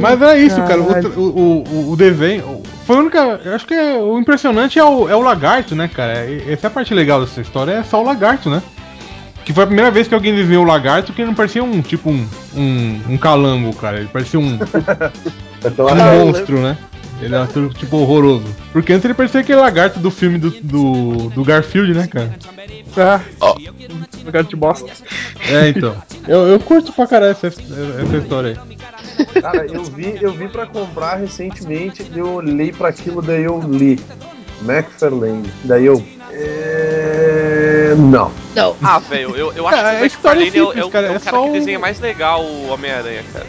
H: Mas é isso, cara. O, o, o, o desenho. Foi a única. Eu acho que é- o impressionante é o, é o lagarto, né, cara? Essa é a parte legal dessa história, é só o lagarto, né? Que foi a primeira vez que alguém desenhou o lagarto que ele não parecia um tipo um, um, um calango, cara. Ele parecia um, (laughs)
C: Então,
H: um monstro, né? Ele era tudo, tipo horroroso. Porque antes ele parecia aquele lagarto do filme do, do, do Garfield, né, cara?
E: Ah, lugar de bosta.
H: É, então. Eu, eu curto pra caralho essa, essa história aí.
D: Cara, eu vi, eu vi pra comprar recentemente, eu olhei pra aquilo, daí eu li. McFarlane. Daí eu. É... Não.
B: Ah, velho, eu, eu acho
H: Cara,
B: que o
H: história é
B: McFarlane é,
H: simples,
B: é o,
H: cara,
B: é o
H: é
B: cara
H: só
B: que
H: um-
B: desenha mais legal o Homem-Aranha, cara.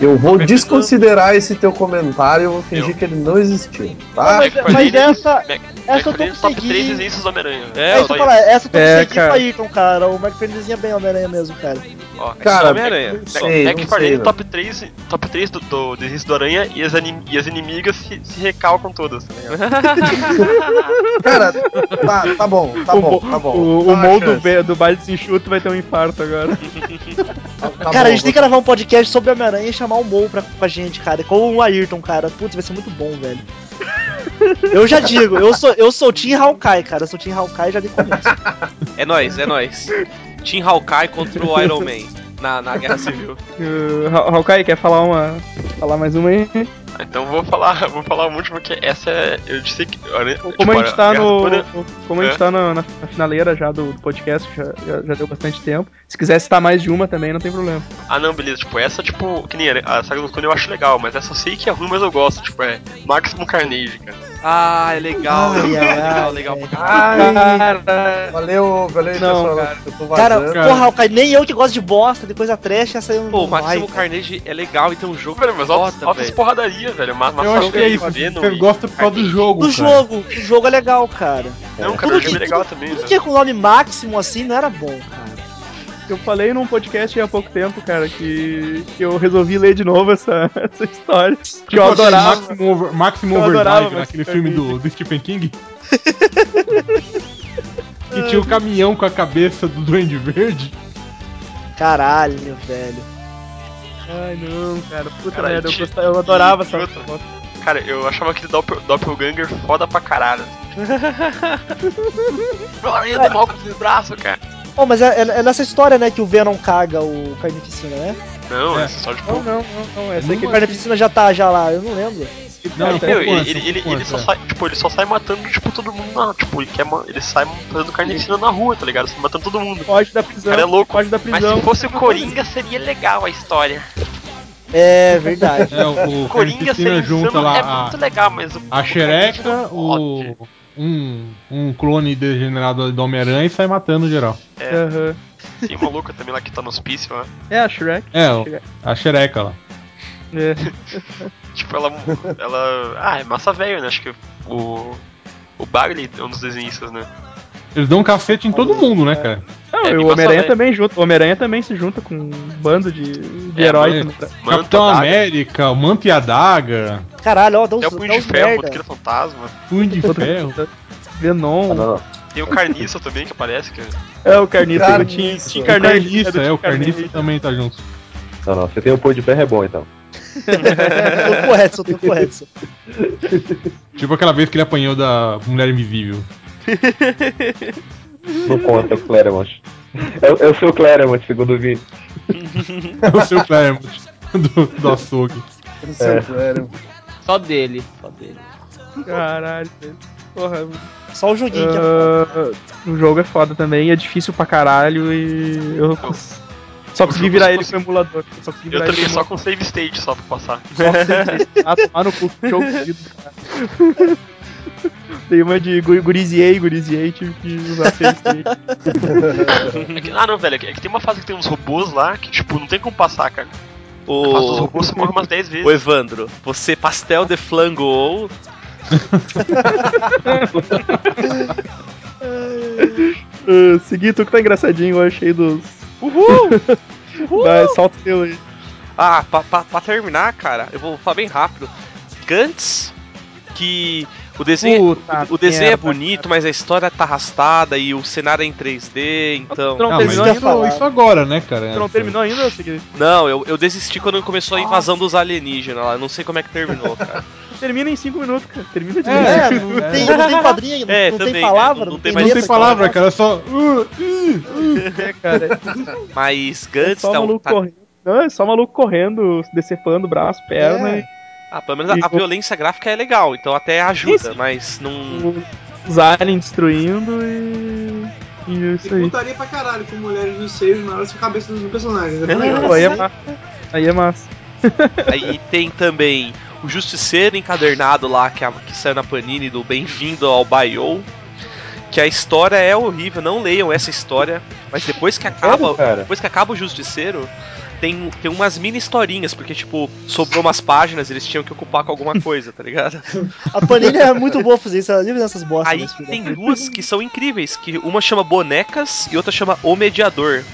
D: Eu vou
B: Mas-
D: desconsiderar esse teu comentário, eu vou fingir
A: Eu-
D: que ele não existiu.
F: Mas,
D: Tá?
F: mas essa,
A: Mac-
F: essa eu
A: McFarlane
F: tô
A: top 3
F: conseguindo.
A: desenhos do Homem-Aranha.
B: É,
F: É, eu falar, essa eu tô
E: É,
F: conseguindo
E: cara.
F: com a Ayrton, cara. O McFarlane desenha bem o Homem-Aranha mesmo, cara.
A: Ó,
D: Cara,
B: Homem-Aranha.
D: sei, velho.
A: top 3, top 3 do, do desenho do Aranha e as, anim- e as inimigas se, se recalcam todas, tá? (laughs)
D: Cara, tá, tá bom, tá bom, tá bom.
E: O, o
D: uma
E: Mol do, do baile desenxuto vai ter um infarto agora.
D: Tá
F: cara,
D: bom,
F: a gente tem que gravar um podcast sobre Homem-Aranha e chamar o Mo pra, pra gente, cara. Com o Ayrton, cara. Putz, vai ser muito bom, velho. Eu já digo, eu sou, eu sou Team Hawkeye, cara. Eu sou Team Hawkeye já de começo.
B: É nóis, é nóis. Team Hawkeye contra o Iron Man na, na Guerra Civil.
E: Uh, (laughs) Ha- Hawkeye, quer falar uma. Falar mais uma aí?
A: Então vou falar, vou falar um último que essa é. Eu disse que.
E: Como
A: tipo,
E: a gente tá no.
A: toda-
E: Como a gente
A: É.
E: tá na, na- na finaleira já do, do podcast, já, já, já deu bastante tempo. Se quiser citar mais de uma também, não tem problema.
A: Ah não, beleza, tipo, essa, tipo, que nem a, a saga do Clone eu acho legal, mas essa eu sei que é ruim, mas eu gosto, tipo, é Maximum Carnage, cara.
B: Ah, é legal.
F: Ai,
B: é
F: ai,
B: legal,
F: ai,
B: legal caralho.
E: Cara,
D: Valeu, valeu,
E: Não,
D: pessoal.
E: cara.
D: Eu tô
F: Cara,
D: vazando.
H: cara.
F: porra, Hawkeye, nem eu que gosto de bosta, de coisa trash, essa aí eu não
B: Pô, o
F: cara.
B: Carnage é legal e tem um jogo
A: Velho, mas altas,
B: foda,
A: altas
B: velho.
A: Mas, mas
H: Eu acho que é isso. Você gosta por causa do jogo,
F: Do
H: cara.
F: jogo, o jogo é legal, cara.
A: Não, cara,
F: Tudo
A: o jogo é
F: que-
A: legal também,
F: Tudo que é com o nome máximo assim não era bom, cara.
E: Eu falei num podcast há pouco tempo, cara, que, que eu resolvi ler de novo essa, (laughs) essa história. Que
H: Tipo
E: eu
H: aquele
E: adorava.
H: Maximum, over, Maximum
E: Eu adorava
H: Overdrive, naquele
E: Maximum
H: filme do, do Stephen King. (laughs) que tinha o caminhão com a cabeça do Duende Verde.
F: Caralho, meu velho.
E: Ai não, cara, puta
A: Cara,
E: merda, eu, gostava- eu adorava essa
A: idiota.
E: foto.
A: Cara, eu achava aquele doppel, Doppelganger foda pra caralho. (laughs) Meu aranha do mal com aquele braço, cara.
F: Oh, mas é, é- é nessa história, né, que o Venom caga o Carnificina, né?
A: Não,
H: É.
A: é só tipo.
E: Não, não, não, não, essa
F: Sei
E: aqui
F: que o Carnificina já tá já lá, eu não lembro.
H: Não,
A: ele, ele, ele, só
H: é.
A: sai, tipo, ele só sai matando, tipo, todo mundo na, tipo, ele quer, ele sai fazendo carnificina na rua, tá ligado? Sai matando todo mundo.
E: Foge da prisão.
A: Cara, é louco.
E: Foge da
A: Mas
E: prisão.
A: se fosse o Coringa, seria legal a história.
F: É verdade.
H: É, o, (laughs) o
A: Coringa
H: Carnificina junta
A: insano
H: lá
A: é
H: a,
A: muito legal, mas o,
H: a
A: o
H: xereca, o, um, um clone degenerado do Homem-Aranha e sai matando geral.
E: Aham.
A: Tem uma louca também lá que tá no hospício, né?
E: É a Shrek.
H: É, o- a xereca lá.
E: É. (laughs)
A: Tipo, ela. ela. Ah, é massa velho, né? Acho que o. O Bagley é um dos desenhistas, né?
H: Eles dão um cacete em todo mundo, né, cara?
E: Não,
A: É,
E: o Homem-Aranha também junta. O Homem-Aranha também se junta com um bando de, de
A: É,
E: heróis
A: Manta,
H: Capitão
A: daga.
H: América, o Manto e a Daga.
F: Caralho, ó, dá uns,
A: Tem o Punho de Ferro. Motoqueiro Fantasma.
H: Punho de ferro. (laughs)
E: Venom.
C: Ah, não, não.
A: Tem o Carniça também que aparece, que
E: É o Carniça,
D: Carniça.
E: o Tim, Tim
H: O
E: Carniça.
H: carniça,
E: do
H: é, o
E: Tim
H: carniça também tá junto.
C: Não, não. Você tem o punho de ferro é bom, então.
F: tô correto, tô correto.
H: Tipo aquela vez que ele apanhou da Mulher Invisível. (laughs)
C: Não conta o Claremont. É, o- é o seu Claremont, segundo o Vini.
H: É o seu Claremont do, do açougue.
D: Seu Clérimo.
G: Só dele, só dele.
E: Caralho. Porra,
F: Só o joguinho que é
E: ah, o jogo é foda também, é difícil pra caralho e eu cons- só consegui virar
A: só
E: ele
A: cons-
E: com o emulador. Eu só consegui
A: Eu
E: virar
A: também
E: ele
A: só
E: com
A: save state só pra passar.
E: Ah, (laughs) tomar no cu, jogo fodido, cara. Dei uma de gu- guriziei, guriziei, tive que usar. (laughs)
A: É que- ah não, velho, é que, é que tem uma fase que tem uns robôs lá que, tipo, não tem como passar, cara.
B: O,
A: robôs você morre umas 10 vezes.
B: o Evandro, você pastel de flango ou
E: Uh, (laughs) segui, tu que tá engraçadinho, eu achei dos.
B: Uhul!
E: Vai, solta o teu aí.
B: Ah, pra, pra, pra terminar, cara, eu vou falar bem rápido. Gantz, que o desenho,
E: Puta
B: o desenho é
E: merda,
B: bonito, mas a história tá arrastada e o cenário é em 3D, então.
E: Não
H: mas
E: terminou
H: isso,
E: ainda?
H: isso agora, né, cara?
E: Tu não terminou ainda, Segui?
B: Não, eu, eu desisti quando começou a invasão dos alienígenas lá. Não sei como é que terminou, cara. (laughs)
E: Termina em 5 minutos, cara. Termina de
H: É,
F: É, não tem, não tem quadrinho, não, (laughs)
B: É,
F: não
B: também,
F: tem
B: né?
F: palavra,
B: Não
F: não,
B: tem
F: tem
B: mais
H: Não tem palavra, cara, é só. uh, uh.
E: É, cara. (laughs)
B: Mas
E: É
B: Gantz
E: só
B: tá,
E: maluco
B: tá-.
E: Não, é só maluco correndo, decepando braço, perna
F: É.
B: Ah, pelo menos a, a violência gráfica é legal, então até ajuda, mas
E: e
B: não.
E: os aliens destruindo e. E isso
J: E
E: aí.
J: putaria pra caralho com mulheres nos seios na hora da cabeça dos personagens. É legal.
E: Pô, aí é massa. Aí é massa. (laughs)
B: Aí tem também o Justiceiro encadernado lá, que, a- que saiu na Panini do Bem-vindo ao Bayou. Que a história é horrível, não leiam essa história, mas depois que acaba,
C: Sério,
B: depois que acaba o Justiceiro, tem, tem umas mini historinhas, porque tipo, sobrou umas páginas, eles tinham que ocupar com alguma coisa, tá ligado? (laughs)
F: A Panini é muito boa fazer isso, ela livre dessas bostas.
B: Aí
F: né,
B: tem duas que são incríveis, que uma chama Bonecas e outra chama O Mediador.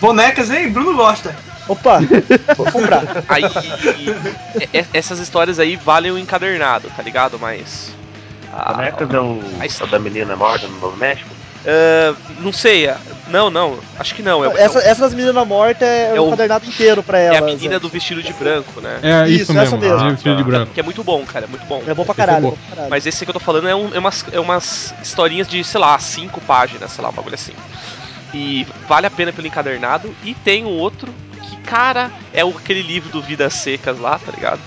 J: Bonecas, hein? Bruno gosta.
F: Opa, vou comprar. (laughs)
B: Aí e- e- essas histórias aí valem o encadernado, tá ligado? Mas a-
C: Bonecas é o,
B: a
C: é da menina morta no Novo México?
B: Ah, não sei, ah, não, não, acho que não. É,
F: Essa, essa das meninas mortas é,
B: É
F: o
B: o-
F: cadernado inteiro pra
B: é a
F: elas.
B: menina do vestido de branco, né?
H: É isso,
F: Isso,
H: mesmo.
F: essa mesmo.
H: ah, vestido de branco.
B: Que é muito bom, cara, é muito bom.
F: É bom pra
H: é
F: caralho,
H: bom.
F: é bom pra caralho.
B: Mas esse que eu tô falando é, um- é umas, é umas historinhas de, sei lá, cinco páginas, sei lá, um bagulho assim. E vale a pena pelo encadernado. E tem um outro que, cara, é o, aquele livro do Vidas Secas lá, tá ligado?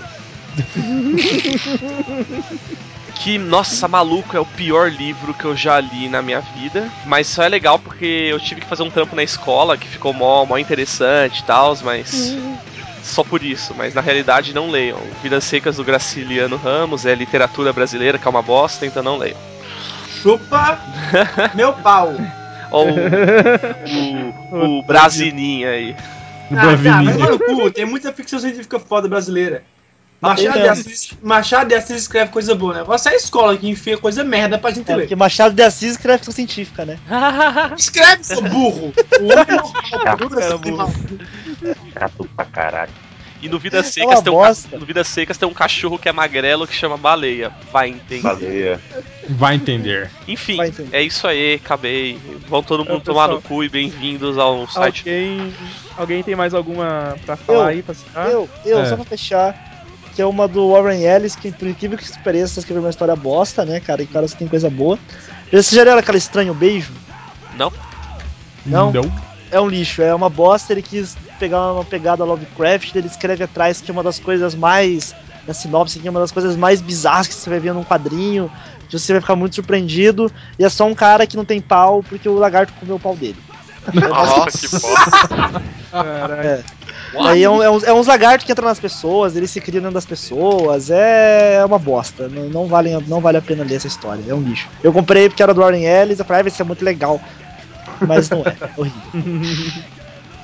B: (laughs) que, nossa, maluco, é o pior livro que eu já li na minha vida. Mas só é legal porque eu tive que fazer um trampo na escola que ficou mó, mó interessante e tal, mas. Só por isso, mas na realidade não leiam. Vidas Secas do Graciliano Ramos é literatura brasileira, que é uma bosta, então não leiam.
J: Chupa (laughs) meu pau.
B: Ou o, o, o Brasininha aí.
J: Ah, tá, vai no cu. Tem muita ficção científica foda brasileira. Machado de. Assis, Machado de Assis escreve coisa boa, né? Você é a escola que enfia coisa merda pra gente
F: É,
J: ler.
F: porque Machado de Assis escreve ficção científica, né? (laughs)
J: Escreve, seu burro! O homem normal. (laughs)
C: Chato pra caralho.
B: E no Vidas
F: É
B: Secas
F: uma
B: tem um no Vidas Secas tem um cachorro que é magrelo que chama baleia. Vai entender.
C: Baleia.
H: Vai entender.
B: Enfim,
F: Vai entender.
B: é isso aí, acabei. Vão todo mundo
E: É,
B: tomar
E: pessoal.
B: no cu e bem-vindos ao site.
E: Alguém, alguém tem mais alguma pra falar
F: Eu,
E: aí, pra citar?
F: Eu, eu,
H: É.
F: só pra fechar, que é uma do Warren Ellis, que por incrível que pareça, escreveu uma história bosta, né, cara? E cara, você tem coisa boa. Vocês já leram aquela Estranho Beijo?
B: Não?
F: Não?
H: Não.
F: É um lixo, é uma bosta, ele quis pegar uma pegada Lovecraft, ele escreve atrás que é uma das coisas mais. Na sinopse, que é uma das coisas mais bizarras que você vai ver num quadrinho, que você vai ficar muito surpreendido, e é só um cara que não tem pau porque o lagarto comeu o pau dele. (laughs)
A: Nossa, que (laughs) bosta.
F: É. Aí é, um- é uns, é uns lagartos que entram nas pessoas, eles se criam dentro das pessoas, é uma bosta. Não, não, vale, não vale a pena ler essa história, é um lixo. Eu comprei porque era do Warren Ellis, eu falei, ah, vai ser muito legal. Mas não é, é horrível.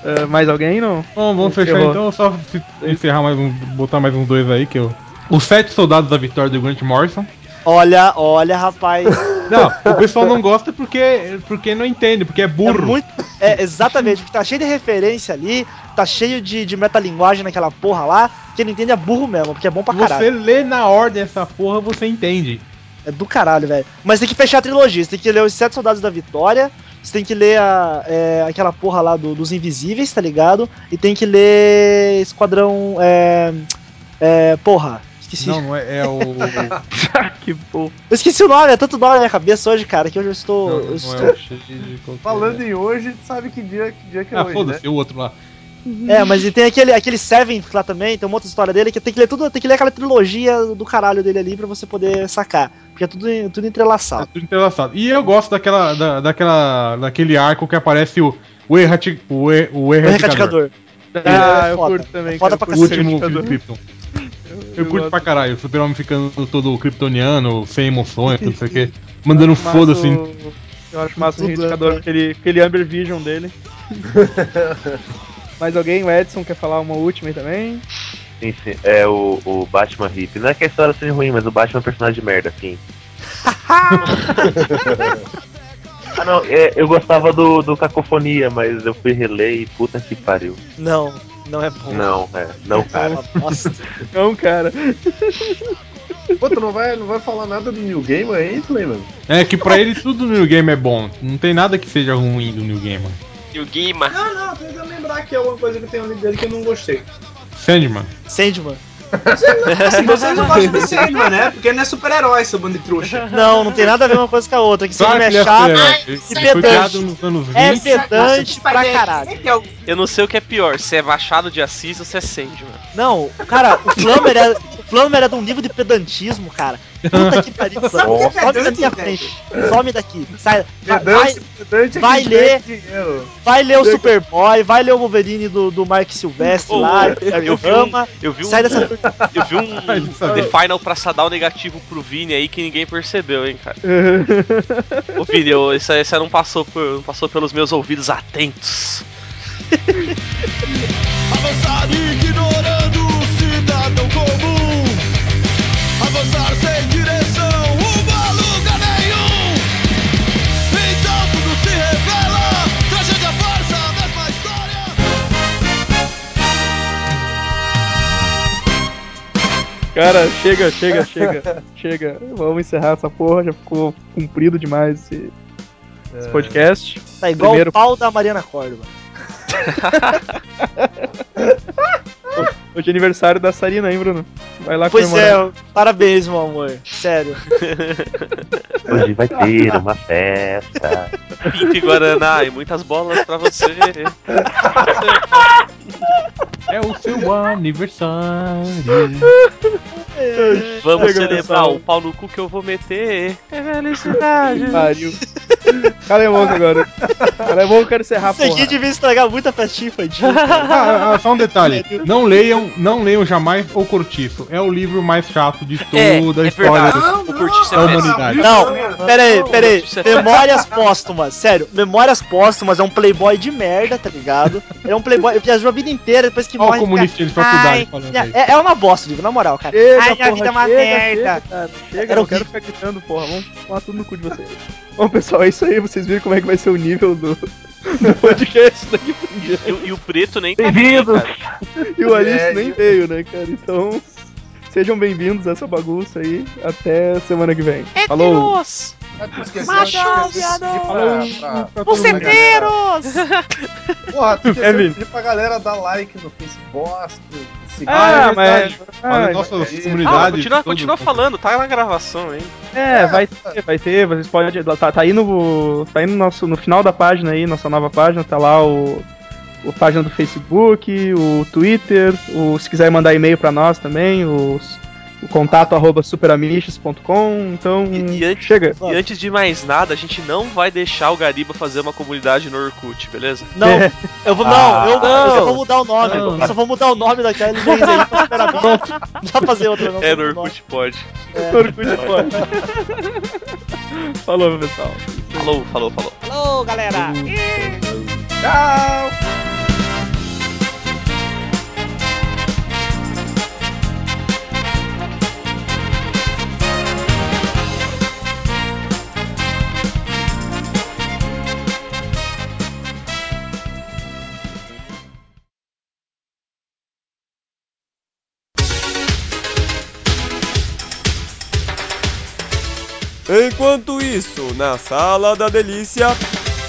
E: Ah, (laughs) mais alguém, não?
H: Bom, vamos fechar
E: Ferrou.
H: então, só encerrar mais um, botar mais uns dois aí, que eu. Os Sete Soldados da Vitória do Grant Morrison.
F: Olha, olha, rapaz.
H: Não, o pessoal não gosta porque, porque não entende, porque é
F: É
H: burro.
F: muito, É, exatamente, porque tá cheio de referência ali, tá cheio de, de metalinguagem naquela porra lá, que não entende é burro mesmo, porque é bom pra caralho.
H: Você lê na ordem essa porra, você entende.
F: É do caralho, velho. Mas tem que fechar a trilogia. Você tem que ler os Sete Soldados da Vitória. Você tem que ler a, é, aquela porra lá do- dos Invisíveis, tá ligado? E tem que ler Esquadrão. É, é, porra, esqueci.
H: Não, não é, é o. (laughs)
E: que porra.
F: Eu esqueci o nome, é tanto nome na minha cabeça hoje, cara, que hoje eu estou.
H: Não,
F: eu
H: não
F: estou-
H: é Shade qualquer-
D: Falando em hoje, sabe que dia que, dia que é
H: Ah,
D: hoje,
H: foda-se,
D: né?
H: o outro lá.
F: É, mas e tem aquele, aquele Seventh lá também, tem uma outra história dele que tem que ler tudo, tem que ler aquela trilogia do caralho dele ali pra você poder sacar. Porque é tudo, tudo
H: É
F: entrelaçado.
H: tudo entrelaçado. E eu gosto daquela, da, daquela, daquele arco que aparece o, o, errati, o, er, o
F: O
H: erradicador.
F: Erradicador.
E: Ah,
F: É
E: eu
F: foda.
E: curto também.
F: Foda
E: cara,
F: pra
H: O último
E: Erradicador.
H: Krypton. Eu, curto pra caralho, o super-homem ficando todo kryptoniano, sem emoções, não sei o que, (laughs) mandando
E: Eu acho
H: foda-se.
E: massa o- Eu acho massa o
F: né?
E: aquele, aquele Amber Vision dele. (laughs) Mais alguém? O Edson quer falar uma última aí também?
C: Sim, sim. É o, o Batman Hip. Não é que a história seja ruim, mas o Batman é um personagem de merda, sim. (laughs) ah não, é, eu gostava do, do Cacofonia, mas eu fui reler e puta que pariu.
F: Não, não é bom.
C: Não, é. Não,
F: É
C: cara.
F: uma bosta. (laughs)
E: Não, cara. (laughs)
D: Pô, tu não vai, não vai falar nada do New Game aí, Slayman?
H: É que pra ele tudo no New Game é bom. Não tem nada que seja ruim do New Game.
A: E o Guima.
J: Não, não, tô tentando lembrar que é alguma coisa que eu tenho lido dele que eu não gostei.
H: Sandman.
F: Sandman.
J: Assim, vocês não gostam de Sandman, (laughs) né? Porque não é super-herói, seu bando de trouxa.
F: Não, não tem nada a ver uma coisa com a outra. Que
H: Claro
F: Sandman é chato.
H: é,
F: e pedante.
H: criado nos anos 20.
F: É pedante pra caralho.
J: É
B: Eu não sei o que é pior, se é Machado de Assis ou se é Sandman.
F: Não, cara, o Flammer é, o Flammer é de um nível de pedantismo, cara. Puta que pariu.
J: Sabe o que é
F: Some da minha frente. Some daqui. Sai. Vai,
D: Pedante,
F: vai
D: que
F: ler. vai ler o Superboy, vai ler o Wolverine do, do Mark Silvestre
B: Ô,
F: lá,
B: eu vi um-. Eu vi um,
F: Sai dessa.
B: eu vi um. (laughs) The Final pra sadar o negativo pro Vini aí que ninguém percebeu, hein, cara. (laughs) Ô Vini, eu, isso aí você não passou, por, não passou pelos meus ouvidos atentos. (laughs)
L: Avançar ignorando o cidadão comum. Avançar sem direção, uma lugar nenhum. Então tudo se revela. Tragédia farsa, a mesma história.
E: Cara, chega, chega, chega. (laughs) chega. Vamos encerrar essa porra. Já ficou comprido demais esse, esse podcast.
F: Tá igual
E: Primeiro-
F: o pau da Mariana Córdoba. (laughs)
E: Hoje é aniversário da Sarina, hein, Bruno? Vai lá
F: Pois
E: comemorar.
F: é, parabéns, meu amor. Sério. (laughs)
C: Hoje vai ter uma festa.
B: Pinto e Guaraná e muitas bolas pra você. (laughs)
H: É o seu aniversário. (laughs)
B: Vamos celebrar o pau no cu que eu vou meter. É felicidade.
E: Pariu. Cala a boca agora. Cala a boca, eu quero encerrar,
F: Isso aqui devia estragar muita festinha infantil. (laughs)
H: Ah, ah, só um detalhe. Não leiam, não leiam jamais O Cortiço. É o livro mais chato de
B: É,
H: toda a
B: é
H: história
B: verdade.
J: Não,
B: O Curtiço
H: da
B: é
H: humanidade.
F: Não, pera aí, pera aí.
B: Isso é
F: Memórias póstumas, sério. Memórias póstumas é um playboy de merda, tá ligado? É um playboy. Eu viajou a vida inteira depois que
H: Olha o
F: morre.
H: comunistinha de
F: fica,
H: faculdade
F: "Ai,
H: falando.
F: É, é uma bosta, livro, na moral, cara.
E: Chega,
F: Ai, minha
E: porra,
F: vida é uma
E: chega,
F: merda.
E: Chega, cara, chega,
F: Era
E: não quero ficar gritando, porra. Vamos tomar tudo no cu de vocês. Bom, pessoal, é isso aí. Vocês viram como é que vai ser o nível do, do podcast daqui pra diante.
B: E, e o preto nem tá
C: Bem-vindos!
B: aqui, cara.
E: E o Alice
D: É,
E: nem veio, né, cara? Então, sejam bem-vindos a essa bagunça aí. Até semana que vem. Falou!
D: Ah, tu esqueceu
F: Macho,
D: de pedir
F: viado.
D: pra- pra- pra
F: Os
D: todo mundo, galera.
F: cepeiros! (laughs)
D: Porra, tu
E: Kevin.
D: de pedir pra galera dar like no Facebook, seguir.
E: Ah,
H: é
E: mas.
H: Olha,
E: Ah,
H: nossa
D: mas-
H: comunidade.
B: Ah, continua, continua falando, tá na gravação, hein?
E: É, vai ter, vai ter, vocês podem. Tá, tá aí no. Tá aí no nosso. No final da página aí, nossa nova página, tá lá o. A página do Facebook, o Twitter, o, se quiser mandar e-mail pra nós também, os, o contato arroba superamiches.com, então
B: E- e antes-
E: chega.
B: E antes de mais nada, a gente não vai deixar o Gariba fazer uma comunidade no Orkut, beleza?
F: Não,
E: É.
F: eu vou. Não,
C: Ah,
F: eu, eu
B: não.
F: só vou mudar o nome.
H: Não.
F: Eu só vou mudar o nome daquela e aí pra vai fazer outra, não.
B: É, no. Orkut pode.
E: No Orkut pode. Falou, pessoal.
B: Falou, falou, falou.
F: Falou, galera!
D: Tchau!
G: Enquanto isso, na sala da delícia.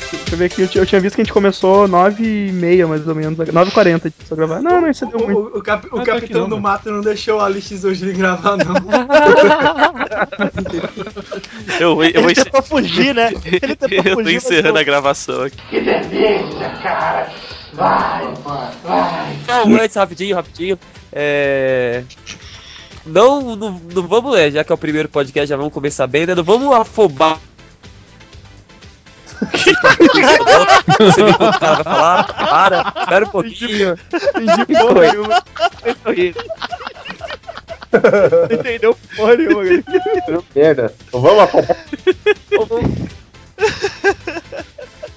E: Deixa eu ver aqui, eu, tinha- eu tinha visto que a gente começou 9h30 mais ou menos, 9h40 só gravar. Não, não, isso deu muito.
J: O, o, cap- o
E: Ah, tá aqui
J: Capitão
E: não,
J: do
E: mano.
J: Mato não deixou o Alex hoje gravar, não. (laughs)
B: Eu, eu, vou
F: Ele tentou fugir, né? Ele tentou (laughs)
B: eu tô
F: fugir, mas
B: encerrando a gravação aqui.
L: Que delícia, cara. Vai, mano, vai.
G: Não, antes, rapidinho, rapidinho. É. Não, não, não vamos, é, já que é o primeiro podcast, já vamos começar bem, né? Não vamos afobar. Você viu o que o cara vai falar? Para, espera um pouquinho.
E: Entendi porra nenhuma. Entendeu porra nenhuma, cara.
C: Merda. Então vamos acabar.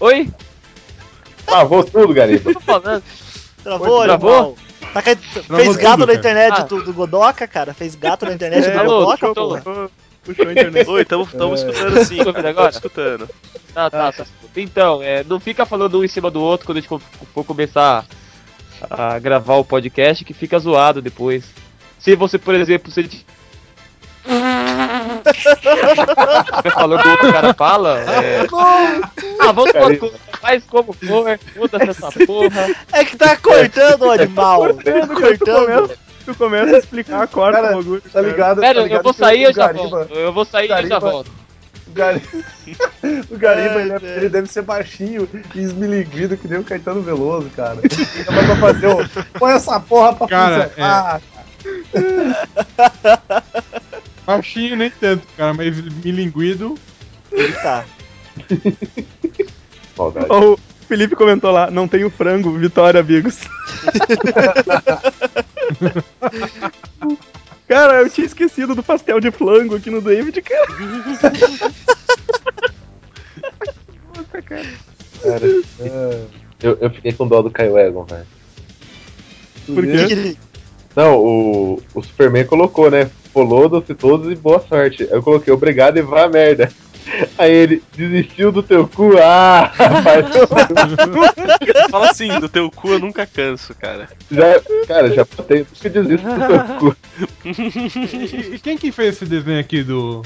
G: Oi?
C: Travou tudo, Gariba.
G: Tô falando.
F: Travou,
G: Travou?
F: Tá cai-
H: Travou
F: fez gato
H: tudo,
F: na internet
G: Ah.
F: do, do Godoka, cara. Fez gato na internet (laughs)
E: É,
F: do
G: alô,
F: Godoka,
G: tô-
F: porra.
E: Puxou, a internet.
B: Oi, tamo, tamo escutando sim.
G: Tá ouvindo
B: Tamo
G: agora?
B: escutando.
G: Tá, tá, tá. Então, é, não fica falando um em cima do outro quando a gente for- for começar a gravar o podcast, que fica zoado depois. Se você, por exemplo, se ele te- Fica falando o outro cara fala, (laughs) é... Ah, vamos
C: Cara,
G: por faz como for, muda essa (laughs) porra.
F: É que tá cortando o animal.
E: Cortando,
F: Tá
E: cara, tu
F: cortando.
E: começa, tu começa a explicar, corta
D: Cara,
E: o bagulho.
D: Tá
E: cara.
D: ligado?
G: Pera,
D: tá
G: eu
D: ligado
G: vou
D: que
G: sair eu já
D: Gariba-
G: volto. Eu vou sair e já volto.
D: O Gariba, (laughs) o Gariba
F: Ai,
D: ele, é- ele deve ser baixinho e esmilinguido que nem o Caetano Veloso, cara. Mais pra fazer o. Põe essa porra pra
H: Cara,
D: funcionar.
H: Baixinho nem tanto, cara, mas milinguido.
F: Ele tá. (laughs)
E: O Felipe comentou lá, não tenho frango, vitória, amigos. (laughs) cara, eu tinha esquecido do pastel de flango aqui no David, cara. (laughs) Nossa, cara.
C: Cara,
D: É,
C: eu, eu fiquei com dó do Caio Egon, velho.
E: Por quê?
C: Não, o, o Superman colocou, né? Follow-se todos e boa sorte. Eu coloquei obrigado e vá a merda. Aí ele desistiu do teu cu. Ah, (laughs) rapaz.
B: Fala assim, do teu cu eu nunca canso, cara.
C: já, cara, já botei. Nunca desisto do teu cu.
H: E, e quem que fez esse desenho aqui do.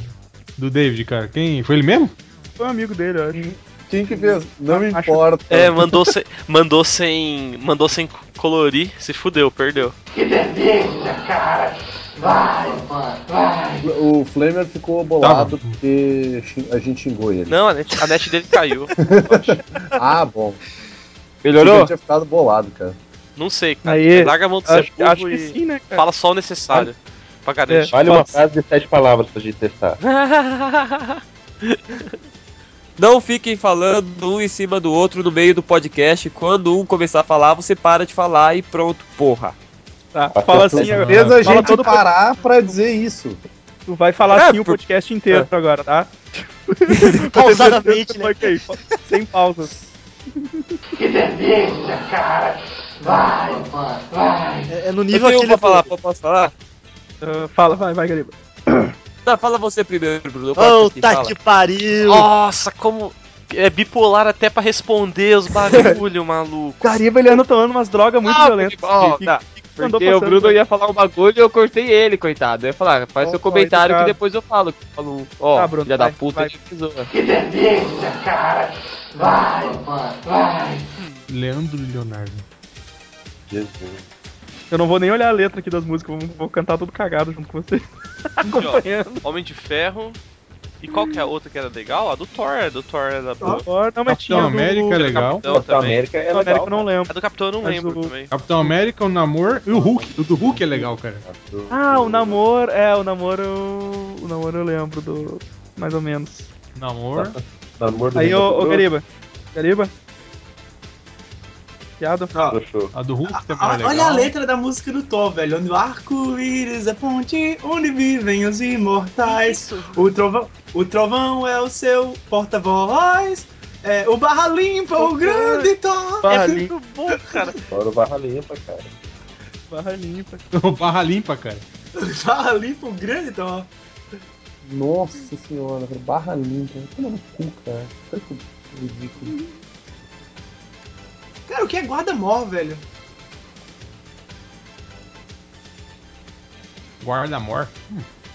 H: Do David, cara? Quem? Foi ele mesmo?
E: Foi um amigo dele, eu acho.
D: Quem que fez? Não me
E: Acho-
D: importa.
B: É, mandou sem, mandou sem, mandou sem colorir, se fudeu, perdeu.
L: Que delícia, cara. Vai, mano, vai.
D: O Flamer ficou bolado porque xing- a gente xingou ele.
B: Não, a net, a net dele caiu. (laughs)
D: Ah, bom.
G: Melhorou?
D: Ele tinha ficado bolado, cara.
B: Não sei, cara.
E: Aí,
B: Larga a mão ser
E: Acho,
B: burro
E: acho que
B: e
E: sim, né, cara?
B: fala só o necessário. Pra garantir.
C: Vale uma frase de sete palavras pra gente testar. (laughs)
G: Não fiquem falando um em cima do outro no meio do podcast. Quando um começar a falar, você para de falar e pronto, porra.
E: Tá, fala assim,
D: Fez a
E: agora. Fala
D: gente
E: todo
D: parar pra dizer isso.
E: Tu vai falar
G: É,
E: assim o
G: por-
E: podcast inteiro agora, tá? (laughs)
F: Pausadamente, né?
E: Sem pausas.
L: Que delícia, cara. Vai, mano, vai.
F: É, é no nível aquele.
G: pra falar, posso falar?
E: Ah, fala, vai, vai, Gariba.
G: Tá, fala você primeiro, Bruno.
F: Puta
G: fala.
F: que pariu!
B: Nossa, como. É bipolar até pra responder os (laughs) bagulho, maluco.
E: Gariba, ele anda tomando umas drogas muito
G: Ah,
E: violentas.
G: ó,
E: Que-
G: tá.
E: Que- que
G: Porque o Bruno
E: né?
G: ia falar um bagulho e eu cortei ele, coitado. Eu ia falar, faz
E: Ó,
G: seu comentário que
E: educado.
G: depois eu falo. que Falou, ó,
E: Tá, Bruno,
G: filha
E: vai,
G: da puta,
E: vai.
G: precisou.
L: Que delícia, cara. Vai, mano, vai.
H: Leandro e Leonardo.
C: Jesus.
E: Eu não vou nem olhar a letra aqui das músicas, vou, vou cantar tudo cagado junto com você. (laughs) Acompanhando.
B: Homem de Ferro. E qual que é a outra que era legal? A do Thor, a do Thor era boa.
E: Ó, não, mas tinha
H: Capitão
E: do-
H: América é legal.
B: Capitão
C: Capitão
B: também.
C: América é
E: Capitão
C: legal.
E: América eu não lembro.
B: A do Capitão eu não
E: Mas
B: lembro
E: o-
B: também.
H: Capitão América, o Namor e o Hulk. O do Hulk é legal, cara.
E: Ah, o namoro, é, o namoro, eu- o namoro eu lembro do, mais ou menos.
H: Namor.
C: Namor do
E: Aí, ô
C: do
E: Gariba, Gariba? Piada?
C: Sul.
H: A do Hulk também é
J: a-
H: legal.
J: olha a letra da música do Thor, velho. Onde o arco-íris é ponte, onde vivem os imortais. O trovão, o trovão é o seu porta-voz. É, o Barra Limpa, o grande Thor.
E: Barra
B: é
E: limpa,
B: muito bom, cara.
C: Fora o Barra Limpa, cara.
E: barra limpa. (laughs)
H: Barra limpa, cara.
J: O (laughs) Barra Limpa, o grande Thor.
D: Nossa senhora, barra limpa. Toma no cu, cara. Olha que ridículo.
J: Cara, o que é guarda-mor, velho?
H: Guarda-mor.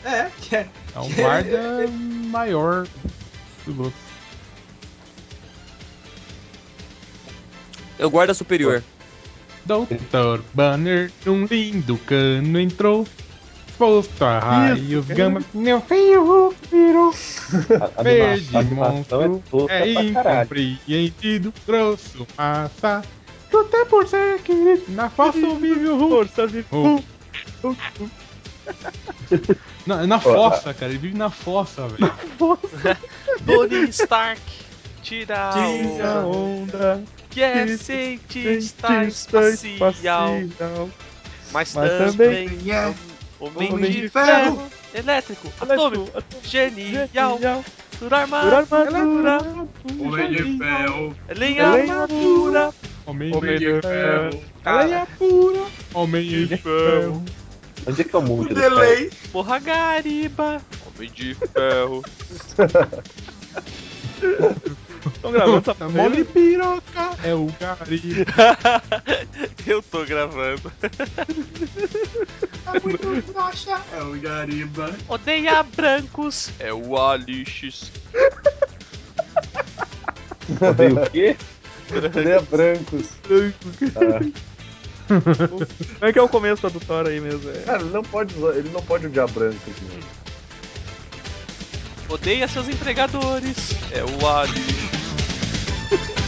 J: É, que é.
H: É um guarda.
J: É,
H: maior do grupo.
G: Eu guardo a superior.
H: Doutor Banner, um lindo cano entrou. Posto a raios, gama, meu filho virou. (laughs)
C: A,
H: Verde
C: é
H: monstro, é
C: caralho.
H: incompreendido, grosso, massa. Até por ser querido, na força vive o Hulk.
E: Força vive.
H: Hulk. (laughs) Na, na fossa, cara, ele vive na fossa, velho. (laughs)
B: Tony Stark, tira
E: Tira a
B: onda, que é cientista
E: cientista
B: espacial,
E: espacial.
B: mas,
E: Mas
B: também,
J: também é
B: homem,
J: homem
B: de
J: de
B: ferro,
J: ferro,
B: elétrico, atômico, genial,
E: Genial.
B: por
E: Por
B: armadura,
E: armadura.
J: Homem de ferro,
B: lenha armadura,
H: Homem
J: homem de ferro.
H: Aranha pura, homem em ferro.
C: Onde é que é o mundo do
J: Delay.
B: porra gariba, homem de ferro, (laughs)
E: Estão gravando essa
H: Mole piroca é o gari. (laughs)
B: eu tô gravando.
J: Tá muito broxa. É o Gariba.
B: Odeia brancos, é o Alix.
C: Odeio o quê?
D: Odeia brancos.
E: Como é que é o começo da Tora aí mesmo? É.
D: Cara, ele não pode, ele não pode odiar brancos. Né?
B: Odeia seus empregadores, é o Alix. (laughs)